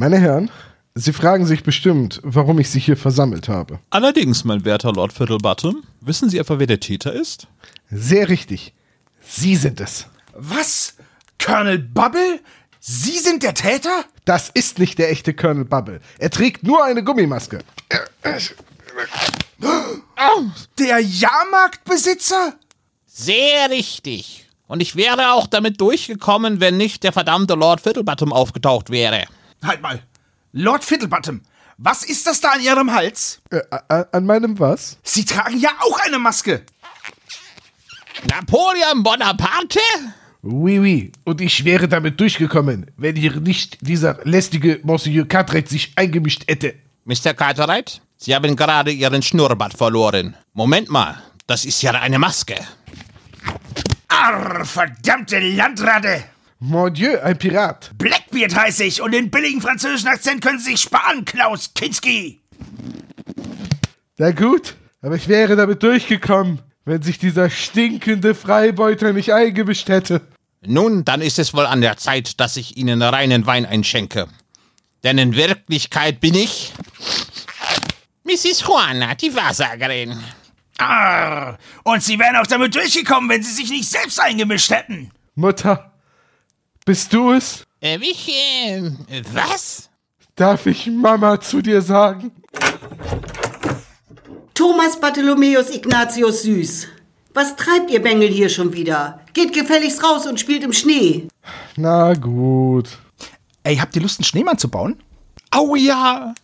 Meine Herren, Sie fragen sich bestimmt, warum ich Sie hier versammelt habe. Allerdings, mein werter Lord Fiddlebottom, wissen Sie etwa, wer der Täter ist? Sehr richtig. Sie sind es. Was? Colonel Bubble? Sie sind der Täter? Das ist nicht der echte Colonel Bubble. Er trägt nur eine Gummimaske. Der Jahrmarktbesitzer? Sehr richtig. Und ich wäre auch damit durchgekommen, wenn nicht der verdammte Lord Fiddlebottom aufgetaucht wäre. Halt mal. Lord Fiddlebottom, was ist das da an Ihrem Hals? Äh, an, an meinem was? Sie tragen ja auch eine Maske. Napoleon Bonaparte? Oui, oui. Und ich wäre damit durchgekommen, wenn hier nicht dieser lästige Monsieur Cartwright sich eingemischt hätte. Mr. Cartwright, Sie haben gerade Ihren Schnurrbart verloren. Moment mal, das ist ja eine Maske. Arr, verdammte Landratte! Mon Dieu, ein Pirat. Blackbeard heiße ich und den billigen französischen Akzent können Sie sich sparen, Klaus Kinski. Na gut, aber ich wäre damit durchgekommen, wenn sich dieser stinkende Freibeuter nicht eingemischt hätte. Nun, dann ist es wohl an der Zeit, dass ich Ihnen reinen Wein einschenke. Denn in Wirklichkeit bin ich Mrs. Juana, die Wahrsagerin. Arr, und Sie wären auch damit durchgekommen, wenn Sie sich nicht selbst eingemischt hätten. Mutter, bist du es? Äh, ich, äh, was? Darf ich Mama zu dir sagen? Thomas Bartholomäus Ignatius Süß. Was treibt ihr Bengel hier schon wieder? Geht gefälligst raus und spielt im Schnee. Na gut. Ey, habt ihr Lust, einen Schneemann zu bauen? Au ja!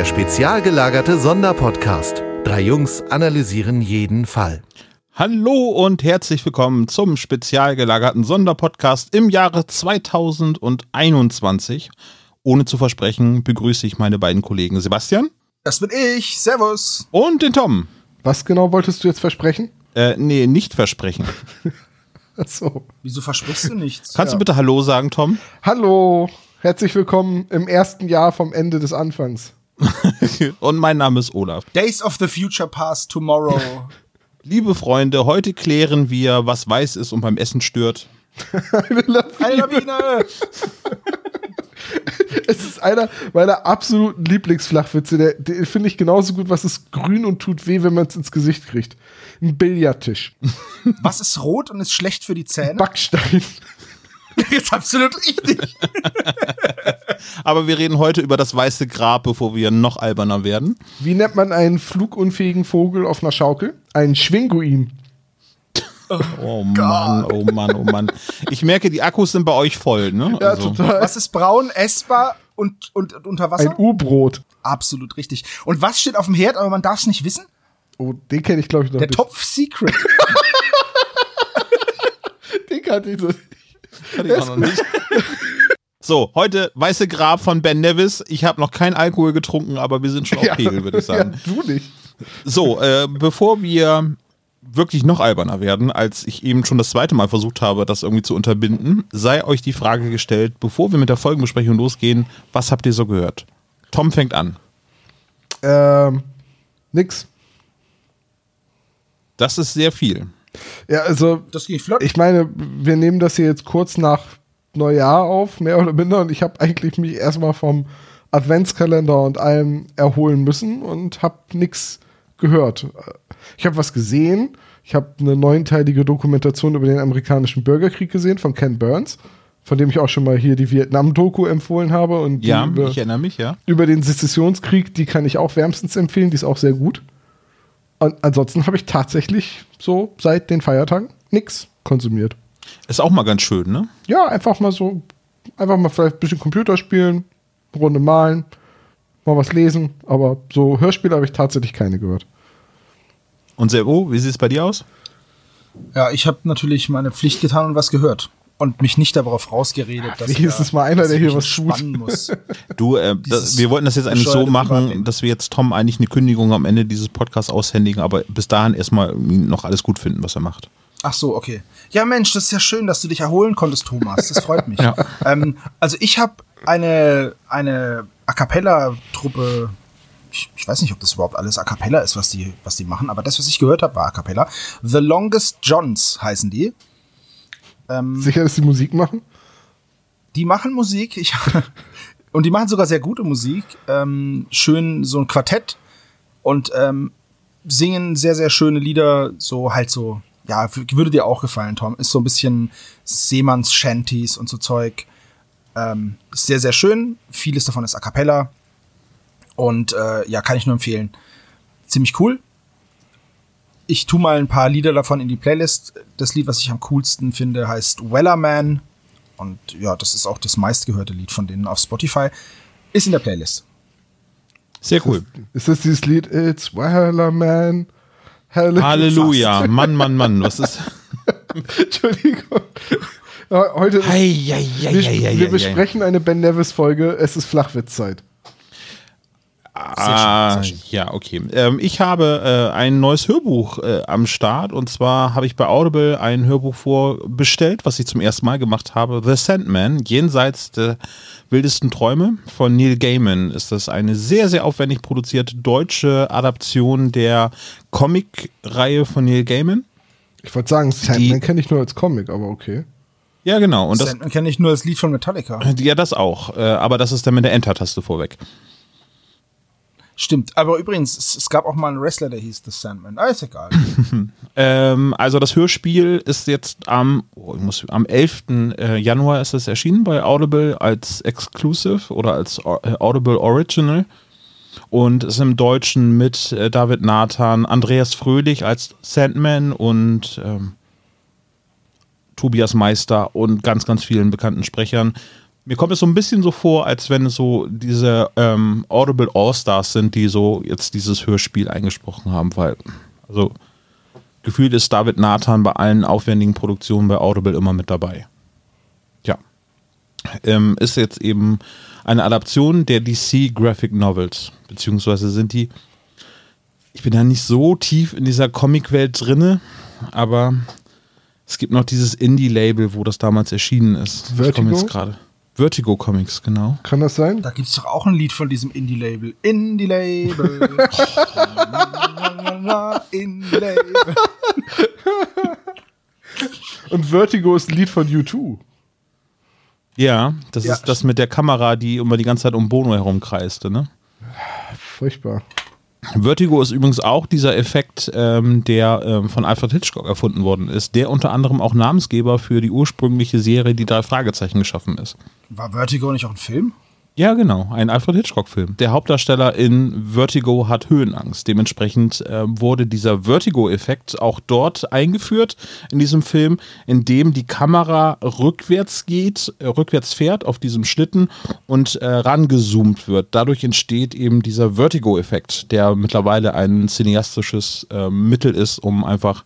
Der spezial gelagerte Sonderpodcast. Drei Jungs analysieren jeden Fall. Hallo und herzlich willkommen zum spezial gelagerten Sonderpodcast im Jahre 2021. Ohne zu versprechen, begrüße ich meine beiden Kollegen Sebastian Das bin ich. Servus. und den Tom. Was genau wolltest du jetzt versprechen? Äh, nee, nicht versprechen. Achso. Wieso versprichst du nichts? Kannst du bitte Hallo sagen, Tom? Hallo, herzlich willkommen im ersten Jahr vom Ende des Anfangs. Und mein Name ist Olaf. Days of the Future Past Tomorrow. Liebe Freunde, heute klären wir, was weiß ist und beim Essen stört. Eine Lawine. Eine Lawine. Es ist einer meiner absoluten Lieblingsflachwitze. Der, der finde ich genauso gut, was ist grün und tut weh, wenn man es ins Gesicht kriegt. Ein Billardtisch. Was ist rot und ist schlecht für die Zähne? Backstein. ist absolut richtig. Aber wir reden heute über das weiße Grab, bevor wir noch alberner werden. Wie nennt man einen flugunfähigen Vogel auf einer Schaukel? Ein Schwinguin. Oh Mann, oh Mann, oh Mann. Ich merke, die Akkus sind bei euch voll, ne? Ja, Also, total. Was ist braun, essbar und, und, und unter Wasser? Ein U-Brot. Absolut richtig. Und was steht auf dem Herd, aber man darf es nicht wissen? Oh, den kenne ich, glaube ich, noch Der nicht. Topf Secret. Den kannte ich nicht. Kann ich auch noch nicht. So, heute weiße Grab von Ben Nevis. Ich habe noch kein Alkohol getrunken, aber wir sind schon auf Pegel, würde ich sagen. Ja, du nicht. So, äh, bevor wir wirklich noch alberner werden, als ich eben schon das zweite Mal versucht habe, das irgendwie zu unterbinden, sei euch die Frage gestellt, bevor wir mit der Folgenbesprechung losgehen, was habt ihr so gehört? Tom fängt an. Ähm, nix. Das ist sehr viel. Ja, also, Das ging flott. ich meine, wir nehmen das hier jetzt kurz nach Neujahr auf, mehr oder minder, und ich habe eigentlich mich erstmal vom Adventskalender und allem erholen müssen und habe nix gehört. Ich habe was gesehen. Ich habe eine neunteilige Dokumentation über den amerikanischen Bürgerkrieg gesehen von Ken Burns, von dem ich auch schon mal hier die Vietnam-Doku empfohlen habe. Und Ja, über, ich erinnere mich, ja. über den Sezessionskrieg, die kann ich auch wärmstens empfehlen, die ist auch sehr gut. Und ansonsten habe ich tatsächlich so seit den Feiertagen nix konsumiert. Ist auch mal ganz schön, ne? Ja, einfach mal so, einfach mal vielleicht ein bisschen Computer spielen, eine Runde malen, mal was lesen, aber so Hörspiele habe ich tatsächlich keine gehört. Und Servo, wie sieht es bei dir aus? Ja, ich habe natürlich meine Pflicht getan und was gehört. Und mich nicht darauf rausgeredet, dass wenigstens mal einer, der ich hier was tut. muss. Du, äh, das, wir wollten das jetzt eigentlich so machen, dass wir jetzt Tom eigentlich eine Kündigung am Ende dieses Podcasts aushändigen, aber bis dahin erstmal noch alles gut finden, was er macht. Ach so, okay. Ja, Mensch, das ist ja schön, dass du dich erholen konntest, Thomas. Das freut mich. Ja. ähm, also ich habe eine, eine A Cappella-Truppe. Ich, ich weiß nicht, ob das überhaupt alles A Cappella ist, was die, was die machen, aber das, was ich gehört habe, war A Cappella. The Longest Johns heißen die. Ähm, Sicher, dass die Musik machen? die machen Musik, ich, und die machen sogar sehr gute Musik. Ähm, schön so ein Quartett und ähm, singen sehr, sehr schöne Lieder, so halt so, ja, würde dir auch gefallen, Tom. Ist so ein bisschen Seemanns Shanties und so Zeug. Ähm, ist sehr, sehr schön. Vieles davon ist A Cappella. Und äh, ja, kann ich nur empfehlen. Ziemlich cool. Ich tu mal ein paar Lieder davon in die Playlist. Das Lied, was ich am coolsten finde, heißt Wellerman. Und ja, das ist auch das meistgehörte Lied von denen auf Spotify. Ist in der Playlist. Sehr cool. Ist das dieses Lied It's Weller Man? Halleluja. Halleluja. Mann, Mann, Mann. Was ist. Entschuldigung. Heute ist, Ei, ei, ei, wir, wir besprechen eine Ben Nevis Folge. Es ist Flachwitzzeit. Ah, ja, okay. Ähm, ich habe äh, ein neues Hörbuch äh, am Start und zwar habe ich bei Audible ein Hörbuch vorbestellt, was ich zum ersten Mal gemacht habe. The Sandman, jenseits der wildesten Träume von Neil Gaiman. Ist das eine sehr, sehr aufwendig produzierte deutsche Adaption der Comic-Reihe von Neil Gaiman? Ich wollte sagen, Sandman kenne ich nur als Comic, aber okay. Ja, genau. Und das, Sandman kenne ich nur das Lied von Metallica. ja, das auch. Äh, aber das ist dann mit der Enter-Taste vorweg. Stimmt. Aber übrigens, es, gab auch mal einen Wrestler, der hieß The Sandman. Ah, ist egal. Ähm, also das Hörspiel ist jetzt am, oh, ich muss, am 11. äh, Januar ist es erschienen bei Audible als Exclusive oder als äh, Audible Original und ist im Deutschen mit äh, David Nathan, Andreas Fröhlich als Sandman und ähm, Tobias Meister und ganz, ganz vielen bekannten Sprechern. Mir kommt es so ein bisschen so vor, als wenn es so diese ähm, Audible All-Stars sind, die so jetzt dieses Hörspiel eingesprochen haben, weil, also gefühlt ist David Nathan bei allen aufwendigen Produktionen bei Audible immer mit dabei. Ja. Ähm, ist jetzt eben eine Adaption der DC Graphic Novels, beziehungsweise sind die, ich bin ja nicht so tief in dieser Comicwelt drinne, aber es gibt noch dieses Indie-Label, wo das damals erschienen ist. Ich komme Vertigo? jetzt gerade. Vertigo Comics, genau. Kann das sein? Da gibt's doch auch ein Lied von diesem Indie-Label. Indie-Label. Indie-Label. Und Vertigo ist ein Lied von U2. Ja, das Ja. ist das mit der Kamera, die immer die ganze Zeit um Bono herumkreiste, ne? Furchtbar. Vertigo ist übrigens auch dieser Effekt, ähm, der ähm, von Alfred Hitchcock erfunden worden ist, der unter anderem auch Namensgeber für die ursprüngliche Serie Die drei Fragezeichen geschaffen ist. War Vertigo nicht auch ein Film? Ja, genau, ein Alfred Hitchcock-Film. Der Hauptdarsteller in Vertigo hat Höhenangst. Dementsprechend äh, wurde dieser Vertigo-Effekt auch dort eingeführt in diesem Film, in dem die Kamera rückwärts geht, äh, rückwärts fährt auf diesem Schlitten und äh, rangezoomt wird. Dadurch entsteht eben dieser Vertigo-Effekt, der mittlerweile ein cineastisches äh, Mittel ist, um einfach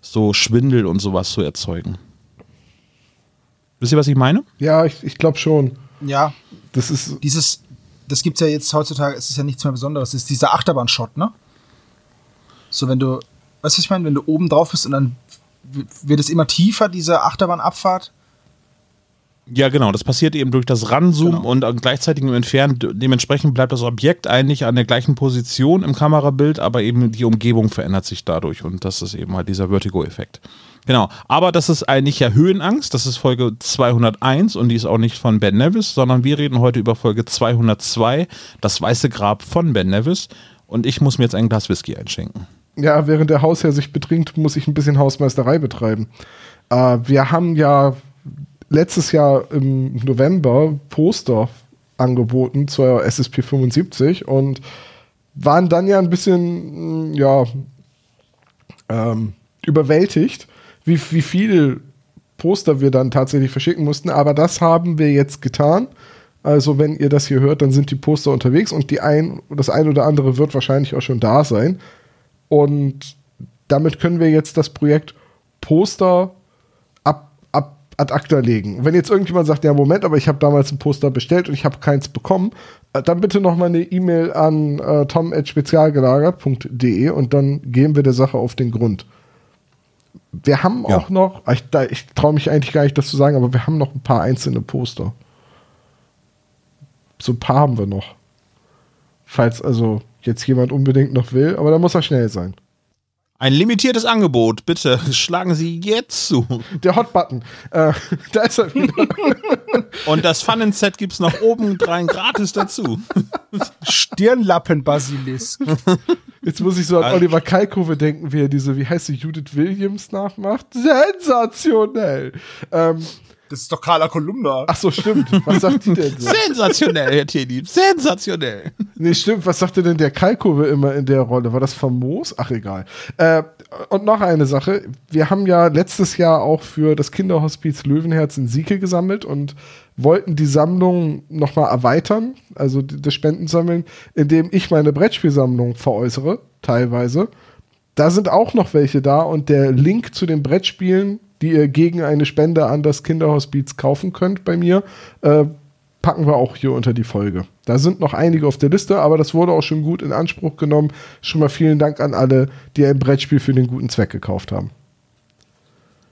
so Schwindel und sowas zu erzeugen. Wisst ihr, was ich meine? Ja, ich, ich glaube schon. Ja. Das ist. Dieses, das gibt's ja jetzt heutzutage, es ist ja nichts mehr Besonderes. Es ist dieser Achterbahn-Shot, ne? So, wenn du, weißt du, was ich meine? Wenn du oben drauf bist und dann wird es immer tiefer, diese Achterbahnabfahrt. Ja, genau. Das passiert eben durch das Ranzoomen Genau. und äh, gleichzeitig im Entfernen. Dementsprechend bleibt das Objekt eigentlich an der gleichen Position im Kamerabild, aber eben die Umgebung verändert sich dadurch und das ist eben halt dieser Vertigo-Effekt. Genau. Aber das ist eigentlich ja Höhenangst. Das ist Folge 201 und die ist auch nicht von Ben Nevis, sondern wir reden heute über Folge 202, das weiße Grab von Ben Nevis. Und ich muss mir jetzt ein Glas Whisky einschenken. Ja, während der Hausherr sich betrinkt, muss ich ein bisschen Hausmeisterei betreiben. Äh, wir haben ja letztes Jahr im November Poster angeboten zur SSP 75 und waren dann ja ein bisschen, mh, ja, ähm, überwältigt, wie, wie viel Poster wir dann tatsächlich verschicken mussten. Aber das haben wir jetzt getan. Also, wenn ihr das hier hört, dann sind die Poster unterwegs und die ein, das ein oder andere wird wahrscheinlich auch schon da sein. Und damit können wir jetzt das Projekt Poster ab, ab ad acta legen. Wenn jetzt irgendjemand sagt, ja, Moment, aber ich habe damals ein Poster bestellt und ich habe keins bekommen, äh, dann bitte noch mal eine E-Mail an äh, tom.spezialgelagert.de und dann gehen wir der Sache auf den Grund. Wir haben Ja. auch noch, ich, ich traue mich eigentlich gar nicht, das zu sagen, aber wir haben noch ein paar einzelne Poster. So ein paar haben wir noch. Falls also jetzt jemand unbedingt noch will, aber da muss er schnell sein. Ein limitiertes Angebot, bitte schlagen Sie jetzt zu. Der Hotbutton, äh, da ist er wieder. Und das Pfannenset gibt's noch oben rein gratis dazu. Stirnlappen-Basilisk. Jetzt muss ich so an Also- Oliver Kalkofe denken, wie er diese, wie heißt sie, Judith Williams nachmacht. Sensationell. Ähm, Das ist doch Carla Kolumna. ach so, stimmt. Was sagt die denn so? Sensationell, Herr Teddy. Sensationell. Nee, stimmt. Was sagte denn der Kalkofe immer in der Rolle? War das famos? Ach, egal. Äh, und noch eine Sache. Wir haben ja letztes Jahr auch für das Kinderhospiz Löwenherz in Sieke gesammelt und wollten die Sammlung nochmal erweitern, also die- das Spendensammeln, indem ich meine Brettspielsammlung veräußere, teilweise. Da sind auch noch welche da und der Link zu den Brettspielen, die ihr gegen eine Spende an das Kinderhospiz kaufen könnt bei mir, äh, packen wir auch hier unter die Folge. Da sind noch einige auf der Liste, aber das wurde auch schon gut in Anspruch genommen. Schon mal vielen Dank an alle, die ein Brettspiel für den guten Zweck gekauft haben.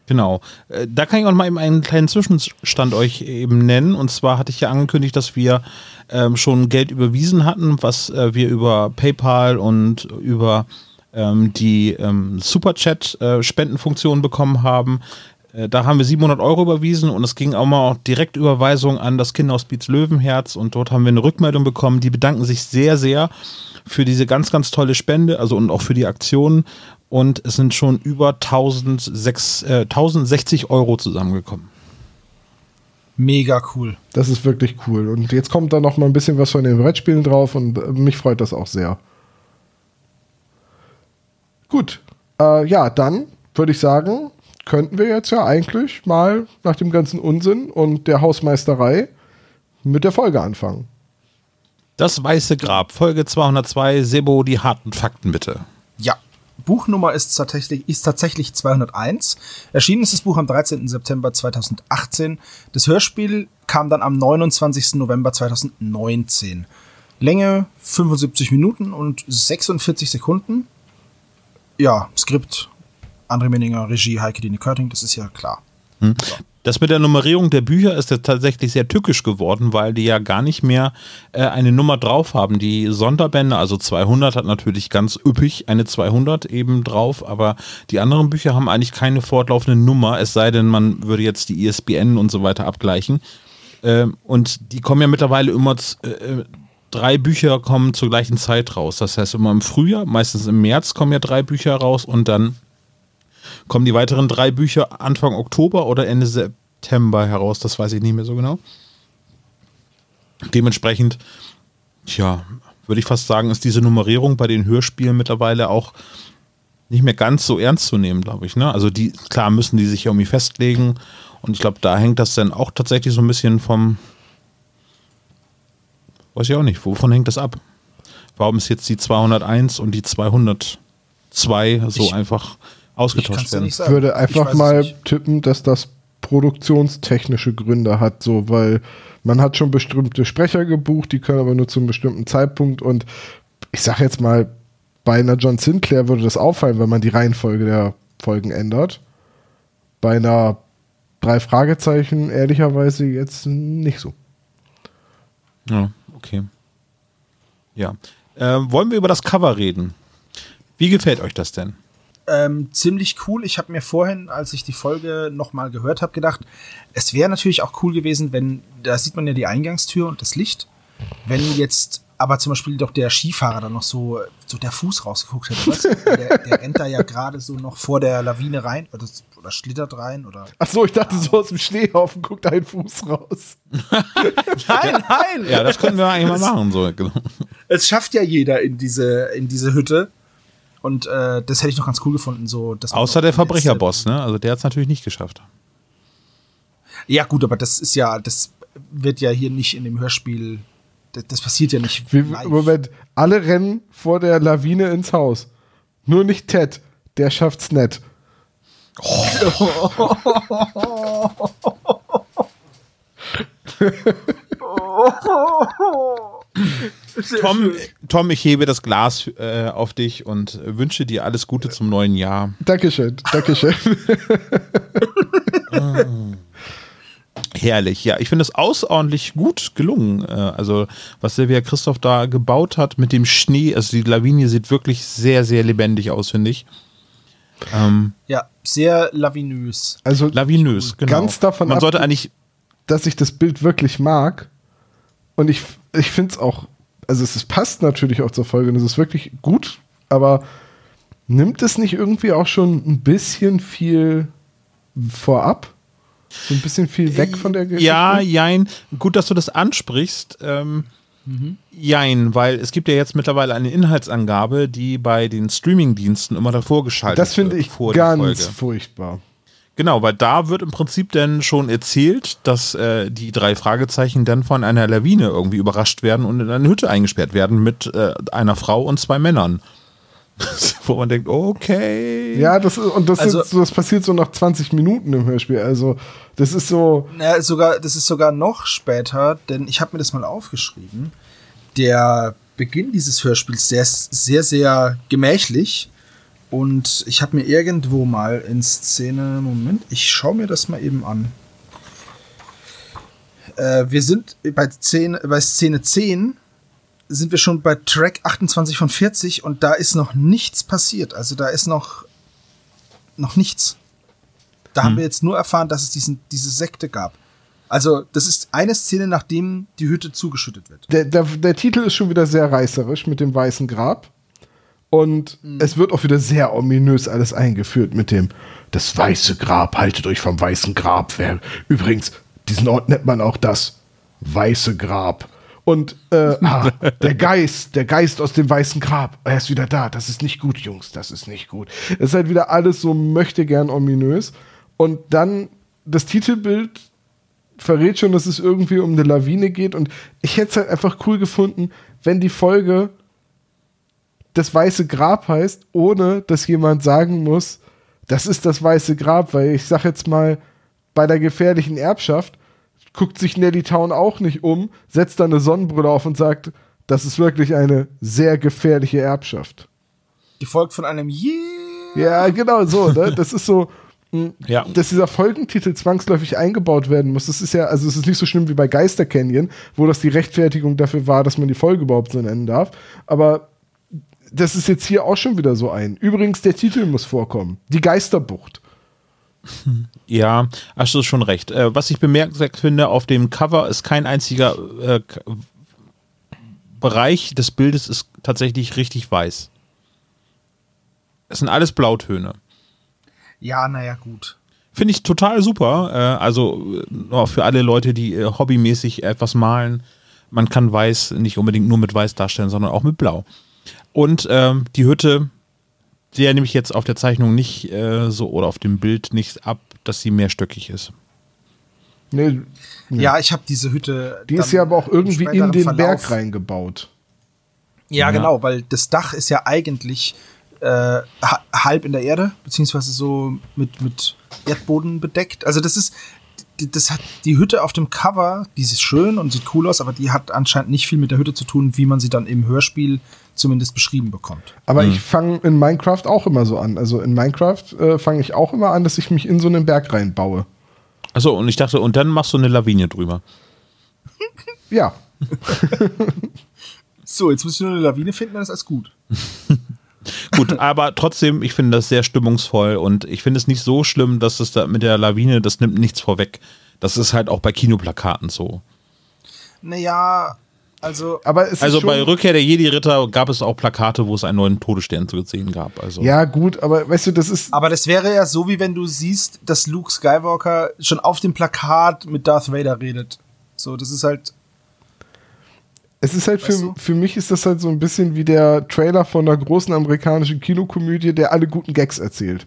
Genau. Äh, Da kann ich auch mal eben einen kleinen Zwischenstand euch eben nennen. Und zwar hatte ich ja angekündigt, dass wir ähm, schon Geld überwiesen hatten, was äh, wir über PayPal und über ähm, die ähm, Superchat-Spendenfunktion bekommen haben. Äh, Da haben wir 700 Euro überwiesen und es ging auch mal auch Direktüberweisung an das Kinderhospiz Löwenherz und dort haben wir eine Rückmeldung bekommen. Die bedanken sich sehr, sehr für diese ganz, ganz tolle Spende, also und auch für die Aktion. Und es sind schon über 1006, äh, 1060 Euro zusammengekommen. Mega cool. Das ist wirklich cool. Und jetzt kommt da noch mal ein bisschen was von den Brettspielen drauf und äh, mich freut das auch sehr. Gut. Äh, ja, dann würde ich sagen, könnten wir jetzt ja eigentlich mal nach dem ganzen Unsinn und der Hausmeisterei mit der Folge anfangen. Das Weiße Grab, Folge 202, Sebo, die harten Fakten bitte. Ja. Buchnummer ist tatsächlich, ist tatsächlich 201. Erschienen ist das Buch am 13. September 2018. Das Hörspiel kam dann am 29. November 2019. Länge 75 Minuten und 46 Sekunden. Ja, Skript André Menninger, Regie Heike Dine Körting, das ist ja klar. Das mit der Nummerierung der Bücher ist ja tatsächlich sehr tückisch geworden, weil die ja gar nicht mehr äh, eine Nummer drauf haben. Die Sonderbände, also 200 hat natürlich ganz üppig eine 200 eben drauf, aber die anderen Bücher haben eigentlich keine fortlaufende Nummer, es sei denn, man würde jetzt die ISBN und so weiter abgleichen. Ähm, und die kommen ja mittlerweile immer, z- äh, drei Bücher kommen zur gleichen Zeit raus. Das heißt, immer im Frühjahr, meistens im März kommen ja drei Bücher raus und dann kommen die weiteren drei Bücher Anfang Oktober oder Ende September heraus. Das weiß ich nicht mehr so genau. Dementsprechend, tja, würde ich fast sagen, ist diese Nummerierung bei den Hörspielen mittlerweile auch nicht mehr ganz so ernst zu nehmen, glaube ich. Ne? Also die, klar müssen die sich irgendwie festlegen und ich glaube, da hängt das dann auch tatsächlich so ein bisschen vom, weiß ich auch nicht, wovon hängt das ab? Warum ist jetzt die 201 und die 202 so Ich- einfach Ich ausgetauscht werden? Ich würde Ich einfach es mal nicht. tippen, dass das produktionstechnische Gründe hat, so, weil man hat schon bestimmte Sprecher gebucht, die können aber nur zu einem bestimmten Zeitpunkt und ich sag jetzt mal, bei einer John Sinclair würde das auffallen, wenn man die Reihenfolge der Folgen ändert. Bei einer drei Fragezeichen ehrlicherweise jetzt nicht so. Ja, okay. Ja. Äh, wollen wir über das Cover reden? Wie gefällt euch das denn? ähm, ziemlich cool. Ich habe mir vorhin, als ich die Folge nochmal gehört habe, gedacht, es wäre natürlich auch cool gewesen, wenn, da sieht man ja die Eingangstür und das Licht, wenn jetzt aber zum Beispiel doch der Skifahrer dann noch so, so der Fuß rausgeguckt hätte. Weißt du? der, der rennt da ja gerade so noch vor der Lawine rein oder, oder schlittert rein oder. Ach so, ich dachte so aus dem Schneehaufen guckt ein Fuß raus. Nein, nein! Ja, das können wir eigentlich mal machen. So. genau. Es schafft ja jeder in diese, in diese Hütte. Und äh, das hätte ich noch ganz cool gefunden. So, Außer der Verbrecherboss, ne? Also der hat es natürlich nicht geschafft. Ja, gut, aber das ist ja, das wird ja hier nicht in dem Hörspiel, das, das passiert ja nicht. Wie. Moment, alle rennen vor der Lawine ins Haus. Nur nicht Ted, der schafft's nett. Tom, Tom, ich hebe das Glas äh, auf dich und wünsche dir alles Gute zum neuen Jahr. Dankeschön, Dankeschön. Herrlich, ja. Ich finde es außerordentlich gut gelungen. Äh, also, was Silvia Christoph da gebaut hat mit dem Schnee, also die Lavinie sieht wirklich sehr, sehr lebendig aus, finde ich. Ähm, Ja, sehr lavinös. Also lavinös, genau. Ganz davon Man ab- sollte eigentlich, dass ich das Bild wirklich mag. Und ich, ich finde es auch, also es ist, passt natürlich auch zur Folge und es ist wirklich gut, aber nimmt es nicht irgendwie auch schon ein bisschen viel vorab? So ein bisschen viel weg von der Geschichte? ja, jein. Gut, dass du das ansprichst. Ähm, Jein, weil es gibt ja jetzt mittlerweile eine Inhaltsangabe, die bei den Streamingdiensten immer davor geschaltet das finde wird ich ganz furchtbar. Genau, weil da wird im Prinzip dann schon erzählt, dass äh, die drei Fragezeichen dann von einer Lawine irgendwie überrascht werden und in eine Hütte eingesperrt werden mit äh, einer Frau und zwei Männern. Wo man denkt, okay. Ja, das ist, und das, Also- ist, so- das passiert so nach 20 Minuten im Hörspiel. Also, das ist so, Ja, sogar, das ist sogar noch später, denn ich habe mir das mal aufgeschrieben. Der Beginn dieses Hörspiels, der ist sehr, sehr gemächlich. Und ich habe mir irgendwo mal in Szene, Moment, ich schaue mir das mal eben an. Äh, wir sind bei Szene, bei Szene 10 sind wir schon bei Track 28 von 40 und da ist noch nichts passiert. Also da ist noch, noch nichts. Da haben wir jetzt nur erfahren, dass es diesen, diese Sekte gab. Also, das ist eine Szene, nachdem die Hütte zugeschüttet wird. der, der, der Titel ist schon wieder sehr reißerisch mit dem weißen Grab. Und es wird auch wieder sehr ominös alles eingeführt mit dem Das weiße Grab, haltet euch vom weißen Grab. Wer, übrigens, diesen Ort nennt man auch das weiße Grab. Und äh, ah, der Geist, der Geist aus dem weißen Grab, er ist wieder da. Das ist nicht gut, Jungs, das ist nicht gut. Es ist halt wieder alles so möchte gern ominös. Und dann das Titelbild verrät schon, dass es irgendwie um eine Lawine geht. Und ich hätte es halt einfach cool gefunden, wenn die Folge das Weiße Grab heißt, ohne dass jemand sagen muss, das ist das Weiße Grab, weil ich sag jetzt mal, bei der gefährlichen Erbschaft guckt sich Nelly Town auch nicht um, setzt da eine Sonnenbrille auf und sagt, das ist wirklich eine sehr gefährliche Erbschaft. Gefolgt von einem Yeah. Ja, genau so. Ne? Das ist so, mh, Ja. dass dieser Folgentitel zwangsläufig eingebaut werden muss. Das ist ja, also es ist nicht so schlimm wie bei Geister Canyon, wo das die Rechtfertigung dafür war, dass man die Folge überhaupt so nennen darf. Aber das ist jetzt hier auch schon wieder so ein. Übrigens, der Titel muss vorkommen. Die Geisterbucht. Ja, hast du schon recht. Äh, was ich bemerkenswert finde, auf dem Cover ist kein einziger äh, Bereich des Bildes ist tatsächlich richtig weiß. Es sind alles Blautöne. Ja, naja, gut. Finde ich total super. Äh, also äh, für alle Leute, die hobbymäßig etwas malen. Man kann Weiß nicht unbedingt nur mit Weiß darstellen, sondern auch mit Blau. Und ähm, die Hütte, der nehme ich jetzt auf der Zeichnung nicht äh, so oder auf dem Bild nicht ab, dass sie mehrstöckig ist. Nee, Ja, ich habe diese Hütte. die ist ja aber auch irgendwie in den Verlauf- Berg reingebaut. Ja, Ja. genau, weil das Dach ist ja eigentlich äh, ha halb in der Erde, beziehungsweise so mit, mit Erdboden bedeckt. Also das ist, die- das hat die Hütte auf dem Cover, die ist schön und sieht cool aus, aber die hat anscheinend nicht viel mit der Hütte zu tun, wie man sie dann im Hörspiel zumindest beschrieben bekommt. Aber ich fange in Minecraft auch immer so an. Also in Minecraft äh, fange ich auch immer an, dass ich mich in so einen Berg reinbaue. Achso, und ich dachte, und dann machst du eine Lawine drüber. Ja. So, jetzt muss ich nur eine Lawine finden, dann ist alles gut. Gut, aber trotzdem, ich finde das sehr stimmungsvoll und ich finde es nicht so schlimm, dass es da mit der Lawine, das nimmt nichts vorweg. Das ist halt auch bei Kinoplakaten so. Naja, also Aber es Also bei Rückkehr der Jedi-Ritter gab es auch Plakate, wo es einen neuen Todesstern zu sehen gab. Also Ja, gut, aber weißt du, das ist. Aber das wäre ja so, wie wenn du siehst, dass Luke Skywalker schon auf dem Plakat mit Darth Vader redet. So, das ist halt. Es ist halt Weißt für, du? für mich ist das halt so ein bisschen wie der Trailer von einer großen amerikanischen Kinokomödie, der alle guten Gags erzählt.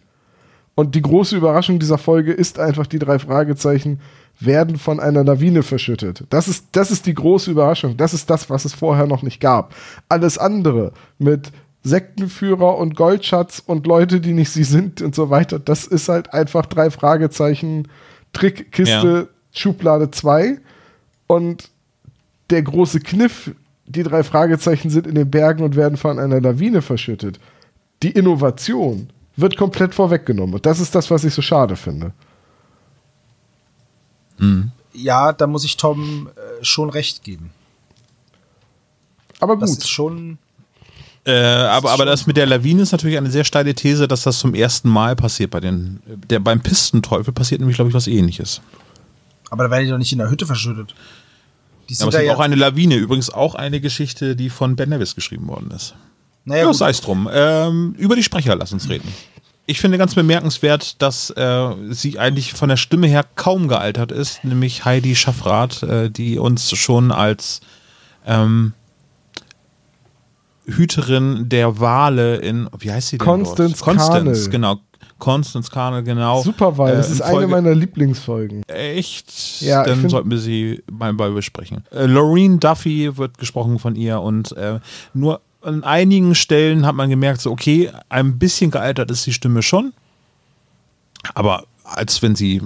Und die große Überraschung dieser Folge ist einfach, die drei Fragezeichen werden von einer Lawine verschüttet. Das ist, das ist die große Überraschung. Das ist das, was es vorher noch nicht gab. Alles andere mit Sektenführer und Goldschatz und Leute, die nicht sie sind und so weiter, das ist halt einfach drei Fragezeichen, Trickkiste, Schublade 2. Und der große Kniff die drei Fragezeichen sind in den Bergen und werden von einer Lawine verschüttet. Die Innovation wird komplett vorweggenommen. Und das ist das, was ich so schade finde. Ja, da muss ich Tom äh, schon recht geben. Aber Das gut. ist schon. Äh, aber, aber das mit der Lawine ist natürlich eine sehr steile These, dass das zum ersten Mal passiert bei den. Der, beim Pistenteufel passiert nämlich, glaube ich, was ähnliches. Aber da werden die doch nicht in der Hütte verschüttet. Die Ja, sind aber es da gibt ja. auch eine Lawine, übrigens auch eine Geschichte, die von Ben Nevis geschrieben worden ist. Naja, Ja, sei es drum. Ähm, über die Sprecher lass uns reden. Ich finde ganz bemerkenswert, dass äh, sie eigentlich von der Stimme her kaum gealtert ist, nämlich Heidi Schaffrath, äh, die uns schon als ähm, Hüterin der Wale in, wie heißt sie denn Constance? Constance, genau. Constance Carnel, genau. Super, weil Äh, das ist eine Folge- meiner Lieblingsfolgen. Echt? Ja, ich Dann sollten wir sie mal bei besprechen. Äh, Loreen Duffy wird gesprochen von ihr und äh, nur an einigen Stellen hat man gemerkt, so okay, ein bisschen gealtert ist die Stimme schon. Aber als wenn sie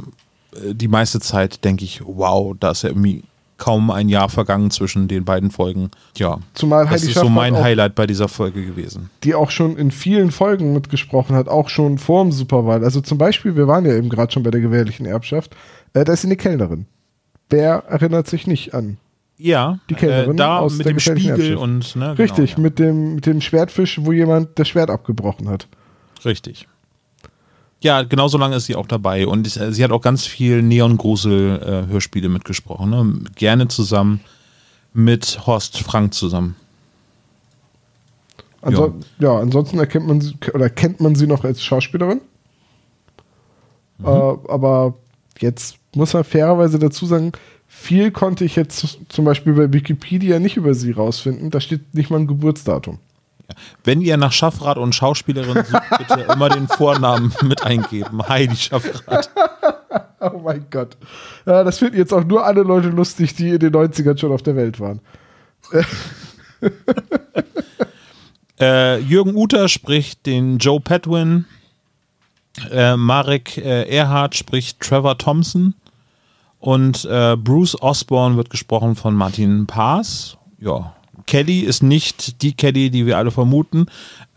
äh, die meiste Zeit denke ich, wow, da ist ja irgendwie kaum ein Jahr vergangen zwischen den beiden Folgen. Ja, Zumal das Heidi ist so Schaffrath mein Highlight bei dieser Folge gewesen. die auch schon in vielen Folgen mitgesprochen hat, auch schon vorm Superwahl. Also zum Beispiel, wir waren ja eben gerade schon bei der gewährlichen Erbschaft, äh, da ist sie eine Kellnerin. Wer erinnert sich nicht an? Ja, Die Kellnerin äh, da aus mit dem Spiegel und ne, Richtig, genau, mit, dem, mit dem Schwertfisch, wo jemand das Schwert abgebrochen hat. ja. richtig. Ja, genauso lange ist sie auch dabei und äh, sie hat auch ganz viel Neon-Grusel-Hörspiele mitgesprochen. Ne? Gerne zusammen mit Horst Frank zusammen. Anso ja. ansonsten erkennt man sie, oder kennt man sie noch als Schauspielerin. Mhm. Äh, aber jetzt muss man fairerweise dazu sagen, viel konnte ich jetzt zum Beispiel bei Wikipedia nicht über sie rausfinden. Da steht nicht mal ein Geburtsdatum. Wenn ihr nach Schaffrath und Schauspielerin sucht, bitte immer den Vornamen mit eingeben. Heidi Schaffrath. Oh mein Gott. Ja, das finden jetzt auch nur alle Leute lustig, die in den 90ern schon auf der Welt waren. Äh, Jürgen Uter spricht den Joe Padwin. Äh, Marek äh, Erhardt spricht Trevor Thompson. Und äh, Bruce Osborne wird gesprochen von Martin Paas. Ja. Kelly ist nicht die Kelly, die wir alle vermuten.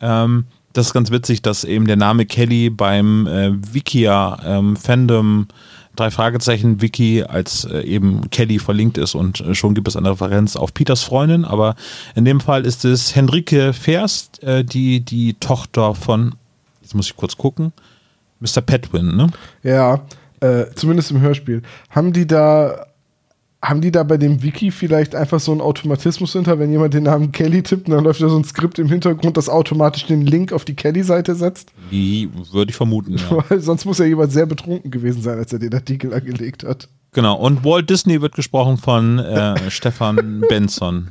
Ähm, das ist ganz witzig, dass eben der Name Kelly beim äh, Wikia ähm, Fandom drei Fragezeichen Wiki als äh, eben Kelly verlinkt ist und äh, schon gibt es eine Referenz auf Peters Freundin, aber in dem Fall ist es Henrike Verst, äh, die die Tochter von, jetzt muss ich kurz gucken, Mr. Petwin, ne? Ja, äh, zumindest im Hörspiel. Haben die da, haben die da bei dem Wiki vielleicht einfach so einen Automatismus hinter, wenn jemand den Namen Kelly tippt und dann läuft da so ein Skript im Hintergrund, das automatisch den Link auf die Kelly-Seite setzt? Wie würde ich vermuten, ja. Weil sonst muss ja jemand sehr betrunken gewesen sein, als er den Artikel angelegt hat. Genau, und Walt Disney wird gesprochen von äh, Stefan Benson.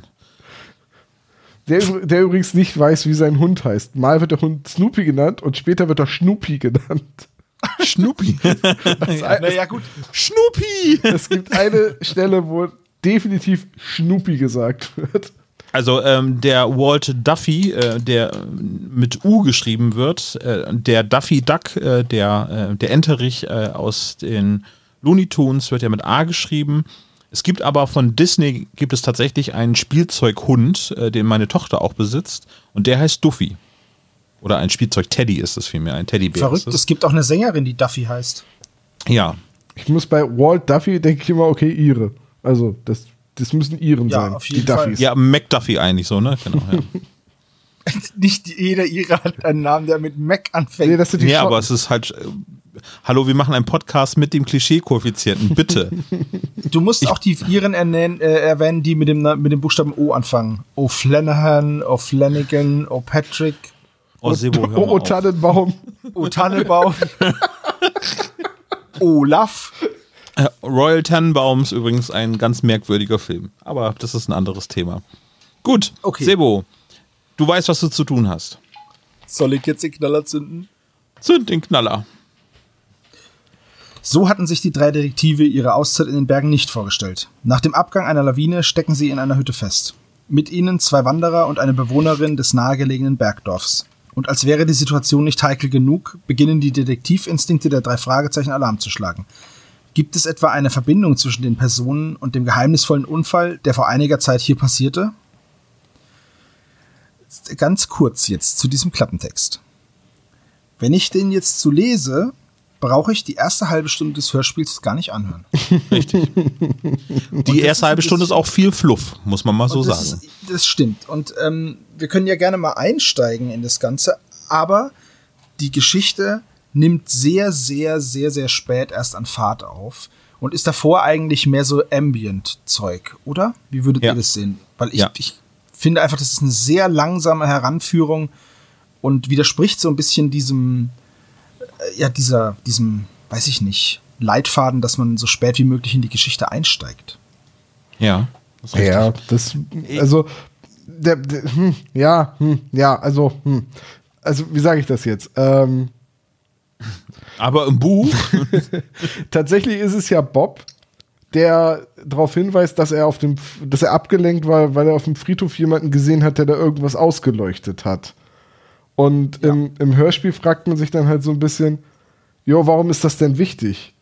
Der, der übrigens nicht weiß, wie sein Hund heißt. Mal wird der Hund Snoopy genannt und später wird er Schnupi genannt. Schnupi. Naja, gut. Schnupi! Es gibt eine Stelle, wo definitiv Schnupi gesagt wird. Also ähm, der Walt Duffy, äh, der mit U geschrieben wird, äh, der Duffy Duck, äh, der, äh, der Enterich äh, aus den Looney Tunes wird ja mit A geschrieben. Es gibt aber von Disney gibt es tatsächlich einen Spielzeughund, äh, den meine Tochter auch besitzt und der heißt Duffy. Oder ein Spielzeug-Teddy ist es vielmehr, ein Teddybär. Verrückt. Es gibt auch eine Sängerin, die Duffy heißt. Ja, Ich muss bei Walt Duffy, denke ich immer, okay, ihre. Also, das, das müssen ihren Ja, sein. auf jeden die Duffys. ja, McDuffy eigentlich so, ne? Genau, ja. Nicht jeder ihrer hat einen Namen, der mit Mac anfängt. Nee, das sind die ja, Schotten. aber es ist halt. Äh, hallo, wir machen einen Podcast mit dem Klischee-Koeffizienten, bitte. du musst auch die ihren ernennen, äh, erwähnen, die mit dem, mit dem Buchstaben O anfangen. O Flanagan, O Flanagan, O Patrick, Oh, Sebo, hör mal Oh, oh. Tannenbaum. O Tannenbaum, Olaf. Äh, Royal Tannenbaums übrigens ein ganz merkwürdiger Film. Aber das ist ein anderes Thema. Gut, Okay. Sebo, du weißt, was du zu tun hast. Soll ich jetzt den Knaller zünden? Zünd den Knaller. So hatten sich die drei Detektive ihre Auszeit in den Bergen nicht vorgestellt. Nach dem Abgang einer Lawine stecken sie in einer Hütte fest. Mit ihnen zwei Wanderer und eine Bewohnerin des nahegelegenen Bergdorfs. Und als wäre die Situation nicht heikel genug, beginnen die Detektivinstinkte der drei Fragezeichen Alarm zu schlagen. Gibt es etwa eine Verbindung zwischen den Personen und dem geheimnisvollen Unfall, der vor einiger Zeit hier passierte? ganz kurz jetzt zu diesem Klappentext. Wenn ich den jetzt so lese, brauche ich die erste halbe Stunde des Hörspiels gar nicht anhören. Richtig. Die erste halbe Stunde ist auch viel Fluff, muss man mal so das sagen. Ist, das stimmt. Und ähm, wir können ja gerne mal einsteigen in das Ganze, aber die Geschichte nimmt sehr, sehr, sehr, sehr spät erst an Fahrt auf und ist davor eigentlich mehr so Ambient-Zeug, oder? Wie würdet Ja. ihr das sehen? Weil ich, Ja. ich finde einfach, das ist eine sehr langsame Heranführung und widerspricht so ein bisschen diesem, ja, dieser, diesem, weiß ich nicht, Leitfaden, dass man so spät wie möglich in die Geschichte einsteigt. Ja. das. Ja, das, also, der, der, hm, ja, hm, ja, also, hm, also, wie sage ich das jetzt? Ähm, Aber im Buch, tatsächlich ist es ja Bob, der darauf hinweist, dass er auf dem, dass er abgelenkt war, weil er auf dem Friedhof jemanden gesehen hat, der da irgendwas ausgeleuchtet hat. Und im, im Hörspiel fragt man sich dann halt so ein bisschen, jo, warum ist das denn wichtig?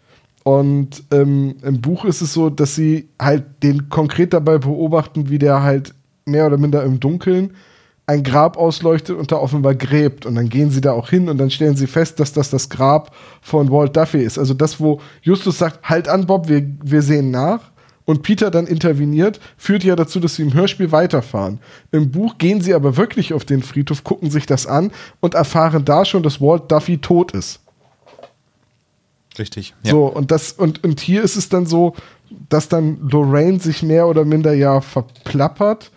Und ähm, im Buch ist es so, dass sie halt den konkret dabei beobachten, wie der halt mehr oder minder im Dunkeln ein Grab ausleuchtet und da offenbar gräbt. Und dann gehen sie da auch hin und dann stellen sie fest, dass das das Grab von Walt Duffy ist. Also das, wo Justus sagt, halt an, Bob, wir, wir sehen nach. Und Peter dann interveniert, führt ja dazu, dass sie im Hörspiel weiterfahren. Im Buch gehen sie aber wirklich auf den Friedhof, gucken sich das an und erfahren da schon, dass Walt Duffy tot ist. richtig. Ja. So, und das, und, und hier ist es dann so, dass dann Lorraine sich mehr oder minder ja verplappert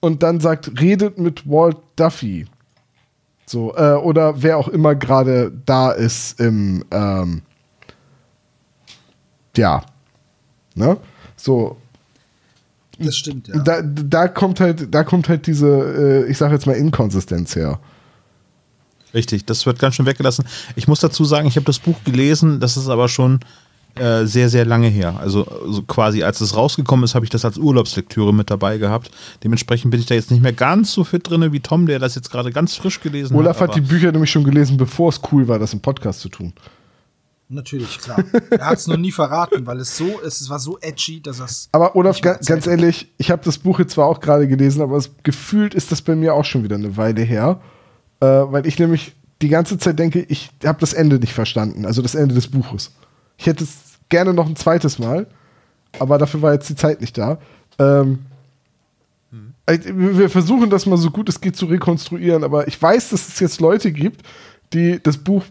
und dann sagt, redet mit Walt Duffy. So, äh, oder wer auch immer gerade da ist im, ähm, ja, ne? So, Das stimmt, ja. da, da kommt halt, da kommt halt diese, äh, ich sag jetzt mal, Inkonsistenz her. Richtig, das wird ganz schön weggelassen. Ich muss dazu sagen, ich habe das Buch gelesen, das ist aber schon äh, sehr, sehr lange her. Also, also quasi als es rausgekommen ist, habe ich das als Urlaubslektüre mit dabei gehabt. Dementsprechend bin ich da jetzt nicht mehr ganz so fit drin wie Tom, der das jetzt gerade ganz frisch gelesen Olaf hat. hat die Bücher nämlich schon gelesen, bevor es cool war, das im Podcast zu tun. Natürlich, klar. Er hat es noch nie verraten, weil es so ist, es war so edgy, dass es. Aber Olaf, ga, ganz ehrlich, ich habe das Buch jetzt zwar auch gerade gelesen, aber es, gefühlt ist das bei mir auch schon wieder eine Weile her, äh, weil ich nämlich die ganze Zeit denke, ich habe das Ende nicht verstanden, also das Ende des Buches. Ich hätte es gerne noch ein zweites Mal, aber dafür war jetzt die Zeit nicht da. Ähm, äh, Wir versuchen das mal so gut es geht zu rekonstruieren, aber ich weiß, dass es jetzt Leute gibt, die das Buch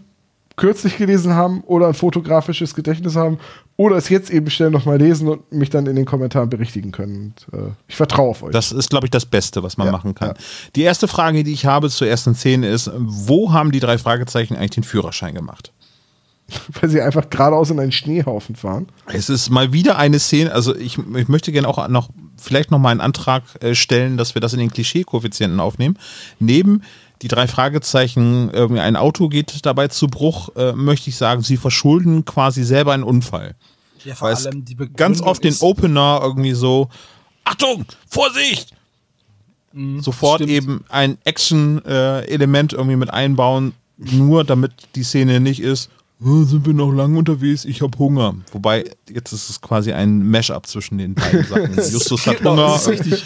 kürzlich gelesen haben oder ein fotografisches Gedächtnis haben oder es jetzt eben schnell nochmal lesen und mich dann in den Kommentaren berichtigen können. Und, äh, ich vertraue auf euch. Das ist, glaube ich, das Beste, was man Ja, machen kann. ja. Die erste Frage, die ich habe zur ersten Szene ist, wo haben die drei Fragezeichen eigentlich den Führerschein gemacht? weil sie einfach geradeaus in einen Schneehaufen fahren. Es ist mal wieder eine Szene, also ich, ich möchte gerne auch noch vielleicht noch mal einen Antrag äh, stellen, dass wir das in den Klischee-Koeffizienten aufnehmen. Neben die drei Fragezeichen, irgendwie ein Auto geht dabei zu Bruch, äh, möchte ich sagen, sie verschulden quasi selber einen Unfall. Ja, vor Weil allem die Begründung ganz oft den Opener irgendwie so, Achtung, Vorsicht! Sofort stimmt. eben ein Action-Element irgendwie mit einbauen, nur damit die Szene nicht ist, "Oh, sind wir noch lange unterwegs, ich habe Hunger. Wobei, jetzt ist es quasi ein Mash-up zwischen den beiden Sachen. Justus hat Genau, Hunger. richtig.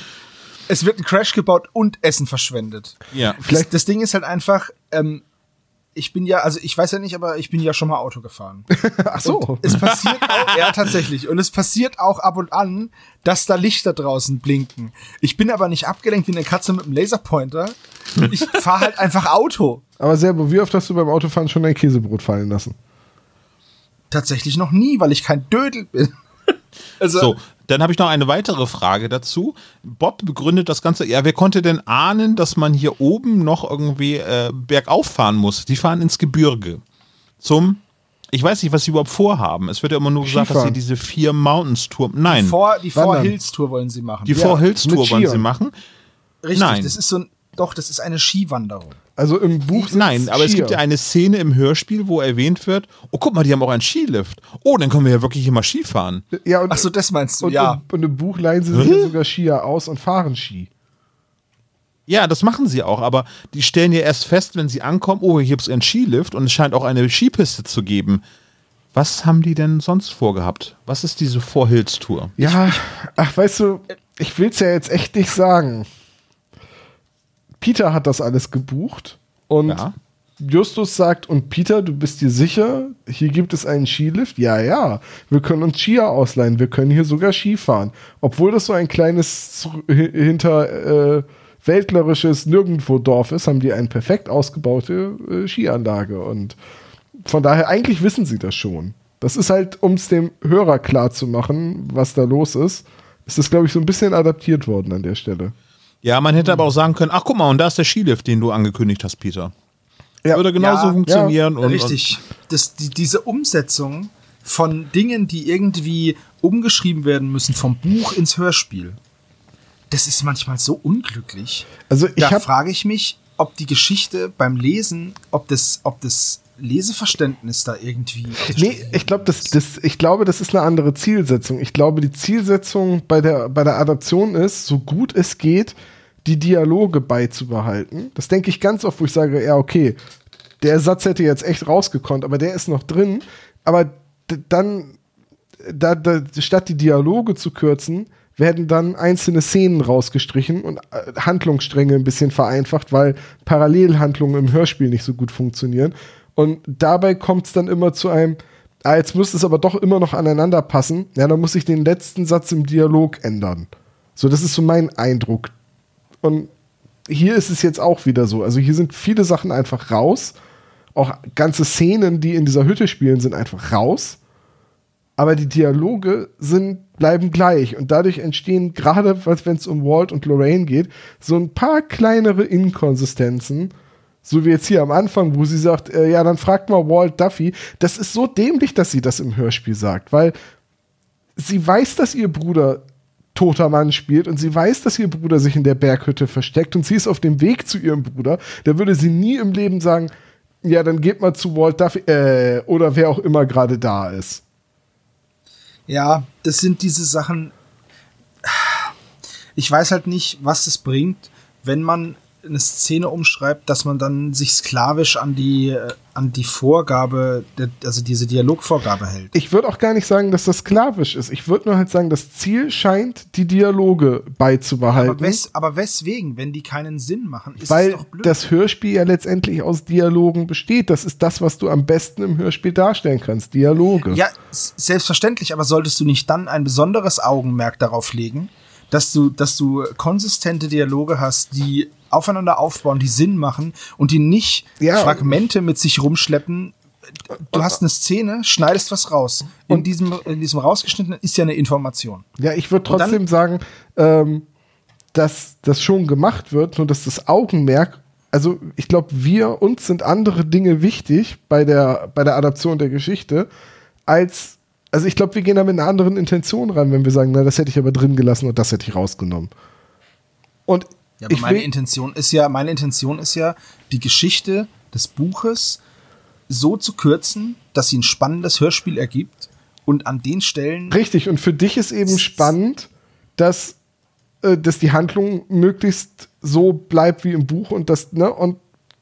Es wird ein Crash gebaut und Essen verschwendet. Ja. Das, das Ding ist halt einfach, ähm, ich bin ja, also ich weiß ja nicht, aber ich bin ja schon mal Auto gefahren. Ach so. Es passiert auch, ja tatsächlich, und es passiert auch ab und an, dass da Lichter draußen blinken. Ich bin aber nicht abgelenkt wie eine Katze mit einem Laserpointer. Ich fahre halt einfach Auto. Aber Serbo, wie oft hast du beim Autofahren schon dein Käsebrot fallen lassen? Tatsächlich noch nie, weil ich kein Dödel bin. Also, So, dann habe ich noch eine weitere Frage dazu. Bob begründet das Ganze. Ja, wer konnte denn ahnen, dass man hier oben noch irgendwie äh, bergauf fahren muss? Die fahren ins Gebirge. Zum, ich weiß nicht, was sie überhaupt vorhaben. Es wird ja immer nur gesagt, dass sie Skifahren. diese vier Mountains Tour. Nein, die Four Wandern. Hills Tour wollen sie machen. die Four Hills Tour wollen sie machen. Richtig, nein. das ist so ein, doch, das ist eine Skiwanderung. Also im Buch Nein, aber es Skier. gibt ja eine Szene im Hörspiel, wo erwähnt wird, oh guck mal, die haben auch einen Skilift. Oh, dann können wir ja wirklich immer Ski fahren. Ja, und, Ach so, das meinst du, und, ja. und, und im Buch leihen sie sich ja sogar Skier aus und fahren Ski. Ja, das machen sie auch, aber die stellen ja erst fest, wenn sie ankommen, oh, hier gibt es einen Skilift und es scheint auch eine Skipiste zu geben. Was haben die denn sonst vorgehabt? Was ist diese Four Hills Tour? Ja, ach, weißt du, ich will's ja jetzt echt nicht sagen. Peter hat das alles gebucht und Ja. Justus sagt, und Peter, du bist dir sicher, hier gibt es einen Skilift? Ja, ja, wir können uns Skier ausleihen, wir können hier sogar Ski fahren. Obwohl das so ein kleines hi- hinter äh, weltlerisches Nirgendwo-Dorf ist, haben die eine perfekt ausgebaute äh, Skianlage und von daher, eigentlich wissen sie das schon. Das ist halt, um es dem Hörer klar zu machen, was da los ist, ist das, glaube ich, so ein bisschen adaptiert worden an der Stelle. Ja, man hätte aber auch sagen können, ach guck mal, und da ist der Skilift, den du angekündigt hast, Peter. Ja. Würde genauso Ja, funktionieren. Und, Richtig. Das, die, diese Umsetzung von Dingen, die irgendwie umgeschrieben werden müssen vom Buch ins Hörspiel, das ist manchmal so unglücklich. Also ich da habe frage ich mich, ob die Geschichte beim Lesen, ob das, ob das Leseverständnis da irgendwie. Nee, ich glaube, das, ist. das, ich glaube, das ist eine andere Zielsetzung. Ich glaube, die Zielsetzung bei der, bei der Adaption ist, so gut es geht, die Dialoge beizubehalten. Das denke ich ganz oft, wo ich sage, ja, okay, der Satz hätte jetzt echt rausgekonnt, aber der ist noch drin. Aber dann, da, da, statt die Dialoge zu kürzen, werden dann einzelne Szenen rausgestrichen und äh, Handlungsstränge ein bisschen vereinfacht, weil Parallelhandlungen im Hörspiel nicht so gut funktionieren. Und dabei kommt es dann immer zu einem, ah, jetzt müsste es aber doch immer noch aneinander passen. Ja, dann muss ich den letzten Satz im Dialog ändern. So, das ist so mein Eindruck. Und hier ist es jetzt auch wieder so. Also hier sind viele Sachen einfach raus. Auch ganze Szenen, die in dieser Hütte spielen, sind einfach raus. Aber die Dialoge sind, bleiben gleich. Und dadurch entstehen, gerade wenn es um Walt und Lorraine geht, so ein paar kleinere Inkonsistenzen. So wie jetzt hier am Anfang, wo sie sagt, äh, ja, dann fragt mal Walt Duffy. Das ist so dämlich, dass sie das im Hörspiel sagt, weil sie weiß, dass ihr Bruder toter Mann spielt und sie weiß, dass ihr Bruder sich in der Berghütte versteckt und sie ist auf dem Weg zu ihrem Bruder. Da würde sie nie im Leben sagen, ja, dann geht mal zu Walt Duffy äh, oder wer auch immer gerade da ist. Ja, das sind diese Sachen. Ich weiß halt nicht, was es bringt, wenn man eine Szene umschreibt, dass man dann sich sklavisch an die, äh, an die Vorgabe, also diese Dialogvorgabe hält. Ich würde auch gar nicht sagen, dass das sklavisch ist. Ich würde nur halt sagen, das Ziel scheint, die Dialoge beizubehalten. Aber, wes, aber weswegen, wenn die keinen Sinn machen, ist weil es doch blöd. das Hörspiel ja letztendlich aus Dialogen besteht. Das ist das, was du am besten im Hörspiel darstellen kannst. Dialoge. Ja, selbstverständlich, aber solltest du nicht dann ein besonderes Augenmerk darauf legen, dass du, dass du konsistente Dialoge hast, die aufeinander aufbauen, die Sinn machen und die nicht Ja. Fragmente mit sich rumschleppen. Du hast eine Szene, schneidest was raus. In diesem, in diesem rausgeschnittenen ist ja eine Information. Ja, ich würde Und dann- trotzdem sagen, ähm, dass das schon gemacht wird, nur dass das Augenmerk, also ich glaube, wir, uns sind andere Dinge wichtig bei der, bei der Adaption der Geschichte, als, also ich glaube, wir gehen da mit einer anderen Intention ran, wenn wir sagen, na, das hätte ich aber drin gelassen und das hätte ich rausgenommen. Und Ja, aber meine Intention ist ja, meine Intention ist ja, die Geschichte des Buches so zu kürzen, dass sie ein spannendes Hörspiel ergibt und an den Stellen richtig, und für dich ist eben spannend, dass, äh, dass die Handlung möglichst so bleibt wie im Buch und das, ne, und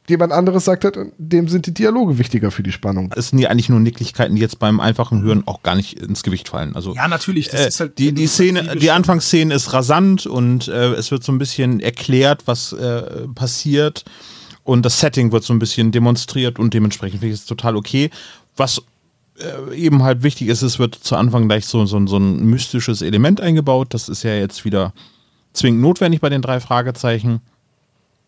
jemand anderes sagt halt, dem sind die Dialoge wichtiger für die Spannung. es sind ja eigentlich nur Nicklichkeiten, die jetzt beim einfachen Hören auch gar nicht ins Gewicht fallen. Also Ja, natürlich. Das äh, ist halt die, die Szene, die Anfangsszene ist rasant und äh, es wird so ein bisschen erklärt, was äh, passiert und das Setting wird so ein bisschen demonstriert und dementsprechend finde ich es total okay. Was äh, eben halt wichtig ist, es wird zu Anfang gleich so, so, so ein mystisches Element eingebaut. Das ist ja jetzt wieder zwingend notwendig bei den drei Fragezeichen.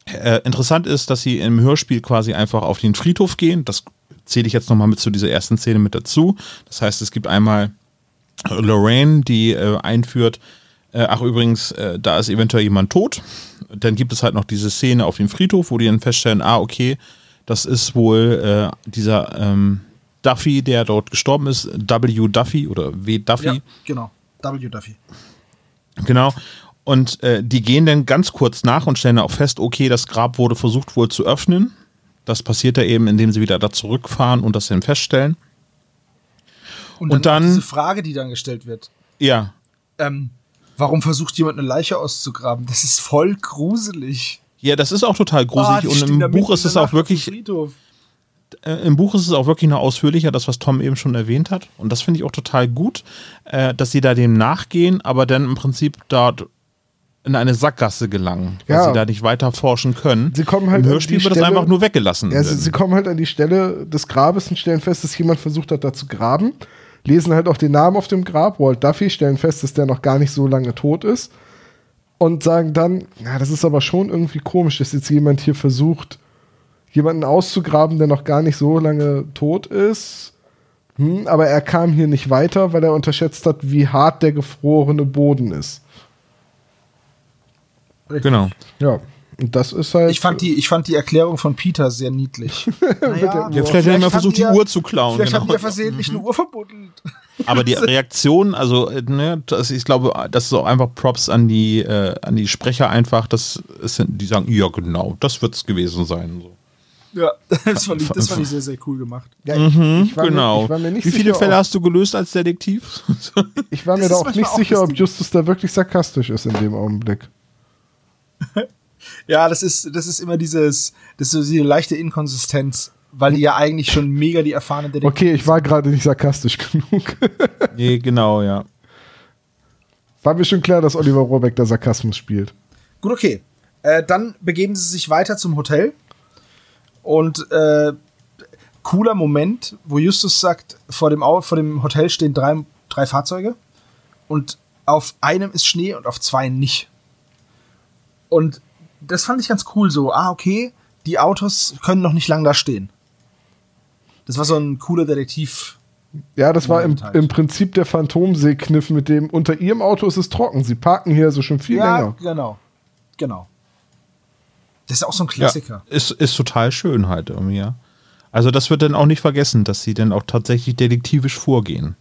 Äh, interessant ist, dass sie im Hörspiel quasi einfach auf den Friedhof gehen. Das zähle ich jetzt nochmal mit zu dieser ersten Szene mit dazu. Das heißt, es gibt einmal Lorraine, die äh, einführt, äh, ach übrigens, äh, da ist eventuell jemand tot. Dann gibt es halt noch diese Szene auf dem Friedhof, wo die dann feststellen, ah, okay, das ist wohl äh, dieser ähm, Duffy, der dort gestorben ist, W. Duffy oder W. Duffy. Ja, genau. W. Duffy. Genau. Und äh, die gehen dann ganz kurz nach und stellen auch fest, okay, das Grab wurde versucht wohl zu öffnen. Das passiert ja eben, indem sie wieder da zurückfahren und das dann feststellen. Und, Und dann, dann- diese Frage, die dann gestellt wird. Ja. Ähm, warum versucht jemand eine Leiche auszugraben? Das ist voll gruselig. Ja, das ist auch total Ah, gruselig. die und im Buch ist es auch wirklich, Friedhof. äh, im Buch ist es auch wirklich noch ausführlicher, das, was Tom eben schon erwähnt hat. Und das finde ich auch total gut, äh, dass sie da dem nachgehen, aber dann im Prinzip dort in eine Sackgasse gelangen, weil Ja. sie da nicht weiter forschen können. Sie kommen halt Im an Hörspiel die wird das Stelle- einfach nur weggelassen. Ja, sie, sie kommen halt an die Stelle des Grabes und stellen fest, dass jemand versucht hat, da zu graben. Lesen halt auch den Namen auf dem Grab, Walt Duffy, stellen fest, dass der noch gar nicht so lange tot ist. Und sagen dann, ja, das ist aber schon irgendwie komisch, dass jetzt jemand hier versucht, jemanden auszugraben, der noch gar nicht so lange tot ist. Hm, aber er kam hier nicht weiter, weil er unterschätzt hat, wie hart der gefrorene Boden ist. Genau. Ja, und das ist halt. Ich fand, die, ich fand die Erklärung von Peter sehr niedlich. naja, Ja, vielleicht haben wir versucht, die haben Uhr zu klauen. Vielleicht haben genau. die ja versehentlich eine Uhr verbuddelt. Aber die Reaktion, also, ne, das, ich glaube, das ist auch einfach Props an die, äh, an die Sprecher einfach, das ist, die sagen, ja, genau, das wird es gewesen sein. So. Ja, das fand, ich, das fand ich sehr, sehr cool gemacht. ja, ich, ich war genau. Mir, ich war mir nicht Wie viele sicher, Fälle hast du gelöst als Detektiv? Ich war mir Das da auch nicht auch sicher, ob. Justus da wirklich sarkastisch ist in dem Augenblick. Ja, das ist, das ist immer dieses, das ist so diese leichte Inkonsistenz, weil die ja eigentlich schon mega die erfahrenen Detektive Okay, ich war gerade nicht sarkastisch genug. nee, genau, ja. War mir schon klar, dass Oliver Rohrbeck da Sarkasmus spielt. Gut, okay. Äh, dann begeben sie sich weiter zum Hotel. Und äh, cooler Moment, wo Justus sagt, vor dem, Au vor dem Hotel stehen drei, drei Fahrzeuge. Und auf einem ist Schnee und auf zwei nicht. Und das fand ich ganz cool so. Ah, okay, die Autos können noch nicht lang da stehen. Das war so ein cooler Detektiv. Ja, das war im, halt. im Prinzip der Phantomsee-Kniff mit dem, unter ihrem Auto ist es trocken. Sie parken hier also schon viel ja, länger. genau. Genau. Das ist auch so ein ja Klassiker. ist, ist total schön halt irgendwie, ja. Also das wird dann auch nicht vergessen, dass sie dann auch tatsächlich detektivisch vorgehen.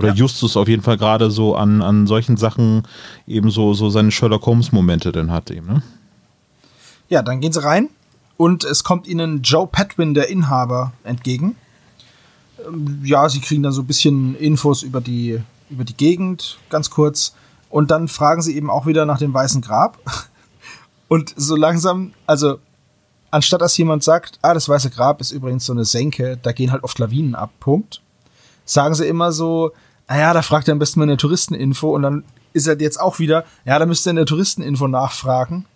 Oder Ja. Justus auf jeden Fall gerade so an, an solchen Sachen eben so, so seine Sherlock Holmes-Momente dann hat eben, ne? Ja, dann gehen sie rein und es kommt ihnen Joe Patwin, der Inhaber, entgegen. Ähm, Ja, sie kriegen dann so ein bisschen Infos über die, über die Gegend, ganz kurz. Und dann fragen sie eben auch wieder nach dem Weißen Grab. Und so langsam, also anstatt dass jemand sagt, ah, das Weiße Grab ist übrigens so eine Senke, da gehen halt oft Lawinen ab, Punkt, sagen sie immer so, naja, da fragt er am besten mal in der Touristeninfo und dann ist er jetzt auch wieder, ja, da müsst ihr in der Touristeninfo nachfragen.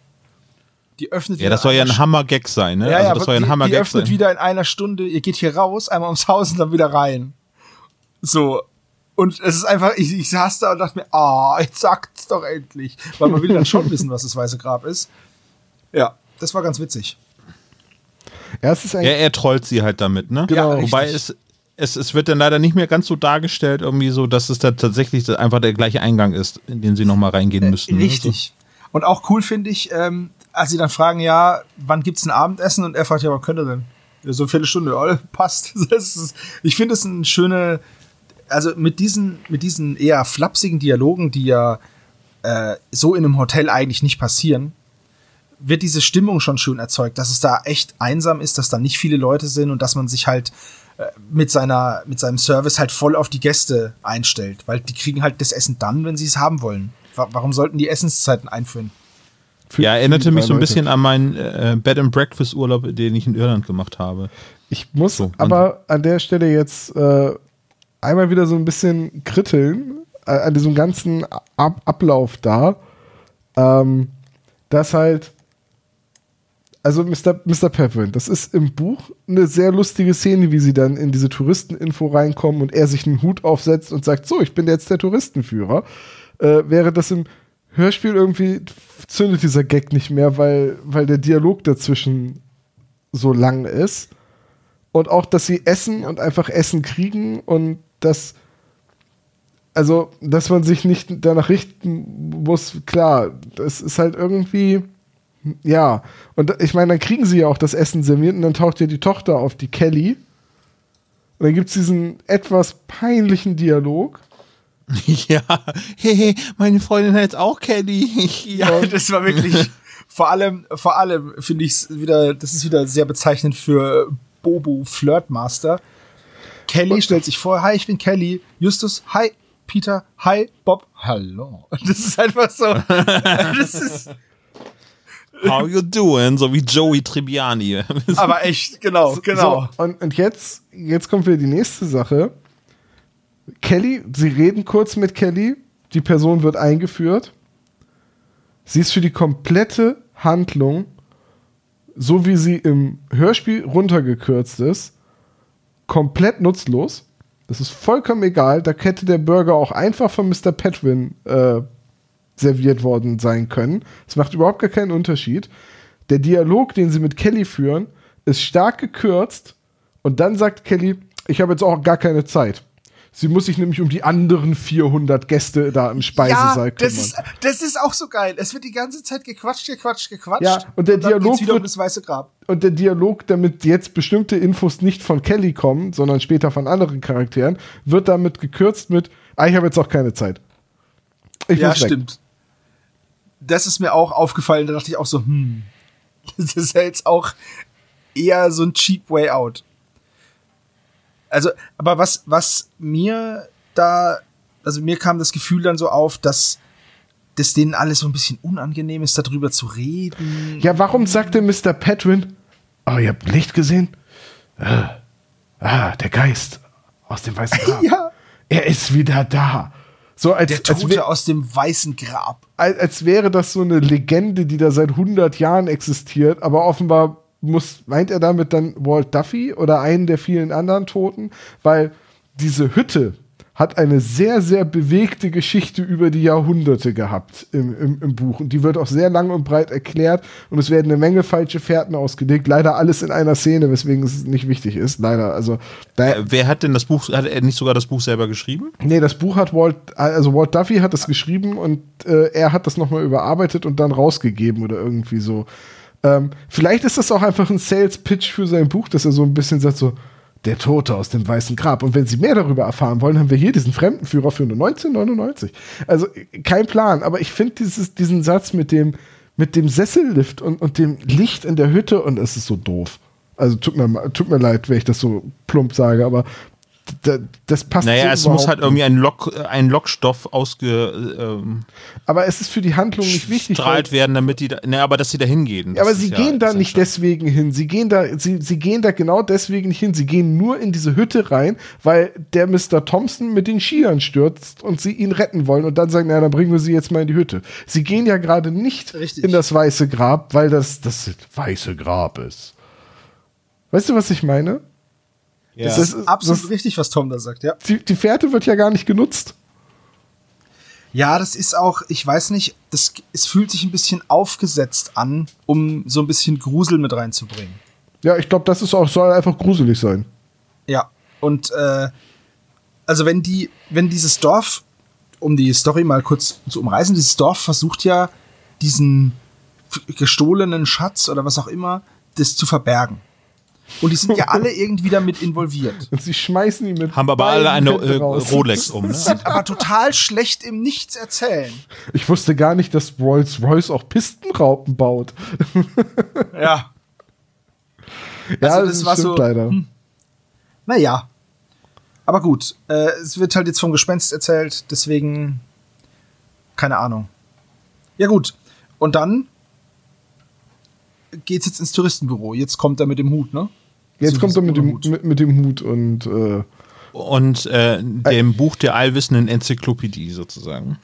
Die öffnet Ja, das soll ja ein Hammer-Gag sein, ne? ja, also ja, das soll ja ein die, die Hammer-Gag öffnet sein. wieder in einer Stunde, ihr geht hier raus, einmal ums Haus und dann wieder rein. So. Und es ist einfach, ich, ich saß da und dachte mir, ah, jetzt sagt's doch endlich. Weil man will dann schon wissen, was das Weiße Grab ist. Ja, das war ganz witzig. Ja, es ist Ja, er trollt sie halt damit, ne? Genau. Wobei richtig. es, es, es wird dann leider nicht mehr ganz so dargestellt, irgendwie so, dass es da tatsächlich einfach der gleiche Eingang ist, in den sie nochmal reingehen müssten. ne? Richtig. Und auch cool finde ich, ähm, als sie dann fragen, ja, wann gibt's ein Abendessen? Und er fragt, ja, wann könnt ihr denn? Ja, so eine Viertelstunde, ja, passt. Ist, ich finde es eine schöne, also mit diesen, mit diesen eher flapsigen Dialogen, die ja äh, so in einem Hotel eigentlich nicht passieren, wird diese Stimmung schon schön erzeugt, dass es da echt einsam ist, dass da nicht viele Leute sind und dass man sich halt äh, mit seiner mit seinem Service halt voll auf die Gäste einstellt, weil die kriegen halt das Essen dann, wenn sie es haben wollen. Wa warum sollten die Essenszeiten einführen? für- Ja, erinnerte mich so ein Leute. bisschen an meinen äh, Bed and Breakfast Urlaub, den ich in Irland gemacht habe. Ich muss So, aber an der Stelle jetzt äh, einmal wieder so ein bisschen kritteln äh, an diesem ganzen Ab Ablauf da. Ähm, dass halt, also Mr. Mr. Pepperin, das ist im Buch eine sehr lustige Szene, wie sie dann in diese Touristeninfo reinkommen und er sich einen Hut aufsetzt und sagt, so, ich bin jetzt der Touristenführer. Äh, wäre das im Hörspiel irgendwie zündet dieser Gag nicht mehr, weil, weil der Dialog dazwischen so lang ist. Und auch, dass sie essen und einfach Essen kriegen und dass, also, dass man sich nicht danach richten muss, klar, das ist halt irgendwie, ja. Und ich meine, dann kriegen sie ja auch das Essen serviert und dann taucht ja die Tochter auf, die Kelly. Und dann gibt es diesen etwas peinlichen Dialog. ja, hey, hey, meine Freundin heißt auch Kelly. Ja, das war wirklich. vor allem, vor allem finde ich es wieder, das ist wieder sehr bezeichnend für Bobo Flirtmaster. Kelly stellt sich vor, hi, ich bin Kelly. Justus, hi, Peter, hi, Bob, hallo. Das ist einfach so. Das ist How you doing? So wie Joey Tribbiani. aber echt, genau, genau. So, und, und jetzt, jetzt kommt wieder die nächste Sache. Kelly, sie reden kurz mit Kelly, die Person wird eingeführt. Sie ist für die komplette Handlung, so wie sie im Hörspiel runtergekürzt ist, komplett nutzlos. Das ist vollkommen egal. Da hätte der Burger auch einfach von Mr. Petwin äh, serviert worden sein können. Es macht überhaupt gar keinen Unterschied. Der Dialog, den sie mit Kelly führen, ist stark gekürzt und dann sagt Kelly, ich habe jetzt auch gar keine Zeit. Sie muss sich nämlich um die anderen 400 Gäste da im Speisesaal kümmern. das ist, das ist auch so geil. Es wird die ganze Zeit gequatscht, gequatscht, gequatscht. Ja, und der dann Dialog wieder um wird- das weiße Grab. und der Dialog, damit jetzt bestimmte Infos nicht von Kelly kommen, sondern später von anderen Charakteren, wird damit gekürzt mit, ah, ich habe jetzt auch keine Zeit. Ich Ja, stimmt. Das ist mir auch aufgefallen. Da dachte ich auch so, hm, das ist ja jetzt auch eher so ein cheap way out. Also, aber was, was mir da, also mir kam das Gefühl dann so auf, dass das denen alles so ein bisschen unangenehm ist, darüber zu reden. Ja, warum sagte Mr. Petwin, oh, ihr habt Licht gesehen? Ah, ah, der Geist aus dem weißen Grab. Ja. Er ist wieder da. So als, Der als, Tote wär, aus dem weißen Grab. als, als wäre das so eine Legende, die da seit 100 Jahren existiert, aber offenbar muss, meint er damit dann Walt Duffy oder einen der vielen anderen Toten, weil diese Hütte hat eine sehr, sehr bewegte Geschichte über die Jahrhunderte gehabt im, im, im Buch. Und die wird auch sehr lang und breit erklärt und es werden eine Menge falsche Fährten ausgelegt. Leider alles in einer Szene, weswegen es nicht wichtig ist. Leider. Also, Äh, Wer hat denn das Buch, hat er nicht sogar das Buch selber geschrieben? Nee, das Buch hat Walt, also Walt Duffy hat das geschrieben und äh, er hat das nochmal überarbeitet und dann rausgegeben oder irgendwie so. Ähm, vielleicht ist das auch einfach ein Sales-Pitch für sein Buch, dass er so ein bisschen sagt so, der Tote aus dem weißen Grab. Und wenn Sie mehr darüber erfahren wollen, haben wir hier diesen Fremdenführer für nur 1999. Also kein Plan, aber ich finde diesen Satz mit dem, mit dem Sessellift und, und dem Licht in der Hütte und es ist so doof. Also tut mir, tut mir leid, wenn ich das so plump sage, aber das passt Naja, so es muss halt irgendwie ein, Lock, ein Lockstoff ausge, ähm, Aber es ist für die Handlung nicht wichtig. strahlt werden, damit die da, ne, aber dass sie da hingehen. Ja, aber sie gehen da nicht deswegen hin. Sie gehen da, sie, sie gehen da genau deswegen nicht hin. Sie gehen nur in diese Hütte rein, weil der Mr. Thompson mit den Skiern stürzt und sie ihn retten wollen und dann sagen, na, dann bringen wir sie jetzt mal in die Hütte. Sie gehen ja gerade nicht Richtig. in das weiße Grab, weil das das weiße Grab ist. Weißt du, was ich meine? Ja. Das ist- Absolut das- richtig, was Tom da sagt, ja. Die, die Fährte wird ja gar nicht genutzt. Ja, das ist auch, ich weiß nicht, das, es fühlt sich ein bisschen aufgesetzt an, um so ein bisschen Grusel mit reinzubringen. Ja, ich glaube, das ist auch, soll einfach gruselig sein. Ja, und äh, also wenn die, wenn dieses Dorf, um die Story mal kurz zu umreißen, dieses Dorf versucht ja diesen gestohlenen Schatz oder was auch immer, das zu verbergen. Und die sind ja alle irgendwie damit involviert. Und sie schmeißen ihn mit. Haben aber alle eine äh. Rolex um. Ne? Sind aber total schlecht im Nichts erzählen. Ich wusste gar nicht, dass Rolls-Royce auch Pistenraupen baut. Ja. ja, Also das, das war stimmt so- leider. Naja. Aber gut, äh, es wird halt jetzt vom Gespenst erzählt, deswegen keine Ahnung. Ja gut, und dann geht's jetzt ins Touristenbüro. Jetzt kommt er mit dem Hut, ne? Jetzt kommt er mit dem, Hut. mit, mit dem Hut und äh, Und äh, dem Buch der allwissenden Enzyklopädie sozusagen.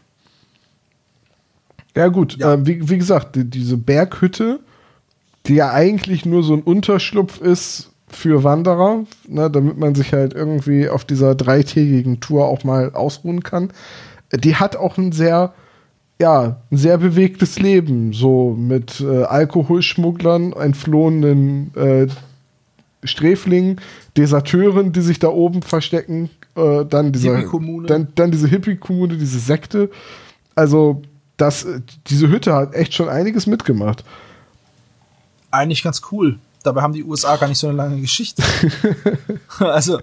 ja gut, Ja. Äh, wie, wie gesagt, die, diese Berghütte, die ja eigentlich nur so ein Unterschlupf ist für Wanderer, ne, damit man sich halt irgendwie auf dieser dreitägigen Tour auch mal ausruhen kann. Äh, Die hat auch ein sehr, ja, ein sehr bewegtes Leben, so mit äh, Alkoholschmugglern, entflohenen äh, Sträflingen, Deserteuren, die sich da oben verstecken, äh, dann dieser, Hippie-Kommune. dann, dann diese Hippie-Kommune, diese Sekte. Also das, äh, diese Hütte hat echt schon einiges mitgemacht. Eigentlich ganz cool. Dabei haben die USA gar nicht so eine lange Geschichte. also,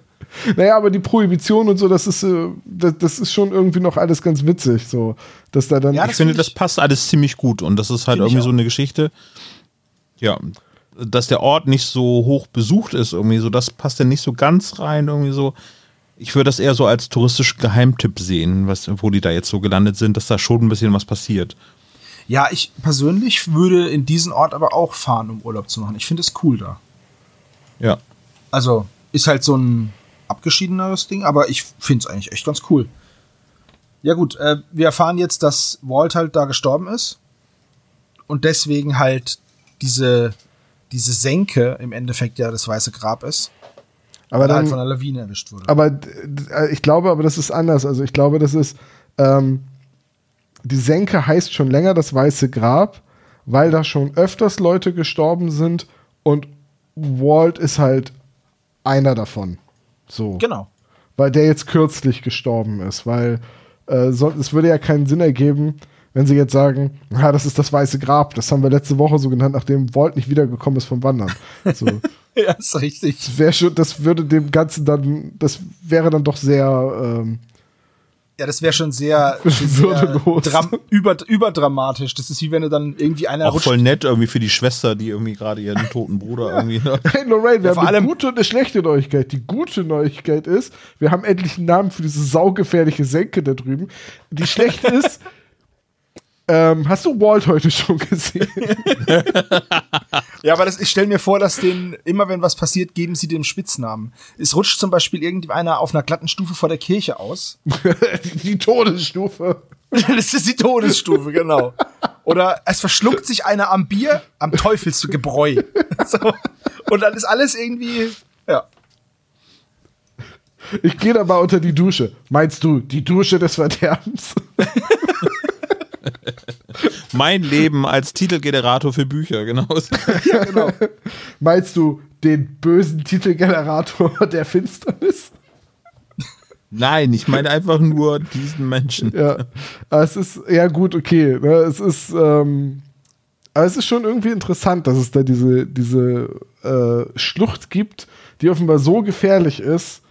Naja, aber die Prohibition und so, das ist, äh, das, das ist schon irgendwie noch alles ganz witzig, so, dass da dann. Ja, Ich das finde, find das ich- passt alles ziemlich gut und das ist halt ich irgendwie so eine Geschichte. Ja, dass der Ort nicht so hoch besucht ist, irgendwie so, das passt ja nicht so ganz rein, irgendwie so. Ich würde das eher so als touristischen Geheimtipp sehen, was, wo die da jetzt so gelandet sind, dass da schon ein bisschen was passiert. ja, ich persönlich würde in diesen Ort aber auch fahren, um Urlaub zu machen. Ich finde es cool da. Ja. Also, ist halt so ein abgeschiedeneres Ding, aber ich finde es eigentlich echt ganz cool. Ja gut, äh, wir erfahren jetzt, dass Walt halt da gestorben ist. und deswegen halt diese, diese Senke im Endeffekt ja das Weiße Grab ist. Aber er halt dann, von einer Lawine erwischt wurde. Aber d- ich glaube, aber das ist anders. Also ich glaube, das ist ähm, die Senke heißt schon länger das Weiße Grab, weil da schon öfters Leute gestorben sind und Walt ist halt einer davon. So. genau. Weil der jetzt kürzlich gestorben ist, weil äh, sonst, es würde ja keinen Sinn ergeben, wenn sie jetzt sagen, ja, das ist das Weiße Grab, das haben wir letzte Woche so genannt, nachdem Walt nicht wiedergekommen ist vom Wandern. So. Ja, ist richtig. Das wäre schon, das würde dem Ganzen dann, das wäre dann doch sehr, ähm, Ja, das wäre schon sehr, sehr dram über, überdramatisch. Das ist wie wenn du dann irgendwie einer Auch rutscht. voll nett irgendwie für die Schwester, die irgendwie gerade ihren toten Bruder irgendwie. Ne? Hey Lorraine, wir Ja, vor haben eine gute und eine schlechte Neuigkeit. Die gute Neuigkeit ist, wir haben endlich einen Namen für diese saugefährliche Senke da drüben. Die schlechte ist, ähm, hast du Walt heute schon gesehen? Ja, aber das, ich stelle mir vor, dass den, immer wenn was passiert, geben sie dem Spitznamen. Es rutscht zum Beispiel irgendeiner auf einer glatten Stufe vor der Kirche aus. die, Todesstufe. das ist die Todesstufe, genau. Oder es verschluckt sich einer am Bier, am Teufelsgebräu. so. Und dann ist alles irgendwie, ja. Ich gehe da mal unter die Dusche. Meinst du die Dusche des Verderbens? Mein Leben als Titelgenerator für Bücher, genau. Meinst du den bösen Titelgenerator der Finsternis? Nein, ich meine einfach nur diesen Menschen. Ja, es ist, ja gut, okay. Ne? Es ist, ähm, aber es ist schon irgendwie interessant, dass es da diese, diese äh, Schlucht gibt, die offenbar so gefährlich ist,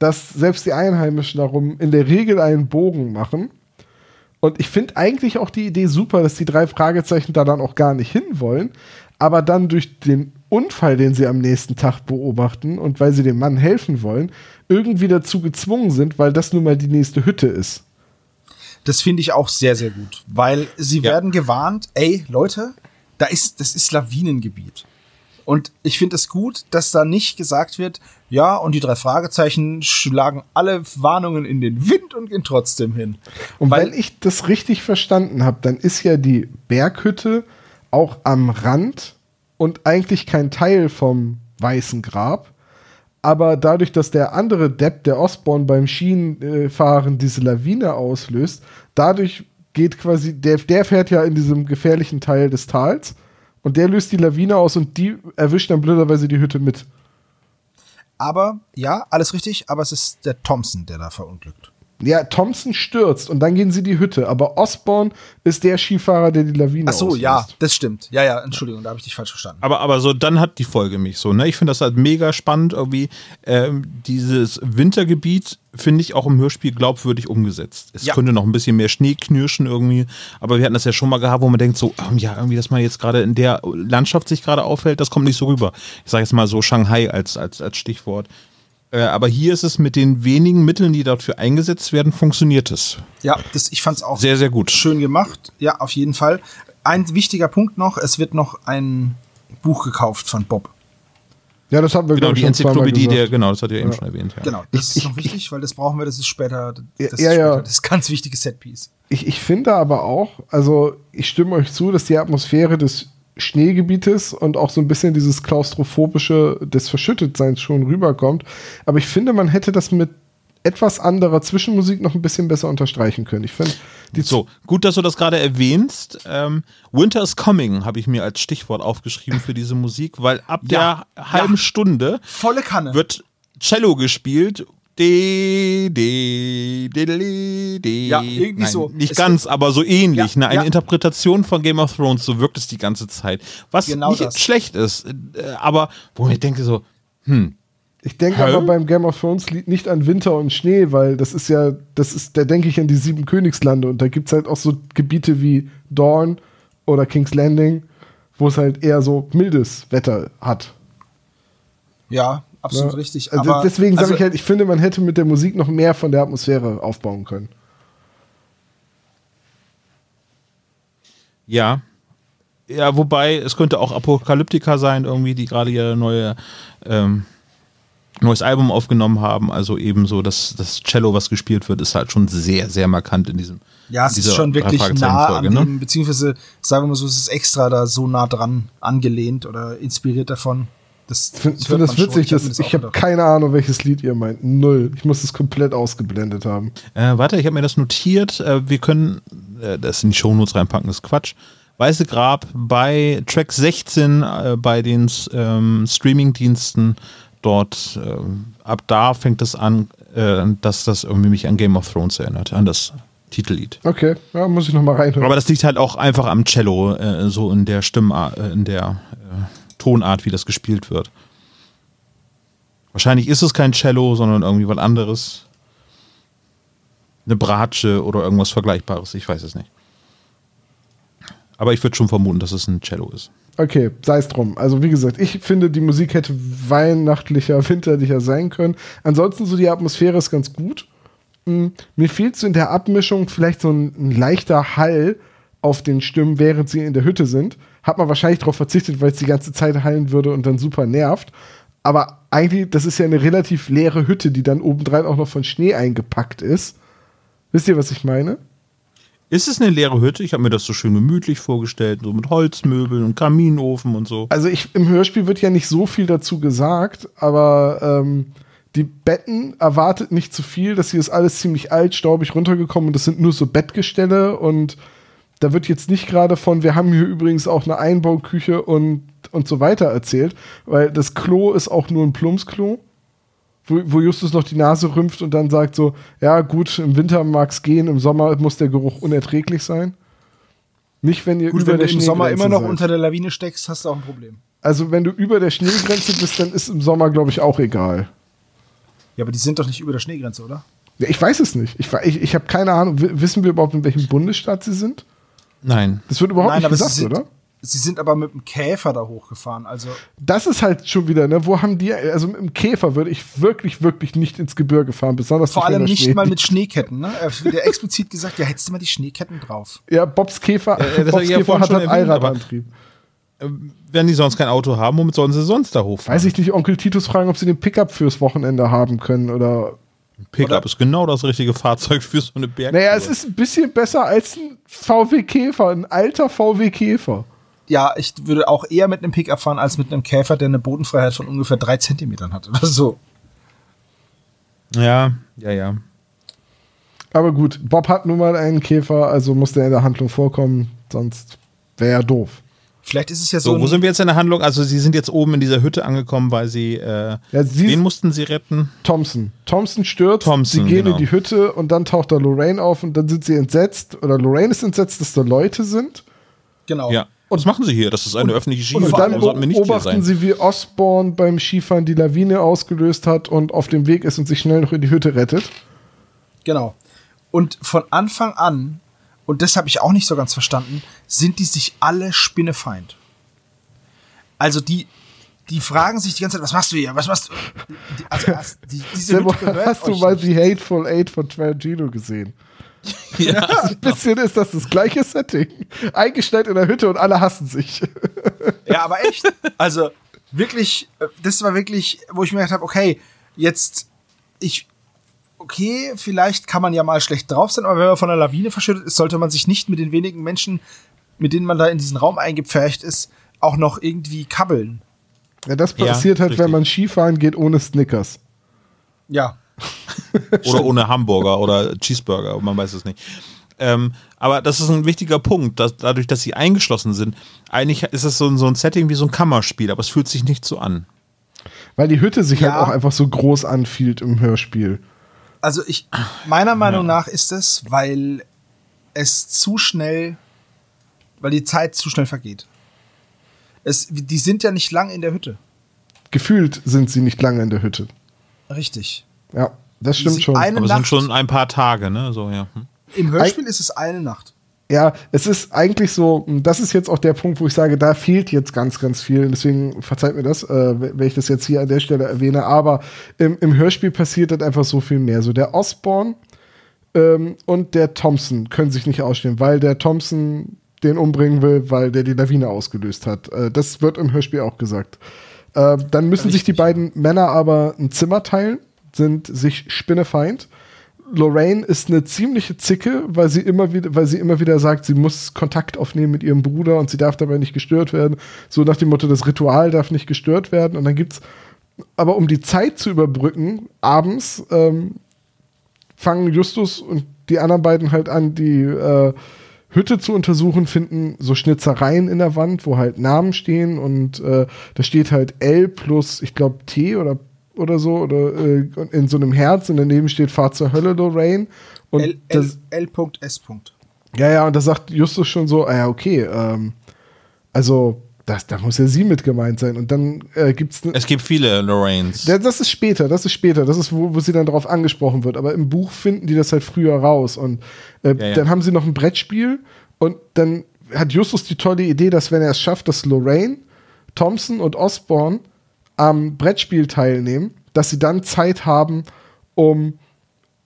dass selbst die Einheimischen darum in der Regel einen Bogen machen. Und ich finde eigentlich auch die Idee super, dass die drei Fragezeichen da dann auch gar nicht hinwollen, aber dann durch den Unfall, den sie am nächsten Tag beobachten und weil sie dem Mann helfen wollen, irgendwie dazu gezwungen sind, weil das nun mal die nächste Hütte ist. Das finde ich auch sehr, sehr gut. Weil sie Ja. werden gewarnt, ey, Leute, da ist, das ist Lawinengebiet. Und ich finde es gut, dass da nicht gesagt wird, ja, und die drei Fragezeichen schlagen alle Warnungen in den Wind und gehen trotzdem hin. Und Weil- wenn ich das richtig verstanden habe, dann ist ja die Berghütte auch am Rand und eigentlich kein Teil vom Weißen Grab. Aber dadurch, dass der andere Depp, der Osborn beim Schienenfahren diese Lawine auslöst, dadurch geht quasi, der, der fährt ja in diesem gefährlichen Teil des Tals und der löst die Lawine aus und die erwischt dann blöderweise die Hütte mit. Aber, ja, alles richtig, aber es ist der Thompson, der da verunglückt. Ja, Thompson stürzt und dann gehen sie die Hütte, aber Osborn ist der Skifahrer, der die Lawine Ach so, auslöst. ja, das stimmt. Ja, ja, Entschuldigung, da habe ich dich falsch verstanden. Aber, aber so, dann hat die Folge mich so, ne? Ich finde das halt mega spannend, irgendwie. Ähm, dieses Wintergebiet finde ich auch im Hörspiel glaubwürdig umgesetzt. Es Ja. könnte noch ein bisschen mehr Schnee knirschen irgendwie, aber wir hatten das ja schon mal gehabt, wo man denkt so, ähm, ja, irgendwie, dass man jetzt gerade in der Landschaft sich gerade aufhält, das kommt nicht so rüber. Ich sage jetzt mal so Shanghai als, als, als Stichwort. Äh, aber hier ist es mit den wenigen Mitteln, die dafür eingesetzt werden, funktioniert es. Ja, das, ich fand's auch Sehr, sehr gut. schön gemacht. Ja, auf jeden Fall. Ein wichtiger Punkt noch, es wird noch ein Buch gekauft von Bob. Ja, das haben wir, Genau, die Enzyklopädie, der, genau, das hat ihr eben schon erwähnt. Ja. Genau, das Ich- ist noch ich- wichtig, weil das brauchen wir, das ist später, das Ja, ist, ja, später, ja. das ist ganz wichtiges Setpiece. Ich, ich finde aber auch, also ich stimme euch zu, dass die Atmosphäre des Schneegebietes und auch so ein bisschen dieses klaustrophobische des Verschüttetseins schon rüberkommt. Aber ich finde, man hätte das mit etwas anderer Zwischenmusik noch ein bisschen besser unterstreichen können. Ich finde, die So, gut, dass du das gerade erwähnst. Ähm, Winter is Coming habe ich mir als Stichwort aufgeschrieben für diese Musik, weil ab Ja, der halben ja. Stunde Volle Kanne. wird Cello gespielt. Ja, irgendwie Nein, so. Nicht Es ganz, aber so ähnlich. Ja, ne? Eine ja. Interpretation von Game of Thrones, so wirkt es die ganze Zeit. Was Genau nicht das. schlecht ist, äh, aber wo ich denke so, Ich denke aber beim Game of Thrones Lied nicht an Winter und Schnee, weil das ist ja, das ist, da denke ich an die sieben Königslande und da gibt es halt auch so Gebiete wie Dorne oder King's Landing, wo es halt eher so mildes Wetter hat. ja, absolut Ne? richtig. Also Aber, deswegen sage also, ich halt, ich finde, man hätte mit der Musik noch mehr von der Atmosphäre aufbauen können. Ja. Ja, wobei, es könnte auch Apokalyptika sein, irgendwie, die gerade ihre neue ähm, neues Album aufgenommen haben. Also eben so, dass das Cello, was gespielt wird, ist halt schon sehr, sehr markant in diesem. Ja, es ist schon wirklich nah an ne? dem, beziehungsweise sagen wir mal so, es ist extra da so nah dran angelehnt oder inspiriert davon. Das ich finde das witzig, dass ich, ich habe keine Ahnung, welches Lied ihr meint. Null. Ich muss es komplett ausgeblendet haben. Äh, warte, ich habe mir das notiert. Äh, wir können äh, das in die Shownotes reinpacken, das ist Quatsch. Weiße Grab bei Track 16 äh, bei den ähm, Streaming-Diensten dort, äh, ab da fängt es an, äh, dass das irgendwie mich an Game of Thrones erinnert, an das Titellied. Okay, ja, muss ich nochmal reinhören. Aber das liegt halt auch einfach am Cello, äh, so in der Stimmart, äh, in der äh, Tonart, wie das gespielt wird. Wahrscheinlich ist es kein Cello, sondern irgendwie was anderes. Eine Bratsche oder irgendwas Vergleichbares, ich weiß es nicht. Aber ich würde schon vermuten, dass es ein Cello ist. Okay, sei es drum. Also wie gesagt, ich finde, die Musik hätte weihnachtlicher, winterlicher sein können. Ansonsten so die Atmosphäre ist ganz gut. Hm, mir fehlt so in der Abmischung vielleicht so ein, ein, leichter Hall auf den Stimmen, während sie in der Hütte sind. Hat man wahrscheinlich darauf verzichtet, weil es die ganze Zeit hallen würde und dann super nervt. Aber eigentlich, das ist ja eine relativ leere Hütte, die dann obendrein auch noch von Schnee eingepackt ist. Wisst ihr, was ich meine? Ist es eine leere Hütte? Ich habe mir das so schön gemütlich vorgestellt, so mit Holzmöbeln und Kaminofen und so. Also ich, im Hörspiel wird ja nicht so viel dazu gesagt, aber ähm, die Betten erwartet nicht zu viel. Das hier ist alles ziemlich alt, staubig runtergekommen und das sind nur so Bettgestelle und da wird jetzt nicht gerade von, wir haben hier übrigens auch eine Einbauküche und, und so weiter erzählt, weil das Klo ist auch nur ein Plumpsklo wo, wo Justus noch die Nase rümpft und dann sagt so, ja gut, im Winter mag es gehen, im Sommer muss der Geruch unerträglich sein. Nicht, wenn ihr gut, über wenn der du im Sommer immer noch seid. unter der Lawine steckst, hast du auch ein Problem. Also wenn du über der Schneegrenze bist, dann ist im Sommer, glaube ich, auch egal. Ja, aber die sind doch nicht über der Schneegrenze, oder? Ja, ich weiß es nicht. Ich, ich, ich habe keine Ahnung. wissen wir überhaupt, in welchem Bundesstaat sie sind? Nein. Das wird überhaupt Nein, nicht gesagt, oder? Sie sind aber mit dem Käfer da hochgefahren. Also das ist halt schon wieder, ne? Wo haben die, also mit dem Käfer würde ich wirklich, wirklich nicht ins Gebirge fahren, besonders Vor allem nicht Schnee. mal mit Schneeketten, ne? Er hat explizit gesagt, ja, hättest du mal die Schneeketten drauf. Ja, Bobs Käfer, äh, Bobs Käfer hat halt Allradantrieb. Wenn die sonst kein Auto haben, womit sollen sie sonst da hochfahren? Weiß ich nicht, Onkel Titus fragen, ob sie den Pickup fürs Wochenende haben können oder. Pickup ist genau das richtige Fahrzeug für so eine Bergtour. Naja, es ist ein bisschen besser als ein VW Käfer, ein alter VW Käfer ja, ich würde auch eher mit einem Pickup fahren als mit einem Käfer, der eine Bodenfreiheit von ungefähr drei Zentimetern hat oder so. Ja, ja, ja. Aber gut, Bob hat nun mal einen Käfer, also muss der in der Handlung vorkommen, sonst wäre er doof. Vielleicht ist es ja so. So, wo sind wir jetzt in der Handlung? Also, sie sind jetzt oben in dieser Hütte angekommen, weil sie. Äh, ja, sie wen mussten sie retten? Thompson. Thompson stürzt, Thompson, sie gehen genau. in die Hütte und dann taucht da Lorraine auf und dann sind sie entsetzt, oder Lorraine ist entsetzt, dass da Leute sind. Genau. Ja. Und was machen sie hier? Das ist eine öffentliche Skihütte. Und dann beobachten sie, wie Osborne beim Skifahren die Lawine ausgelöst hat und auf dem Weg ist und sich schnell noch in die Hütte rettet. Genau. Und von Anfang an, und das habe ich auch nicht so ganz verstanden, sind die sich alle Spinnefeind. Also die, die fragen sich die ganze Zeit, was machst du hier? Was machst du? Also, die, diese hast du mal die Hateful Eight von Tarantino gesehen? Ja. ein bisschen ist das das gleiche Setting. Eingestellt in der Hütte und alle hassen sich. Ja, aber echt. Also wirklich, das war wirklich, wo ich mir gedacht habe, okay, jetzt, ich, okay, vielleicht kann man ja mal schlecht drauf sein, aber wenn man von einer Lawine verschüttet ist, sollte man sich nicht mit den wenigen Menschen, mit denen man da in diesen Raum eingepfercht ist, auch noch irgendwie kabbeln. Ja, das passiert ja, halt, richtig. wenn man Skifahren geht ohne Snickers. Ja, oder ohne Hamburger oder Cheeseburger, man weiß es nicht. Ähm, aber das ist ein wichtiger Punkt, dass, dadurch, dass sie eingeschlossen sind. Eigentlich ist es so, so, ein Setting wie so ein Kammerspiel, aber es fühlt sich nicht so an. Weil die Hütte sich halt ja. halt auch einfach so groß anfühlt im Hörspiel. Also ich, meiner Meinung ja. nach ist es, weil es zu schnell, weil die Zeit zu schnell vergeht. Es, die sind ja nicht lang in der Hütte. Gefühlt sind sie nicht lange in der Hütte. Richtig. Ja, das stimmt schon. Aber es sind schon ein paar Tage, ne? So, ja. Hm. Im Hörspiel ist es eine Nacht. Ja, es ist eigentlich so, das ist jetzt auch der Punkt, wo ich sage, da fehlt jetzt ganz, ganz viel. Deswegen verzeiht mir das, äh, wenn ich das jetzt hier an der Stelle erwähne. Aber im, im Hörspiel passiert das einfach so viel mehr. So der Osborne ähm, und der Thompson können sich nicht ausstehen, weil der Thompson den umbringen will, weil der die Lawine ausgelöst hat. Äh, das wird im Hörspiel auch gesagt. Äh, dann müssen sich die beiden Männer aber ein Zimmer teilen, sind sich spinnefeind. Lorraine ist eine ziemliche Zicke, weil sie immer wieder, weil sie immer wieder sagt, sie muss Kontakt aufnehmen mit ihrem Bruder und sie darf dabei nicht gestört werden. So nach dem Motto, das Ritual darf nicht gestört werden. Und dann gibt's, aber um die Zeit zu überbrücken, abends ähm, fangen Justus und die anderen beiden halt an, die äh, Hütte zu untersuchen, finden so Schnitzereien in der Wand, wo halt Namen stehen und äh, da steht halt L plus, ich glaube, T oder oder so oder äh, in so einem Herz und daneben steht Fahr zur Hölle Lorraine und L, das, L, L.S. ja ja und da sagt Justus schon so ah ja okay ähm, also das, da muss ja sie mit gemeint sein und dann äh, gibt's Es gibt viele Lorraines. ja, das ist später, das ist später, das ist, wo, wo sie dann darauf angesprochen wird. Aber im Buch finden die das halt früher raus. Und äh, Ja, ja. dann haben sie noch ein Brettspiel und dann hat Justus die tolle Idee, dass wenn er es schafft, dass Lorraine, Thompson und Osborne am Brettspiel teilnehmen, dass sie dann Zeit haben, um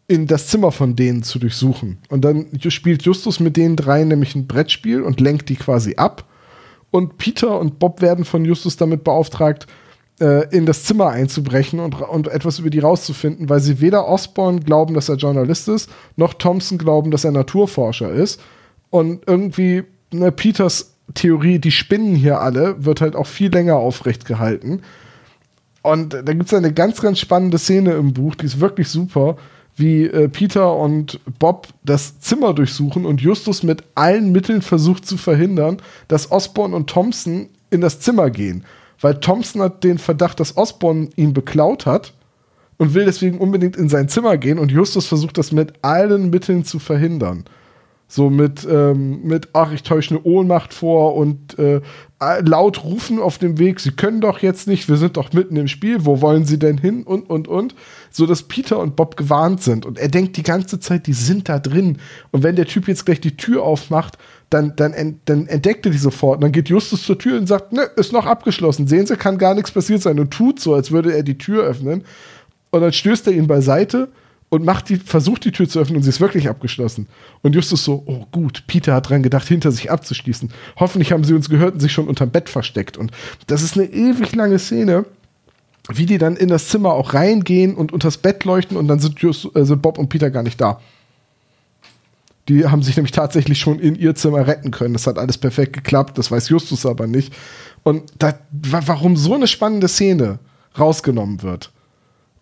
in das Zimmer von denen zu durchsuchen. Und dann spielt Justus mit den drei nämlich ein Brettspiel und lenkt die quasi ab. Und Peter und Bob werden von Justus damit beauftragt, äh, in das Zimmer einzubrechen und, und etwas über die rauszufinden, weil sie weder Osborne glauben, dass er Journalist ist, noch Thompson glauben, dass er Naturforscher ist. Und irgendwie, ne, Peters Theorie, die spinnen hier alle, wird halt auch viel länger aufrecht gehalten. Und da gibt es eine ganz, ganz spannende Szene im Buch, die ist wirklich super, wie äh, Peter und Bob das Zimmer durchsuchen und Justus mit allen Mitteln versucht zu verhindern, dass Osborne und Thompson in das Zimmer gehen. Weil Thompson hat den Verdacht, dass Osborne ihn beklaut hat und will deswegen unbedingt in sein Zimmer gehen und Justus versucht das mit allen Mitteln zu verhindern. So mit, ähm, mit, ach, ich täusche eine Ohnmacht vor und äh, laut rufen auf dem Weg, sie können doch jetzt nicht, wir sind doch mitten im Spiel, wo wollen sie denn hin und, und, und. So dass Peter und Bob gewarnt sind und er denkt die ganze Zeit, die sind da drin. Und wenn der Typ jetzt gleich die Tür aufmacht, dann, dann, ent, dann entdeckt er die sofort. Und dann geht Justus zur Tür und sagt, ne, ist noch abgeschlossen. Sehen Sie, kann gar nichts passiert sein. Und tut so, als würde er die Tür öffnen. Und dann stößt er ihn beiseite und macht die, versucht die Tür zu öffnen und sie ist wirklich abgeschlossen. Und Justus so, oh gut, Peter hat dran gedacht, hinter sich abzuschließen. Hoffentlich haben sie uns gehört und sich schon unterm Bett versteckt. Und das ist eine ewig lange Szene, wie die dann in das Zimmer auch reingehen und unters Bett leuchten und dann sind, Just, äh, sind Bob und Peter gar nicht da. Die haben sich nämlich tatsächlich schon in ihr Zimmer retten können. Das hat alles perfekt geklappt, das weiß Justus aber nicht. Und da, wa- warum so eine spannende Szene rausgenommen wird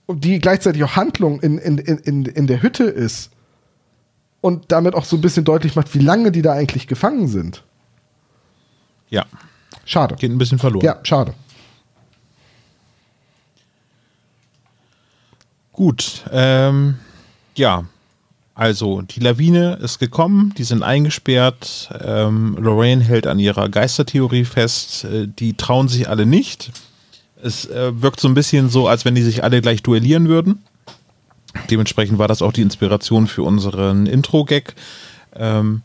und die gleichzeitig auch Handlung in, in, in, in, in der Hütte ist und damit auch so ein bisschen deutlich macht, wie lange die da eigentlich gefangen sind. Ja, Schade. geht ein bisschen verloren. Ja, schade. Gut, ähm, ja, also die Lawine ist gekommen, die sind eingesperrt. Ähm, Lorraine hält an ihrer Geistertheorie fest. Äh, die trauen sich alle nicht. Es äh, wirkt so ein bisschen so, als wenn die sich alle gleich duellieren würden. Dementsprechend war das auch die Inspiration für unseren Intro-Gag, ähm,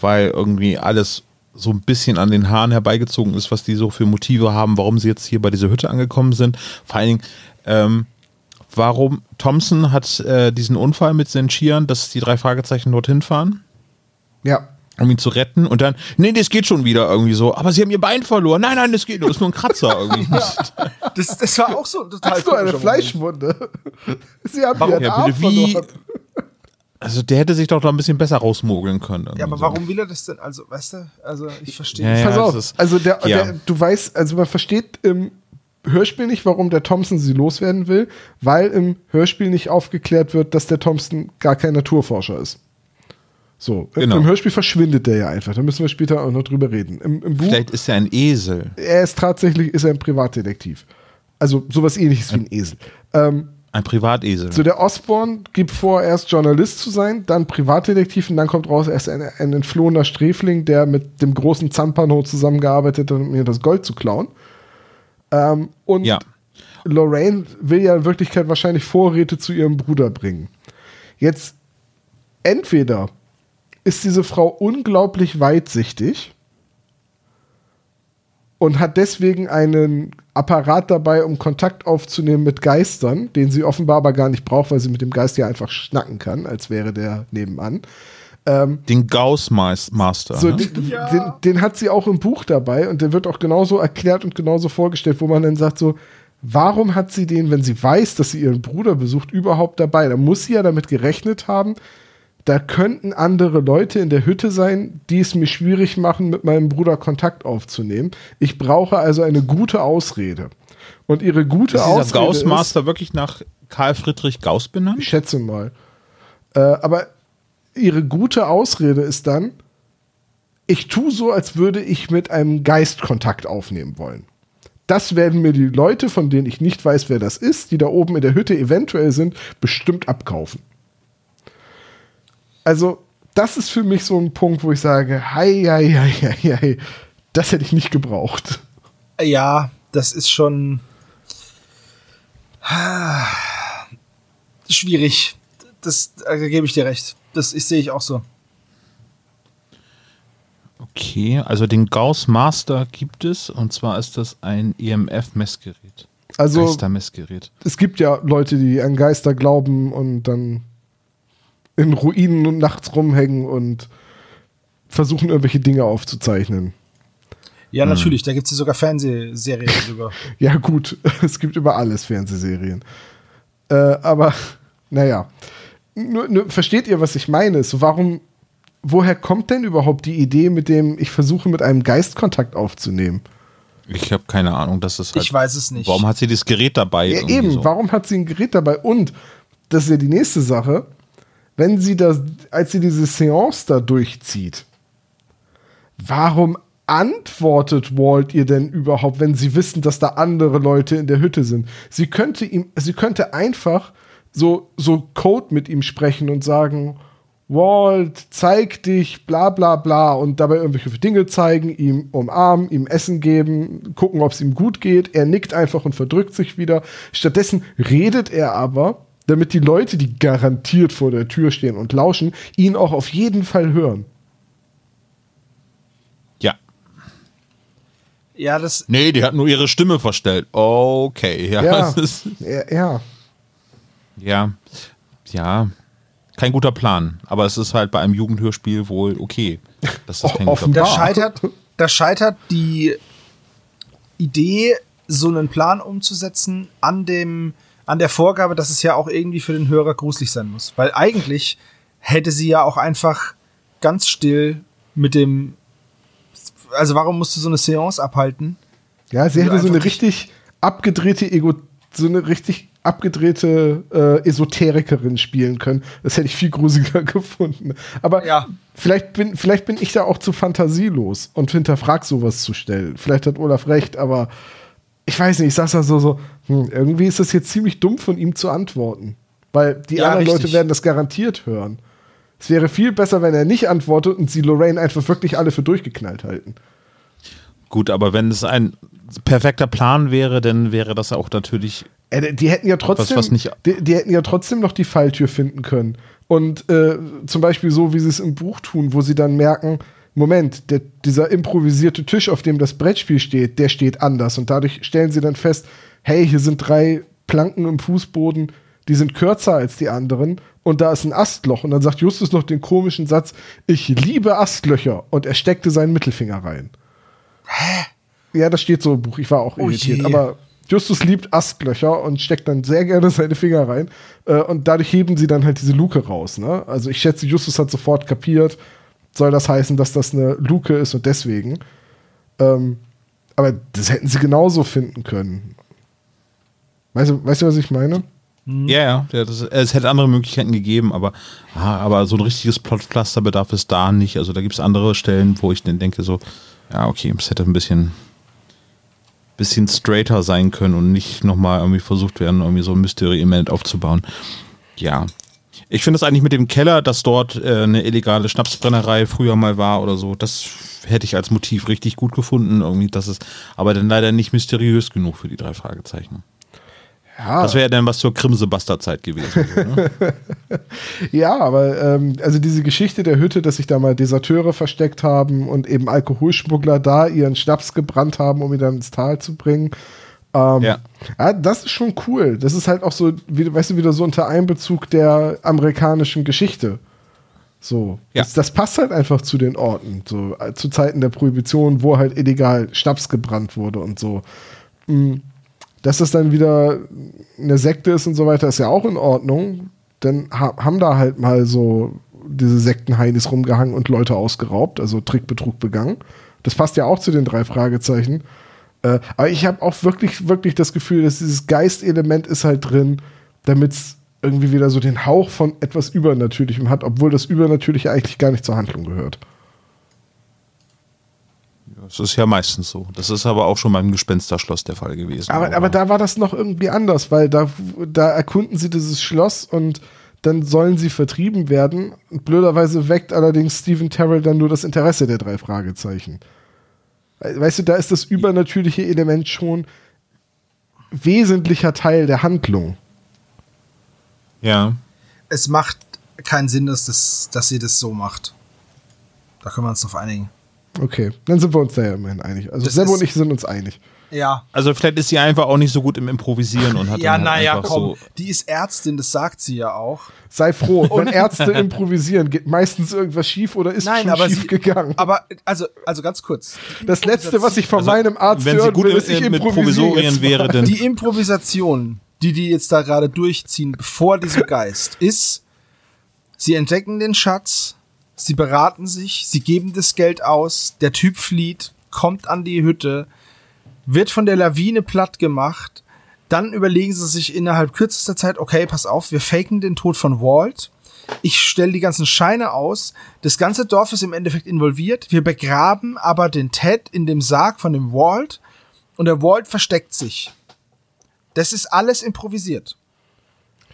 weil irgendwie alles so ein bisschen an den Haaren herbeigezogen ist, was die so für Motive haben, warum sie jetzt hier bei dieser Hütte angekommen sind. Vor allen Dingen, ähm, warum Thompson hat äh, diesen Unfall mit seinen Skiern, dass die drei Fragezeichen dorthin fahren, Ja. Um ihn zu retten und dann, nee, das geht schon wieder irgendwie so, aber sie haben ihr Bein verloren. Nein, nein, das geht nur, ist nur ein Kratzer irgendwie. Das, das war auch so total Hast du eine Fleischwunde? Sie haben ihren Ja, Arm wie- verloren. Also der hätte sich doch da ein bisschen besser rausmogeln können. Ja, aber irgendwie warum will er das denn? Also, weißt du, also ich verstehe. Ja, nicht. ja. Pass das auf, ist- also der, ja. der, du weißt, also man versteht im Hörspiel nicht, warum der Thompson sie loswerden will, weil im Hörspiel nicht aufgeklärt wird, dass der Thompson gar kein Naturforscher ist. So, Genau. im Hörspiel verschwindet der ja einfach. Da müssen wir später auch noch drüber reden. Im, im Buch, Vielleicht ist er ein Esel. er ist tatsächlich ist er ein Privatdetektiv. Also sowas ähnliches wie ein Esel. Ähm, Ein Privatesel. so, der Osborne gibt vor, erst Journalist zu sein, dann Privatdetektiv und dann kommt raus, er ist ein, ein entflohener Sträfling, der mit dem großen Zampano zusammengearbeitet hat, um mir das Gold zu klauen. Ähm, und ja. Lorraine will ja in Wirklichkeit wahrscheinlich Vorräte zu ihrem Bruder bringen. Jetzt, entweder ist diese Frau unglaublich weitsichtig und hat deswegen einen Apparat dabei, um Kontakt aufzunehmen mit Geistern, den sie offenbar aber gar nicht braucht, weil sie mit dem Geist ja einfach schnacken kann, als wäre der nebenan. Den Gauss Mas- Master. So, ne? den, den, den hat sie auch im Buch dabei und der wird auch genauso erklärt und genauso vorgestellt, wo man dann sagt so, warum hat sie den, wenn sie weiß, dass sie ihren Bruder besucht, überhaupt dabei? Da muss sie ja damit gerechnet haben, da könnten andere Leute in der Hütte sein, die es mir schwierig machen, mit meinem Bruder Kontakt aufzunehmen. Ich brauche also eine gute Ausrede. Und ihre gute ist Ausrede ist, Master wirklich nach Karl Friedrich Gauss benannt? ich schätze mal. Äh, aber ihre gute Ausrede ist dann, ich tue so, als würde ich mit einem Geist Kontakt aufnehmen wollen. Das werden mir die Leute, von denen ich nicht weiß, wer das ist, die da oben in der Hütte eventuell sind, bestimmt abkaufen. Also, das ist für mich so ein Punkt, wo ich sage, hei, hei, hei, hei, hei, das hätte ich nicht gebraucht. Ja, das ist schon schwierig. Das da gebe ich dir recht. Das ich, sehe ich auch so. Okay, also den Gauss Master gibt es und zwar ist das ein EMF-Messgerät. Also, Geistermessgerät. es gibt ja Leute, die an Geister glauben und dann in Ruinen und nachts rumhängen und versuchen, irgendwelche Dinge aufzuzeichnen. Ja, natürlich. Da gibt es ja sogar Fernsehserien drüber. Ja, gut, es gibt über alles Fernsehserien. Äh, aber, naja. Nur, nur, versteht ihr, was ich meine? So, warum, woher kommt denn überhaupt die Idee, mit dem ich versuche, mit einem Geist Kontakt aufzunehmen? Ich habe keine Ahnung, das ist halt, Ich weiß es nicht. Warum hat sie das Gerät dabei? Ja, eben, so? warum hat sie ein Gerät dabei? Und, das ist ja die nächste Sache, wenn sie das, als sie diese Seance da durchzieht, warum antwortet Walt ihr denn überhaupt, wenn sie wissen, dass da andere Leute in der Hütte sind? Sie könnte ihm, sie könnte einfach so, so Code mit ihm sprechen und sagen, Walt, zeig dich, bla bla bla und dabei irgendwelche Dinge zeigen, ihm umarmen, ihm Essen geben, gucken, ob es ihm gut geht. Er nickt einfach und verdrückt sich wieder. Stattdessen redet er aber, damit die Leute, die garantiert vor der Tür stehen und lauschen, ihn auch auf jeden Fall hören. Ja. Ja, das. Nee, die hat nur ihre Stimme verstellt. Okay, ja. Ja, ja, ja. ja. Ja. Kein guter Plan. Aber es ist halt bei einem Jugendhörspiel wohl okay. Das ist kein guter Offenbar. Da Plan. scheitert, da scheitert die Idee, so einen Plan umzusetzen an dem, an der Vorgabe, dass es ja auch irgendwie für den Hörer gruselig sein muss. Weil eigentlich hätte sie ja auch einfach ganz still mit dem, also warum musst du so eine Seance abhalten? Ja, sie hätte so eine richtig abgedrehte Ego, so eine richtig abgedrehte äh, Esoterikerin spielen können. Das hätte ich viel gruseliger gefunden. Aber Ja. vielleicht, bin, vielleicht bin ich da auch zu fantasielos und hinterfrag sowas zu stellen. Vielleicht hat Olaf recht, aber ich weiß nicht, ich sag's da so, so hm, irgendwie ist das jetzt ziemlich dumm von ihm zu antworten. Weil die Ja, anderen richtig. Leute werden das garantiert hören. Es wäre viel besser, wenn er nicht antwortet und sie Lorraine einfach wirklich alle für durchgeknallt halten. Gut, aber wenn es ein perfekter Plan wäre, dann wäre das auch natürlich. Äh, die hätten ja trotzdem, was nicht- die, die hätten ja trotzdem noch die Falltür finden können. Und äh, zum Beispiel so, wie sie es im Buch tun, wo sie dann merken, Moment, der, dieser improvisierte Tisch, auf dem das Brettspiel steht, der steht anders. Und dadurch stellen sie dann fest, hey, hier sind drei Planken im Fußboden, die sind kürzer als die anderen. Und da ist ein Astloch. Und dann sagt Justus noch den komischen Satz, ich liebe Astlöcher. Und er steckte seinen Mittelfinger rein. Ja, das steht so im Buch. Ich war auch Oh irritiert. je. Aber Justus liebt Astlöcher und steckt dann sehr gerne seine Finger rein. Äh, und dadurch heben sie dann halt diese Luke raus. Ne? Also ich schätze, Justus hat sofort kapiert, soll das heißen, dass das eine Luke ist und deswegen. Ähm, aber das hätten sie genauso finden können. Weißt du, weißt du was ich meine? Ja, ja, ja das, es hätte andere Möglichkeiten gegeben, aber, aber so ein richtiges Plotpflaster bedarf es da nicht. Also da gibt es andere Stellen, wo ich dann denke, so, ja, okay, es hätte ein bisschen, bisschen straighter sein können und nicht nochmal irgendwie versucht werden, irgendwie so ein Mystery-Element aufzubauen. Ja. Ich finde es eigentlich mit dem Keller, dass dort äh, eine illegale Schnapsbrennerei früher mal war oder so, das hätte ich als Motiv richtig gut gefunden. Irgendwie, das ist aber dann leider nicht mysteriös genug für die drei Fragezeichen. Ja, Das wäre dann was zur Krimse-Bastard-Zeit gewesen. Ne? ja aber ähm, also diese Geschichte der Hütte, dass sich da mal Deserteure versteckt haben und eben Alkoholschmuggler da ihren Schnaps gebrannt haben, um ihn dann ins Tal zu bringen. Ähm, Ja. ja. das ist schon cool. Das ist halt auch so, wie, weißt du, wieder so unter Einbezug der amerikanischen Geschichte. So. Ja. Das, das passt halt einfach zu den Orten. So, äh, zu Zeiten der Prohibition, wo halt illegal Schnaps gebrannt wurde und so. Mm, Dass das dann wieder eine Sekte ist und so weiter, ist ja auch in Ordnung. Dann ha haben da halt mal so diese Sektenheinis rumgehangen und Leute ausgeraubt, also Trickbetrug begangen. Das passt ja auch zu den drei Fragezeichen. Äh, aber ich habe auch wirklich, wirklich das Gefühl, dass dieses Geistelement ist halt drin, damit es irgendwie wieder so den Hauch von etwas Übernatürlichem hat, obwohl das Übernatürliche eigentlich gar nicht zur Handlung gehört. Das ist ja meistens so. Das ist aber auch schon beim Gespensterschloss der Fall gewesen. Aber, aber da war das noch irgendwie anders, weil da, da erkunden sie dieses Schloss und dann sollen sie vertrieben werden. Blöderweise weckt allerdings Stephen Terrell dann nur das Interesse der drei Fragezeichen. We- Weißt du, da ist das übernatürliche Element schon wesentlicher Teil der Handlung. ja. Es macht keinen Sinn, dass, das, dass sie das so macht. Da können wir uns drauf einigen. Okay, dann sind wir uns da ja immerhin einig. Also Das Sebo und ich sind uns einig. Ja. Also vielleicht ist sie einfach auch nicht so gut im Improvisieren und hat Ja, dann halt naja, einfach komm. so. Die ist Ärztin, das sagt sie ja auch. Sei froh, wenn Ärzte improvisieren, geht meistens irgendwas schief oder ist Nein, schon aber schief sie, gegangen. Aber, also, also ganz kurz. das letzte, was ich von Also, meinem Arzt wenn sie hören gut will, ist, ich mit Provisorien wäre, dann Die Improvisation, die die jetzt da gerade durchziehen vor diesem Geist, ist, sie entdecken den Schatz, sie beraten sich, sie geben das Geld aus, der Typ flieht, kommt an die Hütte, wird von der Lawine platt gemacht, dann überlegen sie sich innerhalb kürzester Zeit, okay, pass auf, wir faken den Tod von Walt. Ich stelle die ganzen Scheine aus. Das ganze Dorf ist im Endeffekt involviert. Wir begraben aber den Ted in dem Sarg von dem Walt und der Walt versteckt sich. Das ist alles improvisiert.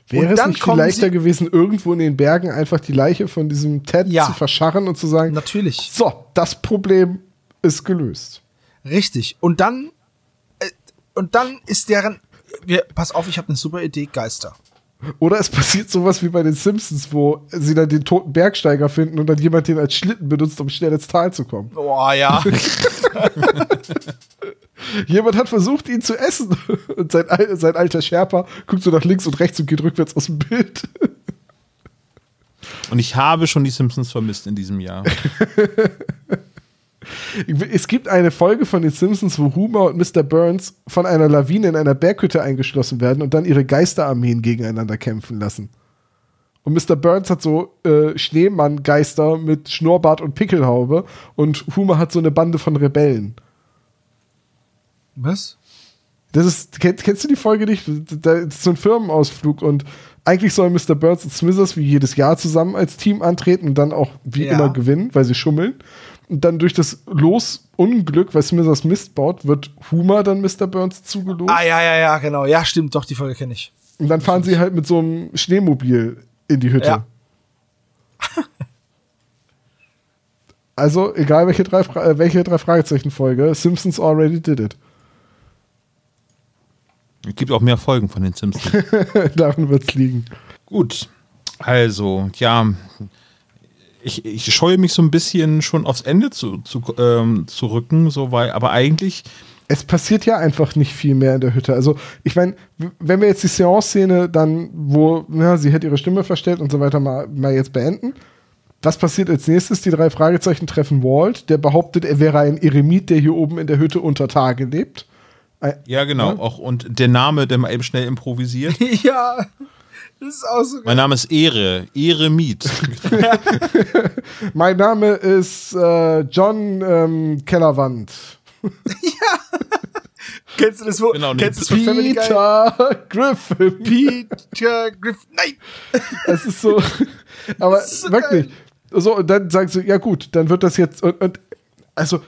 Wäre es nicht viel leichter gewesen, irgendwo in den Bergen einfach die Leiche von diesem Ted Ja. zu verscharren und zu sagen, Natürlich. so, das Problem ist gelöst. Richtig. Und dann, und dann ist deren, wir, pass auf, ich habe eine super Idee, Geister. Oder es passiert sowas wie bei den Simpsons, wo sie dann den toten Bergsteiger finden und dann jemand den als Schlitten benutzt, um schnell ins Tal zu kommen. Oh ja. Jemand hat versucht, ihn zu essen. Und sein, sein alter Sherpa guckt so nach links und rechts und geht rückwärts aus dem Bild. Und ich habe schon die Simpsons vermisst in diesem Jahr. Es gibt eine Folge von den Simpsons, wo Homer und Mr. Burns von einer Lawine in einer Berghütte eingeschlossen werden und dann ihre Geisterarmeen gegeneinander kämpfen lassen. Und Mr. Burns hat so äh, Schneemann-Geister mit Schnurrbart und Pickelhaube und Homer hat so eine Bande von Rebellen. Was? Das ist, kennst, kennst du die Folge nicht? Da ist so ein Firmenausflug und eigentlich sollen Mr. Burns und Smithers wie jedes Jahr zusammen als Team antreten und dann auch wie Ja. immer gewinnen, weil sie schummeln. Und dann durch das Los-Unglück, weil Smithers Mist baut, wird Homer dann Mr. Burns zugelost. Ah, ja, ja, ja, genau. Ja, stimmt, doch, die Folge kenne ich. Und dann fahren sie halt mit so einem Schneemobil in die Hütte. Ja. Also, egal welche drei, Fra äh, welche drei Fragezeichen-Folge, Simpsons already did it. Es gibt auch mehr Folgen von den Simpsons. Daran wird's liegen. Gut, also, ja, ich, ich scheue mich so ein bisschen schon aufs Ende zu, zu, ähm, zu rücken, so, weil, aber eigentlich, es passiert ja einfach nicht viel mehr in der Hütte. Also, ich meine, wenn wir jetzt die Seance-Szene dann, wo na, sie hat ihre Stimme verstellt und so weiter, mal, mal jetzt beenden. Was passiert als nächstes? Die drei Fragezeichen treffen Walt, der behauptet, er wäre ein Eremit, der hier oben in der Hütte unter Tage lebt. Ein- ja, genau, Ja. auch und der Name, der mal eben schnell improvisiert. ja. Das ist auch so. mein Name ist Ehre, Eremit. Mein Name ist äh, John ähm, Kellerwand. Kennst du das wo? Genau, kennst du das von Family Guy? Peter Griffin. Peter Griff. Nein! Es ist so, aber ist so wirklich. So, und dann sagen sie, ja gut, dann wird das jetzt, und, und also,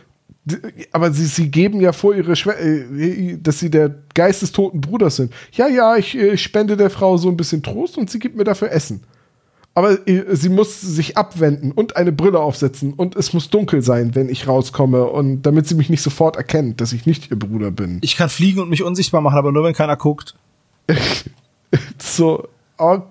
aber sie, sie geben ja vor, ihre Schwe äh, dass sie der Geist des toten Bruders sind. Ja, ja, ich äh, spende der Frau so ein bisschen Trost und sie gibt mir dafür Essen. Aber äh, sie muss sich abwenden und eine Brille aufsetzen und es muss dunkel sein, wenn ich rauskomme und damit sie mich nicht sofort erkennt, dass ich nicht ihr Bruder bin. Ich kann fliegen und mich unsichtbar machen, aber nur wenn keiner guckt. So, okay.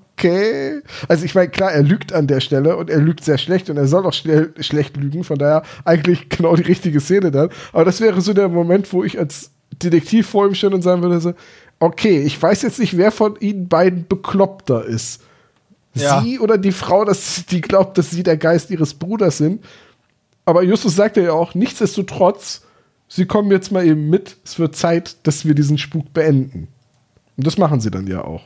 Also ich meine, klar, er lügt an der Stelle und er lügt sehr schlecht und er soll auch schnell, schlecht lügen, von daher eigentlich genau die richtige Szene dann. Aber das wäre so der Moment, wo ich als Detektiv vor ihm stehe und sagen würde so, okay, ich weiß jetzt nicht, wer von ihnen beiden bekloppter ist. Ja. sie oder die Frau, dass die glaubt, dass sie der Geist ihres Bruders sind. Aber Justus sagte ja auch, nichtsdestotrotz, sie kommen jetzt mal eben mit. Es wird Zeit, dass wir diesen Spuk beenden. Und das machen sie dann ja auch.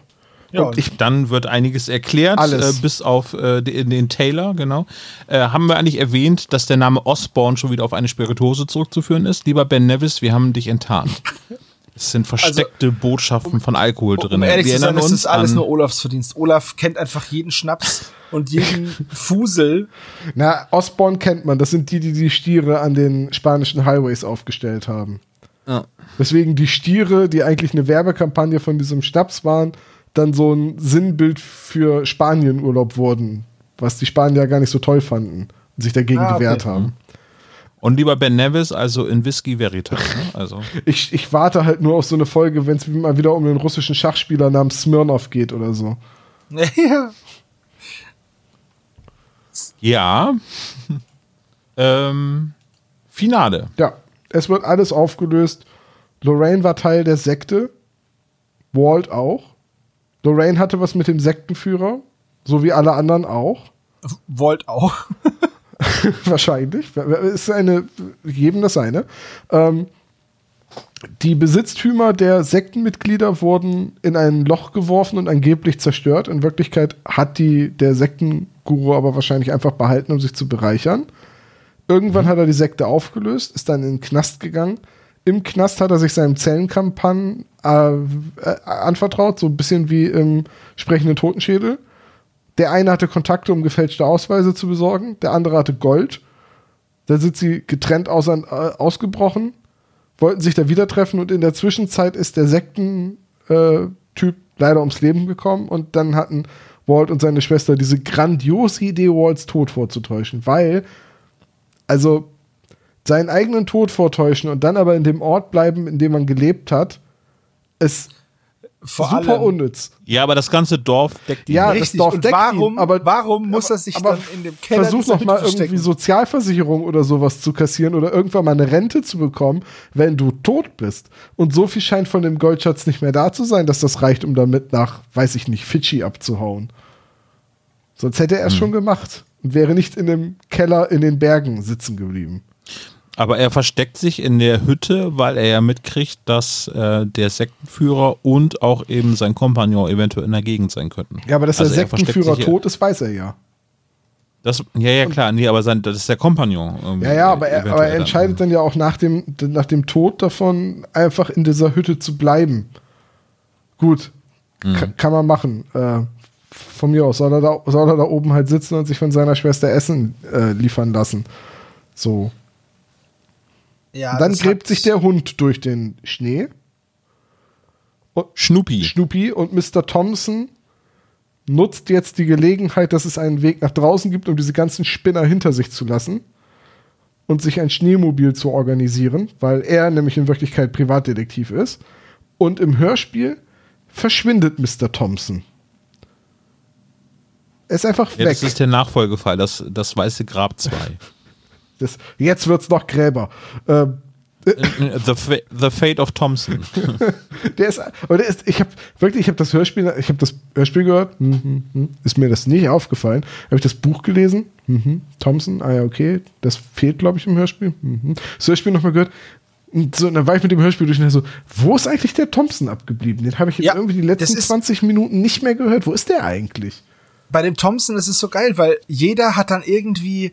Ja, und ich, Dann wird einiges erklärt, Alles. Äh, bis auf äh, den, den Taylor, genau. Äh, haben wir eigentlich erwähnt, dass der Name Osborne schon wieder auf eine Spirituose zurückzuführen ist? Lieber Ben Nevis, wir haben dich enttarnt. Es sind versteckte Botschaften von Alkohol drin. Um ehrlich wir zu sein, uns ist alles an, nur Olafs Verdienst. Olaf kennt einfach jeden Schnaps und jeden Fusel. na, Osborne kennt man. Das sind die, die die Stiere an den spanischen Highways aufgestellt haben. Ja. Weswegen die Stiere, die eigentlich eine Werbekampagne von diesem Schnaps waren, dann so ein Sinnbild für Spanienurlaub wurden, was die Spanier gar nicht so toll fanden und sich dagegen Ah, okay. gewehrt haben. Und lieber Ben Nevis, also in Whisky Veritas. Ne? Also, Ich, ich warte halt nur auf so eine Folge, wenn es mal wieder um einen russischen Schachspieler namens Smirnov geht oder so. ja. ja. ähm, Finale. Ja, es wird alles aufgelöst. Lorraine war Teil der Sekte. Walt auch. Lorraine hatte was mit dem Sektenführer, so wie alle anderen auch. Wollt auch. Wahrscheinlich. Ist eine, jedem das seine. Ähm, die Besitztümer der Sektenmitglieder wurden in ein Loch geworfen und angeblich zerstört. In Wirklichkeit hat die der Sektenguru aber wahrscheinlich einfach behalten, um sich zu bereichern. Irgendwann hat er die Sekte aufgelöst, ist dann in den Knast gegangen. Im Knast hat er sich seinem Zellenkampagne äh, äh, anvertraut, so ein bisschen wie im sprechenden Totenschädel. Der eine hatte Kontakte, um gefälschte Ausweise zu besorgen, der andere hatte Gold. Da sind sie getrennt aus, äh, ausgebrochen, wollten sich da wieder treffen und in der Zwischenzeit ist der Sekten-Typ leider ums Leben gekommen und dann hatten Walt und seine Schwester diese grandiose Idee, Walts Tod vorzutäuschen, weil, also seinen eigenen Tod vortäuschen und dann aber in dem Ort bleiben, in dem man gelebt hat, ist Vor super allem. unnütz. Ja, aber das ganze Dorf deckt ihn. Ja, das Richtig. Dorf Und deckt warum, ihn, aber warum muss er sich aber dann in dem Keller versuch noch mal verstecken? irgendwie Sozialversicherung oder sowas zu kassieren oder irgendwann mal eine Rente zu bekommen, wenn du tot bist. Und so viel scheint von dem Goldschatz nicht mehr da zu sein, dass das reicht, um damit nach, weiß ich nicht, Fidschi abzuhauen. Sonst hätte er es schon gemacht und wäre nicht in dem Keller in den Bergen sitzen geblieben. Aber er versteckt sich in der Hütte, weil er ja mitkriegt, dass äh, der Sektenführer und auch eben sein Kompagnon eventuell in der Gegend sein könnten. Ja, aber dass Also der er Sektenführer tot ist, weiß er ja. Das, ja, ja, klar, nee, aber sein, das ist der Kompagnon. irgendwie, Ja, ja, aber er, aber er dann. entscheidet dann ja auch nach dem, nach dem Tod davon, einfach in dieser Hütte zu bleiben. Gut, ka- kann man machen. Äh, von mir aus soll er, da, soll er da oben halt sitzen und sich von seiner Schwester Essen äh, liefern lassen. So. Ja, dann gräbt sich der Hund durch den Schnee. Schnuppi. Schnupi und Mr. Thompson nutzt jetzt die Gelegenheit, dass es einen Weg nach draußen gibt, um diese ganzen Spinner hinter sich zu lassen und sich ein Schneemobil zu organisieren, weil er nämlich in Wirklichkeit Privatdetektiv ist. Und im Hörspiel verschwindet Mr. Thompson. Er ist einfach Ja, weg. das ist der Nachfolgefall, das, das Weiße Grab 2. Das, jetzt wird's noch Gräber. Ähm, the, Fa the Fate of Thompson. Der ist, der ist, ich habe wirklich, ich habe das Hörspiel, ich habe das Hörspiel gehört, hm, hm, hm, ist mir das nicht aufgefallen. Habe ich das Buch gelesen, hm, hm, Thompson, ah ja, okay, das fehlt, glaube ich, im Hörspiel. Hm, hm. Das Hörspiel nochmal gehört. Und so, und dann war ich mit dem Hörspiel durch und so, wo ist eigentlich der Thompson abgeblieben? Den habe ich jetzt Ja, irgendwie die letzten das ist- 20 Minuten nicht mehr gehört. Wo ist der eigentlich? bei dem Thompson ist es so geil, weil jeder hat dann irgendwie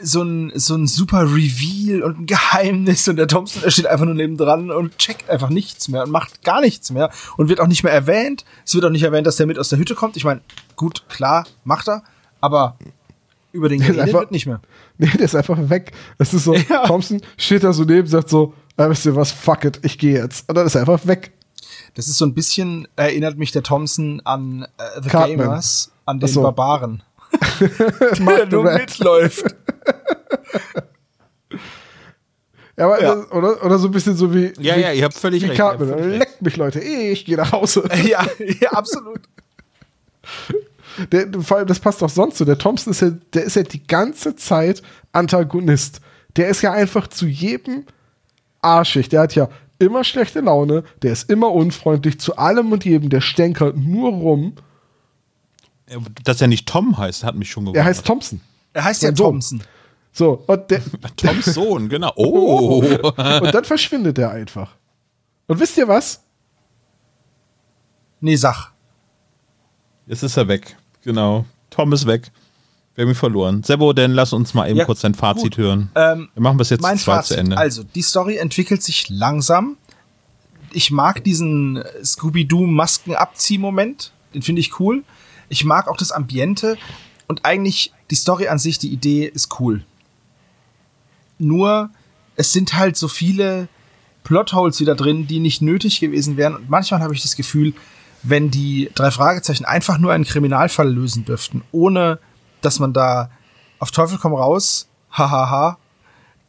so ein, so ein super Reveal und ein Geheimnis und der Thompson, der steht einfach nur nebendran und checkt einfach nichts mehr und macht gar nichts mehr und wird auch nicht mehr erwähnt. Es wird auch nicht erwähnt, dass der mit aus der Hütte kommt. Ich meine, gut, klar, macht er, aber über den geredet einfach- wird nicht mehr. Nee, der ist einfach weg. Es ist so, Ja. Thompson steht da so neben, sagt so, ah, wisst ihr was, fuck it, ich gehe jetzt. Und dann ist er einfach weg. Das ist so ein bisschen, erinnert mich der Thompson an äh, The Cartman. Gamers, an den so. Barbaren. Der nur mitläuft. Ja, aber Ja. Das, oder, oder so ein bisschen so wie, Ja, wie, ja, ihr habt völlig wie recht, Cartman. völlig recht. Leckt mich, Leute. Ich gehe nach Hause. ja, ja, absolut. Der, vor allem, das passt auch sonst so. Der Thompson ist ja, der ist ja die ganze Zeit Antagonist. Der ist ja einfach zu jedem arschig. Der hat ja immer schlechte Laune, der ist immer unfreundlich zu allem und jedem, der stänkert nur rum. Dass er nicht Tom heißt, hat mich schon gewundert. Er heißt Thompson. Er heißt ja. Thompson. So, und, der, Toms Sohn, genau. Oh. und dann verschwindet er einfach. Und wisst ihr was? Nee, sag. Jetzt ist er weg. Genau. Tom ist weg. Wir haben ihn verloren. Sebo, dann lass uns mal eben Ja, kurz dein Fazit gut. hören. Ähm, Wir machen bis jetzt mein zwei Fazit. zu Ende. Also, die Story entwickelt sich langsam. Ich mag diesen Scooby-Doo-Masken-Abzieh-Moment. Den finde ich cool. Ich mag auch das Ambiente. Und eigentlich die Story an sich, die Idee ist cool. Nur, es sind halt so viele Plotholes wieder drin, die nicht nötig gewesen wären. Und manchmal habe ich das Gefühl, wenn die drei Fragezeichen einfach nur einen Kriminalfall lösen dürften, ohne dass man da auf Teufel komm raus, hahaha,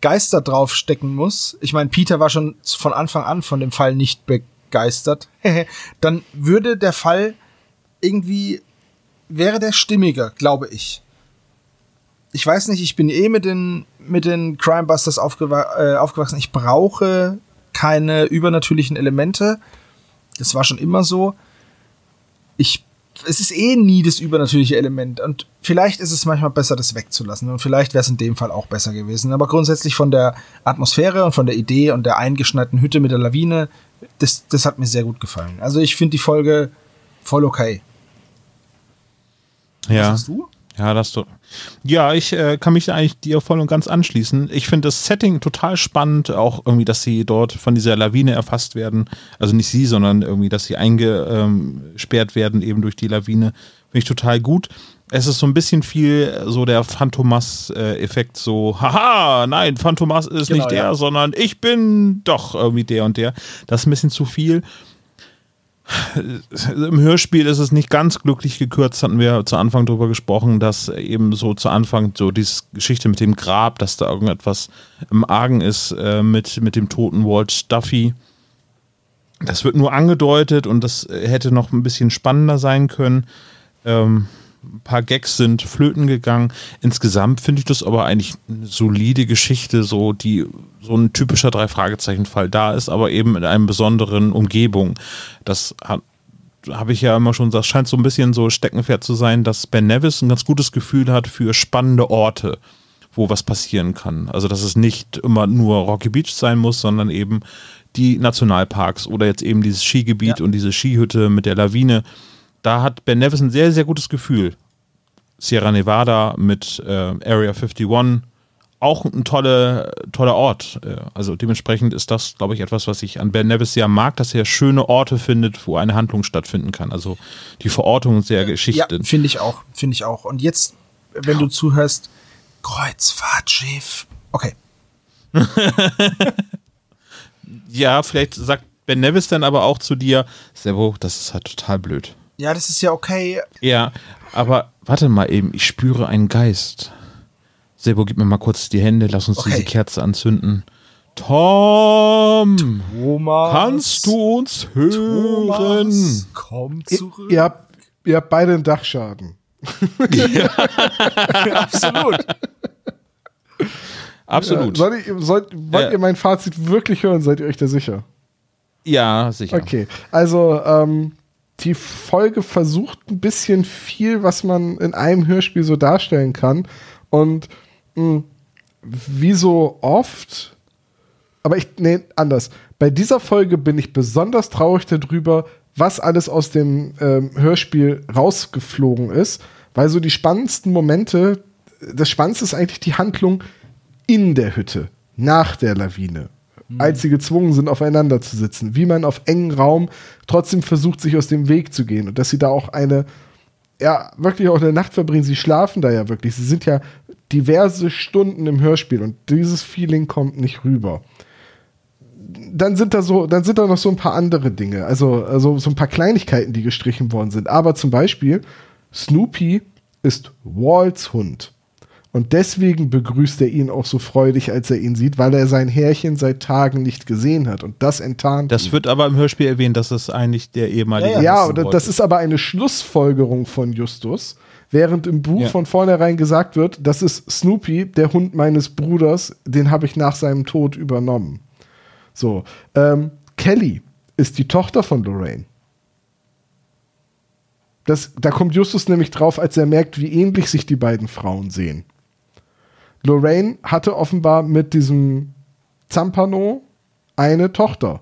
Geister draufstecken muss. Ich meine, Peter war schon von Anfang an von dem Fall nicht begeistert. Dann würde der Fall irgendwie, wäre der stimmiger, glaube ich. Ich weiß nicht, ich bin eh mit den, mit den Crimebusters aufgewa äh, aufgewachsen. Ich brauche keine übernatürlichen Elemente. Das war schon immer so. Ich, es ist eh nie das übernatürliche Element. Und vielleicht ist es manchmal besser, das wegzulassen. Und vielleicht wäre es in dem Fall auch besser gewesen. Aber grundsätzlich von der Atmosphäre und von der Idee und der eingeschneiten Hütte mit der Lawine, das, das hat mir sehr gut gefallen. Also ich finde die Folge voll okay. ja. Was hast du? Ja, das du. Ja, ich äh, kann mich eigentlich dir voll und ganz anschließen. Ich finde das Setting total spannend, auch irgendwie, dass sie dort von dieser Lawine erfasst werden. Also nicht sie, sondern irgendwie, dass sie eingesperrt werden eben durch die Lawine. Finde ich total gut. Es ist so ein bisschen viel so der Phantomas-Effekt, so, haha, nein, Phantomas ist Genau, nicht der, ja. sondern ich bin doch irgendwie der und der. Das ist ein bisschen zu viel. Im Hörspiel ist es nicht ganz glücklich gekürzt, hatten wir zu Anfang drüber gesprochen, dass eben so zu Anfang so diese Geschichte mit dem Grab, dass da irgendetwas im Argen ist äh, mit, mit dem toten Walt Duffy. Das wird nur angedeutet und das hätte noch ein bisschen spannender sein können. Ähm, ein paar Gags sind flöten gegangen. Insgesamt finde ich das aber eigentlich eine solide Geschichte, so die so ein typischer Drei-Fragezeichen-Fall da ist, aber eben in einer besonderen Umgebung. Das hat habe ich ja immer schon gesagt, scheint so ein bisschen so Steckenpferd zu sein, dass Ben Nevis ein ganz gutes Gefühl hat für spannende Orte, wo was passieren kann. Also, dass es nicht immer nur Rocky Beach sein muss, sondern eben die Nationalparks oder jetzt eben dieses Skigebiet Ja. und diese Skihütte mit der Lawine. Da hat Ben Nevis ein sehr, sehr gutes Gefühl. Sierra Nevada mit äh, Area 51 auch ein tolle, toller Ort. Äh, Also dementsprechend ist das, glaube ich, etwas, was ich an Ben Nevis sehr mag, dass er schöne Orte findet, wo eine Handlung stattfinden kann. Also die Verortung sehr Ja, Geschichte. finde ich auch, finde ich auch. Und jetzt, wenn du zuhörst, Kreuzfahrtschiff. Okay. Ja, vielleicht sagt Ben Nevis dann aber auch zu dir, Servo, das ist halt total blöd. Ja, das ist ja okay. Ja, aber warte mal eben, ich spüre einen Geist. Sebo, gib mir mal kurz die Hände, lass uns Okay. diese Kerze anzünden. Tom, Thomas. kannst du uns hören? Thomas, komm zurück. Ihr habt, ihr habt beide einen Dachschaden. Absolut. Absolut. Ja, soll ich, sollt, wollt Ja. ihr mein Fazit wirklich hören? Seid ihr euch da sicher? Ja, sicher. Okay, also ähm, die Folge versucht ein bisschen viel, was man in einem Hörspiel so darstellen kann. Und mh, wie so oft, aber ich, nee, anders. Bei dieser Folge bin ich besonders traurig darüber, was alles aus dem ähm, Hörspiel rausgeflogen ist, weil so die spannendsten Momente, das Spannendste ist eigentlich die Handlung in der Hütte, nach der Lawine als sie gezwungen sind, aufeinander zu sitzen, wie man auf engen Raum trotzdem versucht, sich aus dem Weg zu gehen und dass sie da auch eine, ja, wirklich auch eine Nacht verbringen. Sie schlafen da ja wirklich. Sie sind ja diverse Stunden im Hörspiel und dieses Feeling kommt nicht rüber. Dann sind da so, dann sind da noch so ein paar andere Dinge, also, also so ein paar Kleinigkeiten, die gestrichen worden sind. Aber zum Beispiel, Snoopy ist Walts Hund. Und deswegen begrüßt er ihn auch so freudig, als er ihn sieht, weil er sein Härchen seit Tagen nicht gesehen hat. Und das enttarnt Das ihn. wird aber im Hörspiel erwähnt, dass es eigentlich der ehemalige. Ja, Ja, und das ist aber eine Schlussfolgerung von Justus, während im Buch Ja. von vornherein gesagt wird, das ist Snoopy, der Hund meines Bruders, den habe ich nach seinem Tod übernommen. So, ähm, Kelly ist die Tochter von Lorraine. Das, da kommt Justus nämlich drauf, als er merkt, wie ähnlich sich die beiden Frauen sehen. Lorraine hatte offenbar mit diesem Zampano eine Tochter.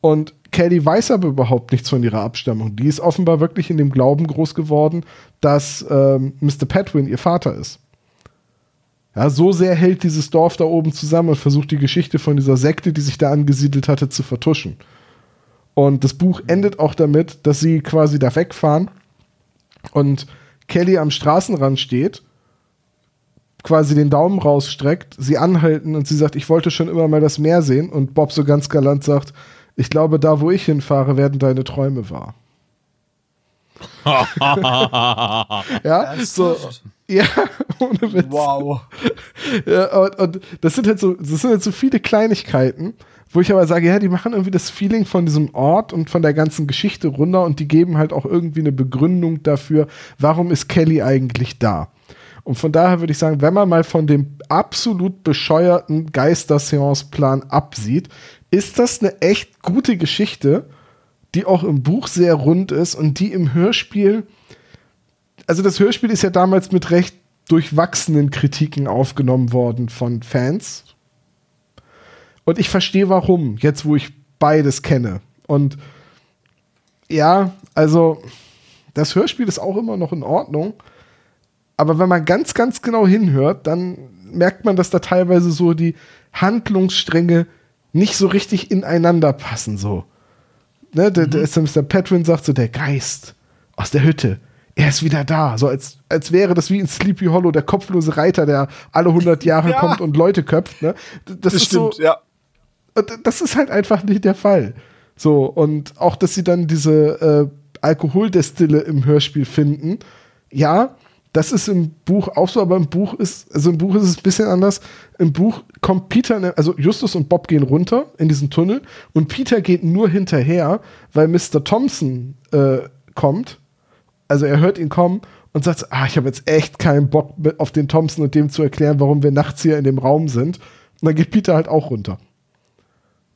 Und Kelly weiß aber überhaupt nichts von ihrer Abstammung. Die ist offenbar wirklich in dem Glauben groß geworden, dass ähm, Mr. Petwin ihr Vater ist. Ja, so sehr hält dieses Dorf da oben zusammen und versucht die Geschichte von dieser Sekte, die sich da angesiedelt hatte, zu vertuschen. Und das Buch endet auch damit, dass sie quasi da wegfahren und Kelly am Straßenrand steht, quasi den Daumen rausstreckt, sie anhalten und sie sagt, ich wollte schon immer mal das Meer sehen und Bob so ganz galant sagt, ich glaube, da wo ich hinfahre, werden deine Träume wahr. ja, so, ja, ohne Witz. Wow. Ja, und, und das sind halt so, das sind halt so viele Kleinigkeiten, wo ich aber sage, ja, die machen irgendwie das Feeling von diesem Ort und von der ganzen Geschichte runter und die geben halt auch irgendwie eine Begründung dafür, warum ist Kelly eigentlich da. Und von daher würde ich sagen, wenn man mal von dem absolut bescheuerten Geisterseance-Plan absieht, ist das eine echt gute Geschichte, die auch im Buch sehr rund ist und die im Hörspiel, also das Hörspiel ist ja damals mit recht durchwachsenen Kritiken aufgenommen worden von Fans. Und ich verstehe warum, jetzt wo ich beides kenne. Und ja, also das Hörspiel ist auch immer noch in Ordnung. Aber wenn man ganz, ganz genau hinhört, dann merkt man, dass da teilweise so die Handlungsstränge nicht so richtig ineinander passen. So. Ne, der, der Mhm. Mr. Petwin sagt so, der Geist aus der Hütte, er ist wieder da. So als, als wäre das wie in Sleepy Hollow der kopflose Reiter, der alle 100 Jahre Ja. kommt und Leute köpft. Ne? Das, Das ist stimmt, so, ja. das ist halt einfach nicht der Fall. So, und auch, dass sie dann diese äh, Alkoholdestille im Hörspiel finden, ja, das ist im Buch auch so, aber im Buch ist, also im Buch ist es ein bisschen anders. Im Buch kommt Peter, also Justus und Bob gehen runter in diesen Tunnel und Peter geht nur hinterher, weil Mr. Thompson äh, kommt. Also er hört ihn kommen und sagt, ah, ich habe jetzt echt keinen Bock auf den Thompson und dem zu erklären, warum wir nachts hier in dem Raum sind. Und dann geht Peter halt auch runter.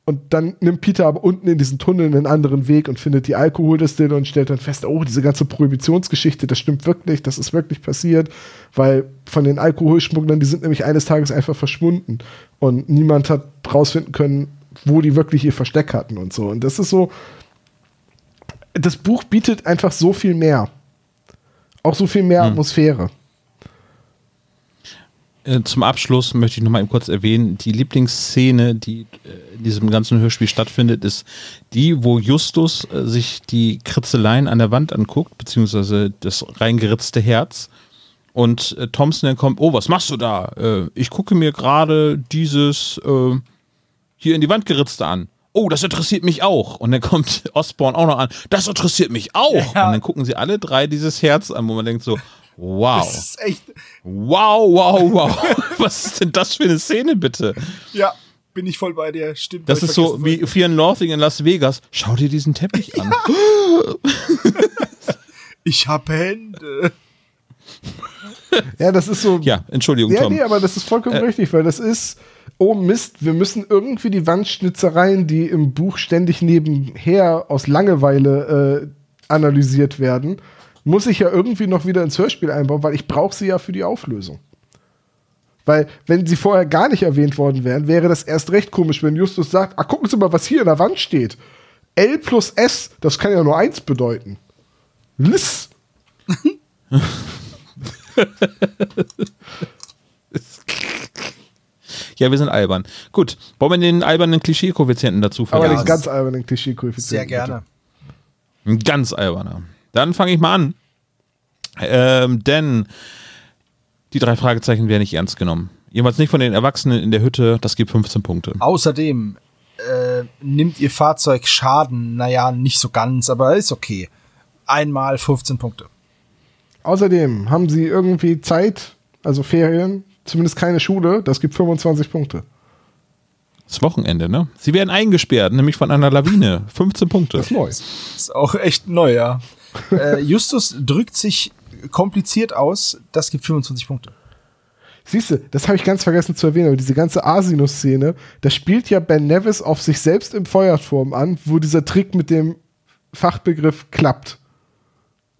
Und dann nimmt Peter aber unten in diesen Tunnel einen anderen Weg und findet die Alkoholdestille und stellt dann fest, oh, diese ganze Prohibitionsgeschichte, das stimmt wirklich, das ist wirklich passiert, weil von den Alkoholschmugglern, die sind nämlich eines Tages einfach verschwunden und niemand hat rausfinden können, wo die wirklich ihr Versteck hatten und so. Und das ist so, das Buch bietet einfach so viel mehr. Auch so viel mehr Atmosphäre. Äh, Zum Abschluss möchte ich noch mal eben kurz erwähnen, die Lieblingsszene, die äh, in diesem ganzen Hörspiel stattfindet, ist die, wo Justus äh, sich die Kritzeleien an der Wand anguckt, beziehungsweise das reingeritzte Herz. Und Thompson dann kommt, oh, was machst du da? Ich gucke mir gerade dieses hier in die Wand geritzte an. Oh, das interessiert mich auch. Und dann kommt Osborne auch noch an. Das interessiert mich auch. Ja. Und dann gucken sie alle drei dieses Herz an, wo man denkt so, wow. Das ist echt, Wow, wow, wow. Was ist denn das für eine Szene, bitte? ja, bin ich voll bei dir. Stimmt. Das ist so wie Fear and Loathing in Las Vegas. Schau dir diesen Teppich an. Ich hab Hände. Ja, das ist so. Ja, Entschuldigung, Ja, Tom. nee, aber das ist vollkommen Äh, richtig, weil das ist, oh Mist, wir müssen irgendwie die Wandschnitzereien, die im Buch ständig nebenher aus Langeweile äh, analysiert werden, muss ich ja irgendwie noch wieder ins Hörspiel einbauen, weil ich brauche sie ja für die Auflösung. Weil, wenn sie vorher gar nicht erwähnt worden wären, wäre das erst recht komisch, wenn Justus sagt, ah, gucken Sie mal, was hier in der Wand steht. L plus S, das kann ja nur eins bedeuten. Liss. Ja, wir sind albern. Gut, wollen wir den albernen Klischee-Koeffizienten dazu Aber vergeben? den ganz albernen Klischee-Koeffizienten. Sehr gerne. Ein ganz alberner. Dann fange ich mal an. Ähm, denn die drei Fragezeichen werden nicht ernst genommen. Jedenfalls nicht von den Erwachsenen in der Hütte. Das gibt 15 Punkte. Außerdem äh, nimmt ihr Fahrzeug Schaden. Naja, nicht so ganz, aber ist okay. Einmal 15 Punkte. Außerdem haben sie irgendwie Zeit, also Ferien, zumindest keine Schule, das gibt 25 Punkte. Das Wochenende, ne? Sie werden eingesperrt, nämlich von einer Lawine. 15 Punkte. Das ist neu. Ist auch echt neu, ja. Äh, Justus drückt sich kompliziert aus. Das gibt 25 Punkte. Siehst du, das habe ich ganz vergessen zu erwähnen, aber diese ganze Asinus-Szene, da spielt ja Ben Nevis auf sich selbst im Feuerturm an, wo dieser Trick mit dem Fachbegriff klappt.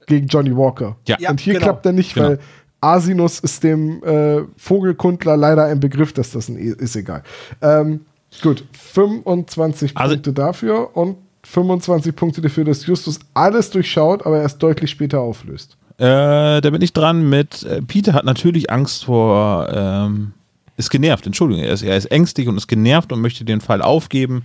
gegen Johnny Walker. Ja. Ja, Und hier genau. klappt er nicht, Genau. weil Asinus ist dem äh, Vogelkundler leider ein Begriff, dass das ein E ist egal. Ähm, gut, 25 Also- Punkte dafür und 25 Punkte dafür, dass Justus alles durchschaut, aber erst deutlich später auflöst. Äh, da bin ich dran mit. Äh, Peter hat natürlich Angst vor. Ähm, ist genervt, Entschuldigung. Er ist, er ist ängstlich und ist genervt und möchte den Fall aufgeben.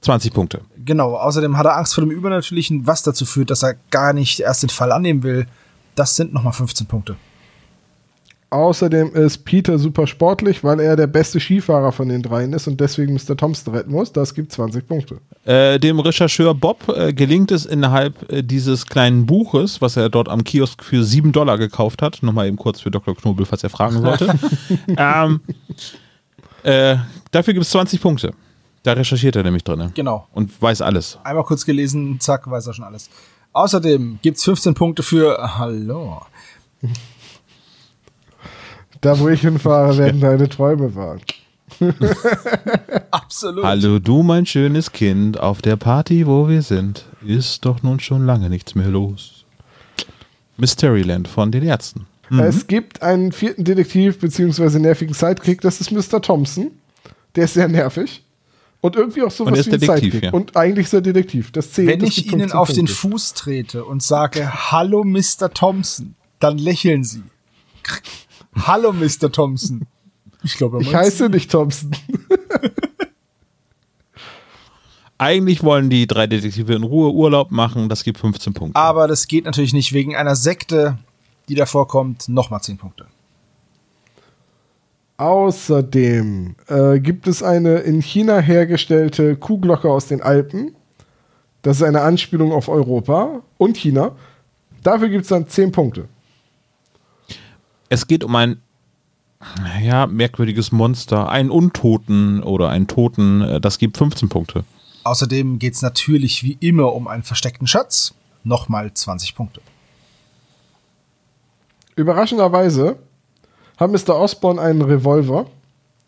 20 Punkte. Genau, außerdem hat er Angst vor dem Übernatürlichen, was dazu führt, dass er gar nicht erst den Fall annehmen will. Das sind nochmal 15 Punkte. Außerdem ist Peter super sportlich, weil er der beste Skifahrer von den dreien ist und deswegen Mr. Thompson retten muss. Das gibt 20 Punkte. Äh, dem Rechercheur Bob äh, gelingt es innerhalb äh, dieses kleinen Buches, was er dort am Kiosk für 7 Dollar gekauft hat, nochmal eben kurz für Dr. Knobel, falls er fragen sollte. ähm, äh, dafür gibt es 20 Punkte. Da recherchiert er nämlich drin. Genau. Und weiß alles. Einmal kurz gelesen, zack, weiß er schon alles. Außerdem gibt's 15 Punkte für Hallo. Da, wo ich hinfahre, werden deine Träume wahr. Absolut. Hallo du, mein schönes Kind, auf der Party, wo wir sind, ist doch nun schon lange nichts mehr los. Mysteryland von den Ärzten. Es gibt einen vierten Detektiv bzw. nervigen Sidekick, das ist Mr. Thompson. Der ist sehr nervig. Und irgendwie auch sowas Und ist wie ein Detektiv, Sidekick. ja. Und eigentlich ist er Detektiv. Das zählt. Wenn das ich Ihnen 15 auf den Punkte. Fuß trete und sage Hallo Mr. Thompson, dann lächeln Sie. Hallo Mr. Thompson. Ich glaube, Ich heiße nicht Thompson. Eigentlich wollen die drei Detektive in Ruhe Urlaub machen, das gibt 15 Punkte. Aber das geht natürlich nicht wegen einer Sekte, die da vorkommt. Nochmal 10 Punkte. Außerdem äh, gibt es eine in China hergestellte Kuhglocke aus den Alpen. Das ist eine Anspielung auf Europa und China. Dafür gibt es dann 10 Punkte. Es geht um ein ja, merkwürdiges Monster, einen Untoten oder einen Toten, äh, das gibt 15 Punkte. Außerdem geht's natürlich wie immer um einen versteckten Schatz. Nochmal 20 Punkte. Überraschenderweise hat Mr. Osborne einen Revolver,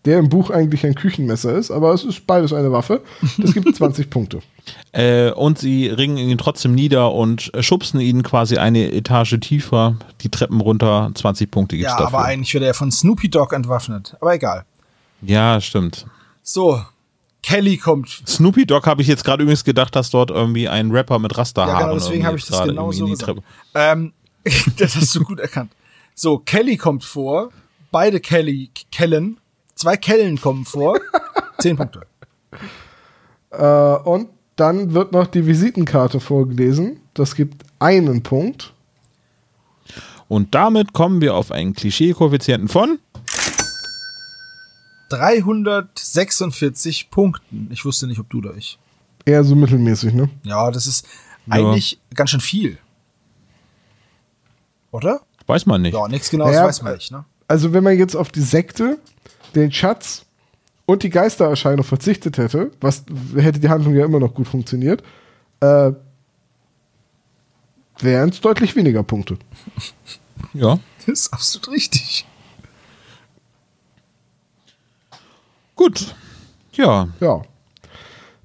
der im Buch eigentlich ein Küchenmesser ist, aber es ist beides eine Waffe. Das gibt 20 Punkte. Äh, und sie ringen ihn trotzdem nieder und schubsen ihn quasi eine Etage tiefer, die Treppen runter, 20 Punkte gibt's Ja, dafür. aber eigentlich wird er von Snoopy Dogg entwaffnet. Aber egal. ja, stimmt. So, Kelly kommt. Snoopy Dogg habe ich jetzt gerade übrigens gedacht, dass dort irgendwie ein Rapper mit Rasterhaaren Ja, genau, deswegen irgendwie habe ich das gerade genau so in die gesagt. Treppe- Ähm, das hast du gut erkannt. So, Kelly kommt vor. Beide Kelly, Kellen. Zwei Kellen kommen vor. Zehn Punkte. äh, und dann wird noch die Visitenkarte vorgelesen. Das gibt einen Punkt. Und damit kommen wir auf einen Klischee-Koeffizienten von 346 Punkten. Ich wusste nicht, ob du oder ich. Eher so mittelmäßig, ne? Ja, das ist Ja. eigentlich ganz schön viel. Oder? Weiß man nicht. Ja, nichts genaues Naja, weiß man nicht, ne? Also, wenn man jetzt auf die Sekte, den Schatz und die Geistererscheinung verzichtet hätte, was hätte die Handlung ja immer noch gut funktioniert, äh, wären es deutlich weniger Punkte. Ja. Das ist absolut richtig. Gut. Ja. Ja.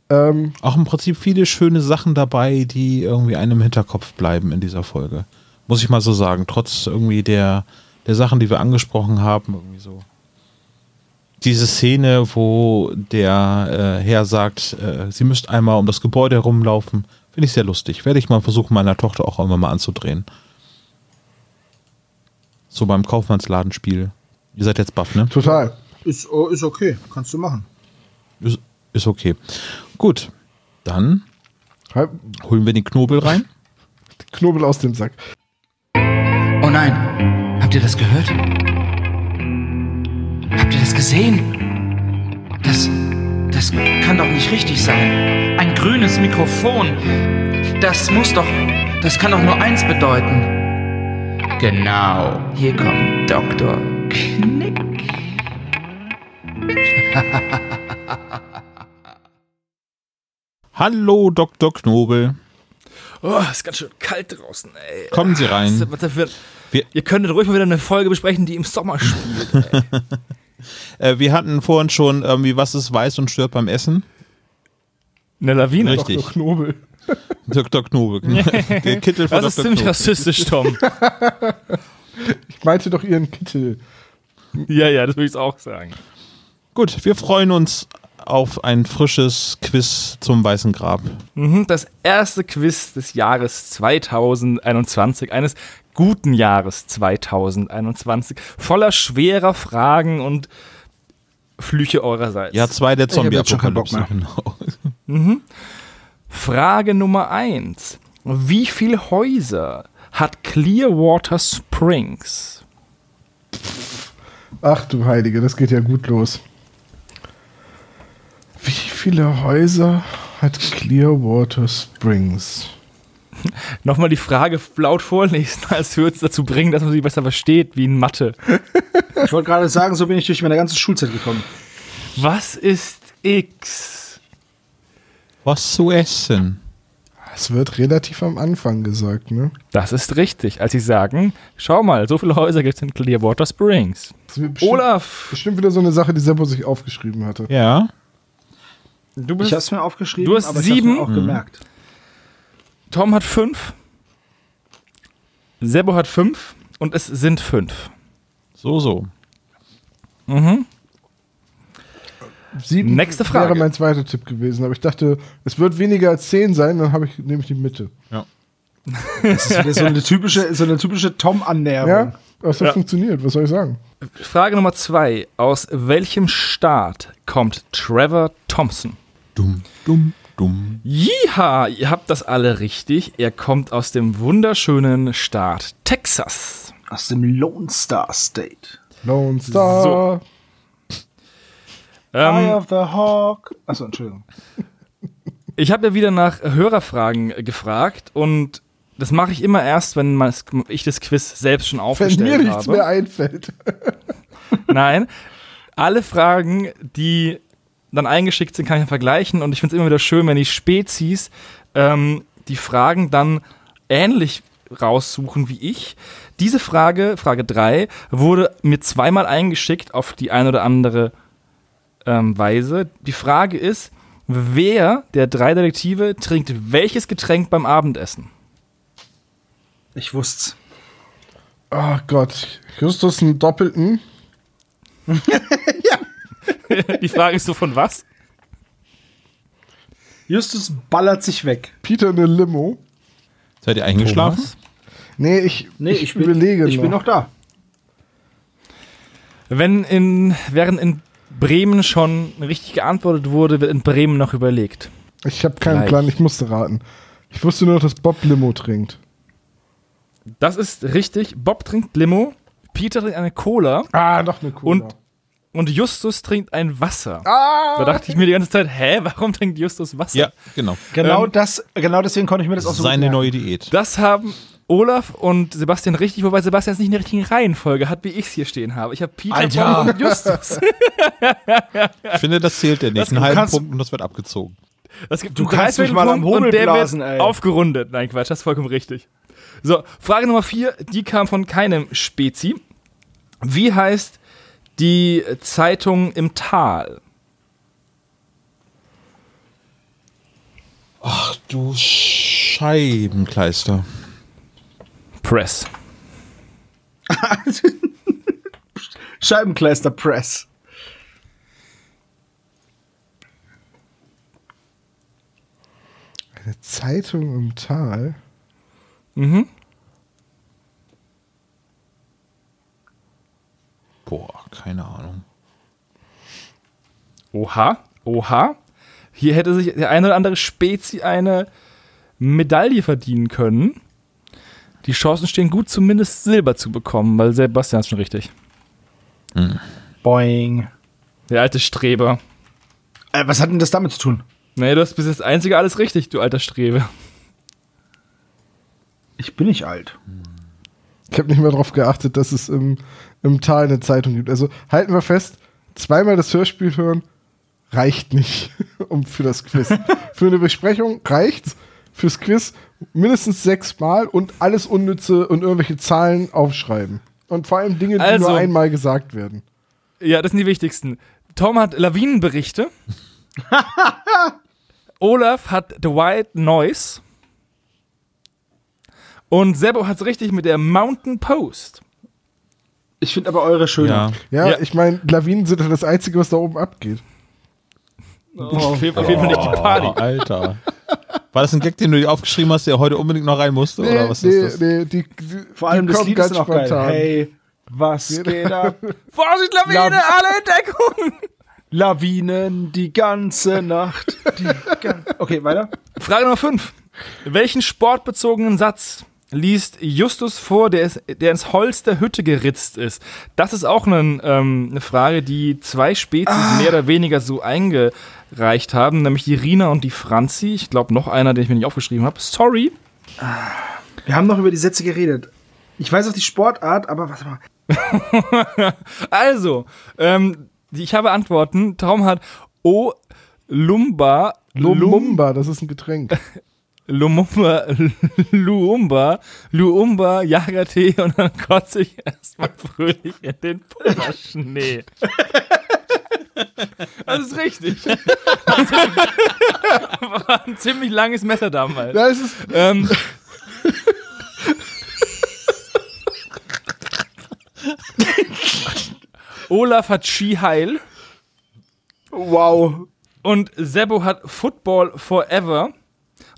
Ähm, Auch im Prinzip viele schöne Sachen dabei, die irgendwie einem im Hinterkopf bleiben in dieser Folge. Muss ich mal so sagen. Trotz irgendwie der, der Sachen, die wir angesprochen haben, irgendwie so. Diese Szene, wo der äh, Herr sagt, äh, sie müsst einmal um das Gebäude herumlaufen, finde ich sehr lustig. Werde ich mal versuchen, meiner Tochter auch immer mal anzudrehen. So beim Kaufmannsladenspiel. Ihr seid jetzt baff, ne? total. Ist, oh, ist okay. Kannst du machen. Ist, ist okay. Gut, dann Halb- holen wir den Knobel rein. Knobel aus dem Sack. Oh nein, habt ihr das gehört? Habt ihr das gesehen? Das, das kann doch nicht richtig sein. Ein grünes Mikrofon. Das muss doch, das kann doch nur eins bedeuten. Genau, hier kommt Dr. Knick. Hallo, Dr. Knobel. Oh, ist ganz schön kalt draußen, ey. Kommen Sie rein. Was- dafür- Wir- Ihr könntet ruhig mal wieder eine Folge besprechen, die im Sommer spielt. Äh, wir hatten vorhin schon irgendwie, was ist weiß und stört beim Essen? Eine Lawine. Richtig. Dr. Knobel. Dr. Knobel. Der Kittel von Das ist Dr. ziemlich Knobel. rassistisch, Tom. Ich meinte doch ihren Kittel. ja, ja, das würde ich auch sagen. Gut, wir freuen uns auf ein frisches Quiz zum Weißen Grab. Mhm, Das erste Quiz des Jahres 2021, eines guten Jahres 2021, voller schwerer Fragen und Flüche eurerseits. Jahr 2 der hab jetzt schon keinen Bock Zombie-Apokalypse. Genau. Frage Nummer 1. Wie viele Häuser hat Clearwater Springs? Ach du Heilige, das geht ja gut los. Wie viele Häuser hat Clearwater Springs? Nochmal die Frage laut vorlesen, als würde es dazu bringen, dass man sie besser versteht, wie in Mathe. Ich wollte gerade sagen, so bin ich durch meine ganze Schulzeit gekommen. Was ist X? Was zu essen? Es wird relativ am Anfang gesagt, ne? Das ist richtig, als sie sagen, schau mal, so viele Häuser gibt es in Clearwater Springs. Bestimmt, Olaf, Bestimmt wieder so eine Sache, die Seppo sich aufgeschrieben hatte. Ja. du Ich bist, habe es mir aufgeschrieben, Du hast aber sieben? ich hab's mir auch gemerkt. Tom hat fünf, Sebo hat fünf und es sind fünf. So, so. Sieben Nächste Frage. wäre mein zweiter Tipp gewesen, aber ich dachte, es wird weniger als zehn sein, dann habe ich nämlich die Mitte. Das ist wieder so eine typische, so eine typische Tom-Annäherung. Ja, das hat Ja. funktioniert, was soll ich sagen? Frage Nummer zwei. Aus welchem Staat kommt Trevor Thompson? Dumm, dumm, dumm. Jiha, ihr habt das alle richtig. Er kommt aus dem wunderschönen Staat Texas. Aus dem Lone Star State. Lone Star. Eye Ähm, of the Hawk. Achso, Entschuldigung. ich habe ja wieder nach Hörerfragen gefragt und das mache ich immer erst, wenn ich das Quiz selbst schon Wenn aufgestellt mir nichts habe. mehr einfällt. Nein, alle Fragen, die dann eingeschickt sind, kann ich dann vergleichen und ich finde es immer wieder schön, wenn die Spezies ähm, die Fragen dann ähnlich raussuchen wie ich. Diese Frage, Frage 3, wurde mir zweimal eingeschickt auf die eine oder andere ähm, Weise. Die Frage ist, wer der drei Detektive trinkt welches Getränk beim Abendessen? Ich wusste's. Oh Gott. Justus einen doppelten. Die Frage ist so von was? Justus ballert sich weg. Peter eine Limo. Seid ihr eingeschlafen? Thomas? Nee, ich, Nee, ich, bin, überlege ich bin noch da. Wenn in, während in Bremen schon richtig geantwortet wurde, wird in Bremen noch überlegt. Ich habe keinen Vielleicht. Plan, ich musste raten. Ich wusste nur, dass Bob Limo trinkt. Das ist richtig. Bob trinkt Limo, Peter trinkt eine Cola Ah, noch eine Cola. und, und Justus trinkt ein Wasser. ah, Da dachte ich mir die ganze Zeit, hä, warum trinkt Justus Wasser? Ja, genau. Genau, Ähm, das, genau deswegen konnte ich mir das auch so Seine neue Diät. Das haben Olaf und Sebastian richtig, wobei Sebastian es nicht in der richtigen Reihenfolge hat, wie ich es hier stehen habe. Ich habe Peter Alter. Und Justus. Ich finde, das zählt ja nicht. Das- Einen halben kannst- Punkt und das wird abgezogen. Das gibt Du kannst mich mal am und der blasen, wird ey. aufgerundet. Nein, Quatsch, das ist vollkommen richtig. So, Frage Nummer vier, die kam von keinem Spezi. Wie heißt die Zeitung im Tal? Ach du Scheibenkleister. Press. Scheibenkleister Press. eine Zeitung im Tal. Mhm. Boah, keine Ahnung. Oha, oha. Hier hätte sich der eine oder andere Spezi eine Medaille verdienen können. Die Chancen stehen gut, zumindest Silber zu bekommen, weil Sebastian ist schon richtig. Boing. Der alte Streber. Äh, was hat denn das damit zu tun? Nee, du hast bis jetzt einzige alles richtig, du alter Strebe. Ich bin nicht alt. Ich habe nicht mehr darauf geachtet, dass es im, im Tal eine Zeitung gibt. Also halten wir fest, zweimal das Hörspiel hören reicht nicht um für das Quiz. für eine Besprechung reicht's. Fürs Quiz mindestens sechsmal und alles Unnütze und irgendwelche Zahlen aufschreiben. Und vor allem Dinge, die Also- nur einmal gesagt werden. Ja, das sind die wichtigsten. Tom hat Lawinenberichte. Olaf hat The White Noise. Und Sebo hat's richtig mit der Mountain Post. Ich finde aber eure schöner. Ja. Ja, Ja. ich meine, Lawinen sind ja das Einzige, was da oben abgeht. Auf jeden auf jeden Fall nicht die Party. Oh, Alter. War das ein Gag, den du dir aufgeschrieben hast, der heute unbedingt noch rein musste? oder was nee, ist das? nee, die, die, Vor allem die das Lied ist noch geil. Hey, was geht ab? Vorsicht, Lawine, Ja. alle in Deckung! Lawinen die ganze Nacht. Die gan okay, weiter. Frage Nummer 5. Welchen sportbezogenen Satz liest Justus vor, der, ist, der ins Holz der Hütte geritzt ist? Das ist auch ein, ähm, eine Frage, die zwei Spezies mehr oder weniger so eingereicht haben, nämlich die Rina und die Franzi. Ich glaube, noch einer, den ich mir nicht aufgeschrieben habe. Sorry. Wir haben noch über die Sätze geredet. Ich weiß auch die Sportart, aber warte mal. Also, ähm, ich habe Antworten. Tom hat O. Lumba. Lum, Lumumba, das ist ein Getränk. Lumumba, Luumba, Luumba, Jagertee und dann kotze ich erstmal fröhlich in den Pulverschnee. Das ist richtig. War ein ziemlich langes Messer damals. Ja, es ist, Ähm, Olaf hat Skiheil Wow. und Sebo hat Football Forever.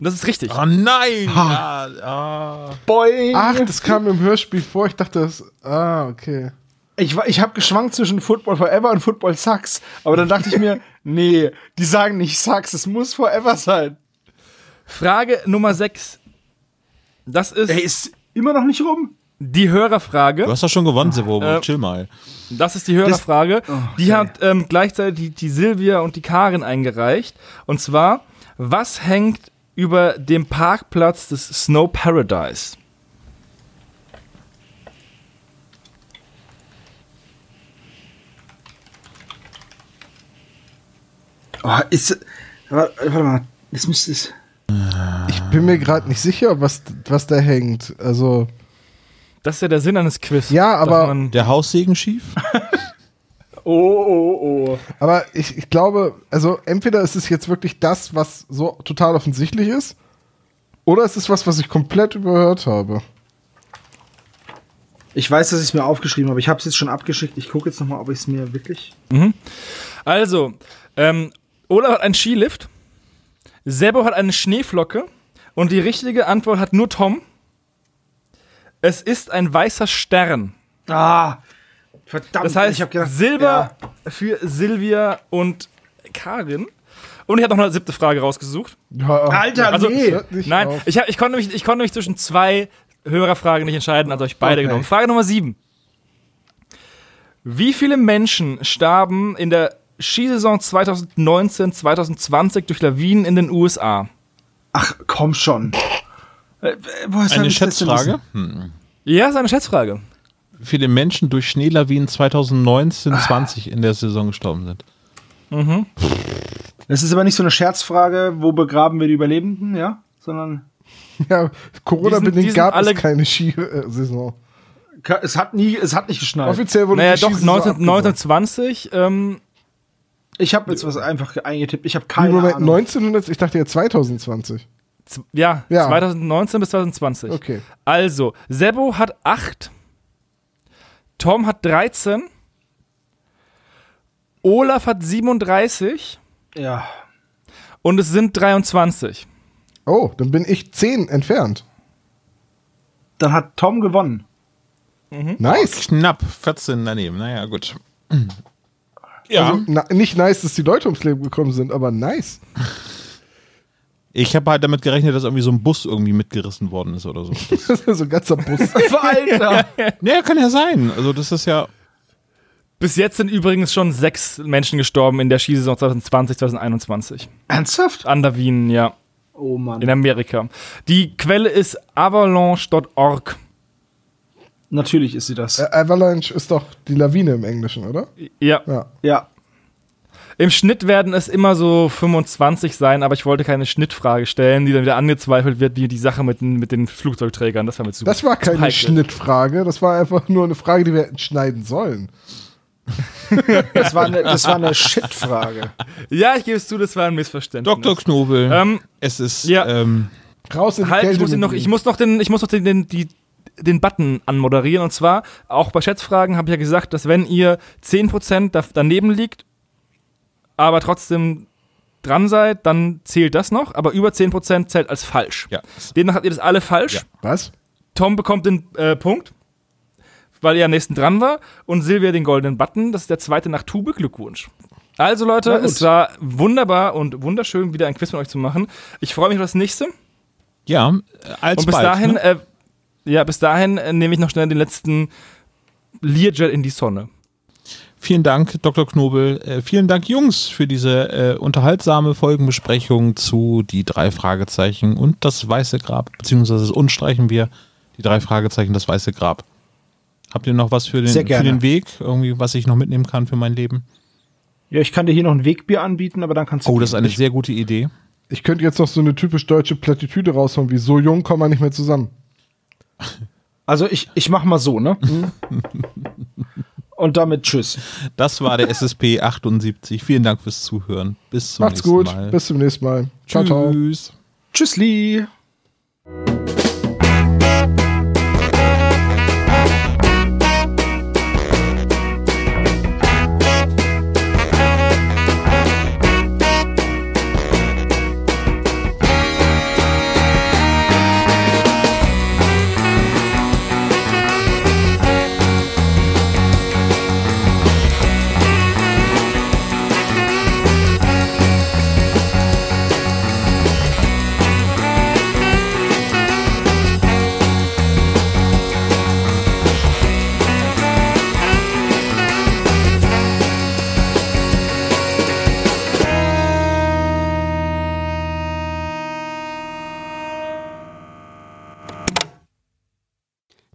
Und das ist richtig. Oh nein! Ja, ah. Boing. ach, das kam im Hörspiel vor. Ich dachte, das. Ah, okay. Ich, war- ich habe geschwankt zwischen Football Forever und Football Sucks. Aber dann dachte ich mir, nee, die sagen nicht Sucks, es muss Forever sein. Frage Nummer 6. Das ist Er ist immer noch nicht rum. die Hörerfrage. Du hast doch schon gewonnen, Sebo. Äh, Chill mal. Das ist die Hörerfrage. Die hat ähm, gleichzeitig die, die Silvia und die Karin eingereicht. Und zwar, was hängt über dem Parkplatz des Snow Paradise? Oh, ist. Warte, warte mal. Das müsste es. Ich bin mir gerade nicht sicher, was, was da hängt. Also, Das ist ja der Sinn eines Quiz. Ja, aber- Der Haussegen schief? Oh, oh, oh. aber ich, ich glaube, also entweder ist es jetzt wirklich das, was so total offensichtlich ist, oder es ist was, was ich komplett überhört habe. Ich weiß, dass ich es mir aufgeschrieben habe. Ich habe es jetzt schon abgeschickt. Ich gucke jetzt noch mal, ob ich es mir wirklich. Also, ähm, Olaf hat einen Skilift, Sebo hat eine Schneeflocke und die richtige Antwort hat nur Tom. Es ist ein weißer Stern. Ah! Verdammt, Das heißt, ich habe gedacht, Silber für Silvia und Karin. Und ich habe noch eine siebte Frage rausgesucht. Ja, Alter, Also, nee. Nein, auf. ich, hab, ich, konnte mich, ich konnte mich zwischen zwei Hörerfragen nicht entscheiden, also habe ich beide Okay. genommen. Frage Nummer sieben. Wie viele Menschen starben in der Skisaison 2019-2020 durch Lawinen in den USA? Ach, komm schon. Äh, Eine Schätzfrage? Hm. Ja, ist eine Schätzfrage. Viele Menschen durch Schneelawinen 2019, 20 in der Saison gestorben sind? Das ist aber nicht so eine Scherzfrage, wo begraben wir die Überlebenden, ja? Sondern Ja, Corona-bedingt gab alle- es keine Skisaison. ka- es hat nie, es hat nicht geschneit. Offiziell wurde Naja, die doch, Skisaison 19, abgesagt. 1920, ähm, Ich habe jetzt was einfach eingetippt. Ich habe keine Moment, Ahnung. 1900, ich dachte ja 2020. z- ja, Ja. 2019 bis 2020. Okay. Also, Sebo hat 8, Tom hat 13, Olaf hat 37 Ja. und es sind 23. Oh, dann bin ich 10 entfernt. Dann hat Tom gewonnen. Nice. Knapp 14 daneben. Naja, gut. Ja, Also, na, nicht nice, dass die Leute ums Leben gekommen sind, aber nice. Ich habe halt damit gerechnet, dass irgendwie so ein Bus irgendwie mitgerissen worden ist oder so. so ein ganzer Bus. Alter! naja, kann ja sein. Also das ist ja. Bis jetzt sind übrigens schon sechs Menschen gestorben in der Skisaison 2020, 2021. Ernsthaft? An der Wien, ja, Oh Mann. in Amerika. Die Quelle ist avalanche.org. Natürlich ist sie das. Äh, Avalanche ist doch die Lawine im Englischen, oder? Ja. Ja. Ja. Im Schnitt werden es immer so 25 sein, aber ich wollte keine Schnittfrage stellen, die dann wieder angezweifelt wird, wie die Sache mit den, mit den Flugzeugträgern. Das war mir zu Das war keine heikel. Schnittfrage, das war einfach nur eine Frage, die wir hätten schneiden sollen. Das war eine, das war eine Shit-Frage. Ja, ich gebe es zu, das war ein Missverständnis. Dr. Knobel, Ähm, es ist ja. ähm, Raus in die Halt, ich Kälte muss, ihn mit noch, ich muss noch den, ich muss noch den, den, die, den Button anmoderieren. Und zwar, auch bei Schätzfragen habe ich ja gesagt, dass wenn ihr 10% da, daneben liegt, aber trotzdem dran seid, dann zählt das noch. Aber über 10% zählt als falsch. ja. Demnach habt ihr das alle falsch. Ja. Was? Tom bekommt den äh, Punkt, weil er am nächsten dran war. Und Silvia den goldenen Button. Das ist der zweite nach Tube. Glückwunsch. Also Leute, es war wunderbar und wunderschön, wieder ein Quiz mit euch zu machen. Ich freue mich auf das nächste. Ja, als Und bis bald, dahin, ne? äh, ja, bis dahin äh, nehme ich noch schnell den letzten Learjet in die Sonne. Vielen Dank, Dr. Knobel. Äh, vielen Dank, Jungs, für diese äh, unterhaltsame Folgenbesprechung zu die drei Fragezeichen und das Weiße Grab, beziehungsweise das uns streichen wir die drei Fragezeichen, das Weiße Grab. Habt ihr noch was für den, für den Weg, irgendwie, was ich noch mitnehmen kann für mein Leben? Ja, ich kann dir hier noch ein Wegbier anbieten, aber dann kannst du. Oh, das ist eine sehr gute Idee. Ich könnte jetzt noch so eine typisch deutsche Plattitüde raushauen, wie so jung kommen wir nicht mehr zusammen. Also ich, ich mach mal so, ne? Und damit tschüss. Das war der SSP 78. Vielen Dank fürs Zuhören. Bis zum Macht's nächsten gut, Mal. bis zum nächsten Mal. Ciao, ciao. Tschüss. Tschüssli.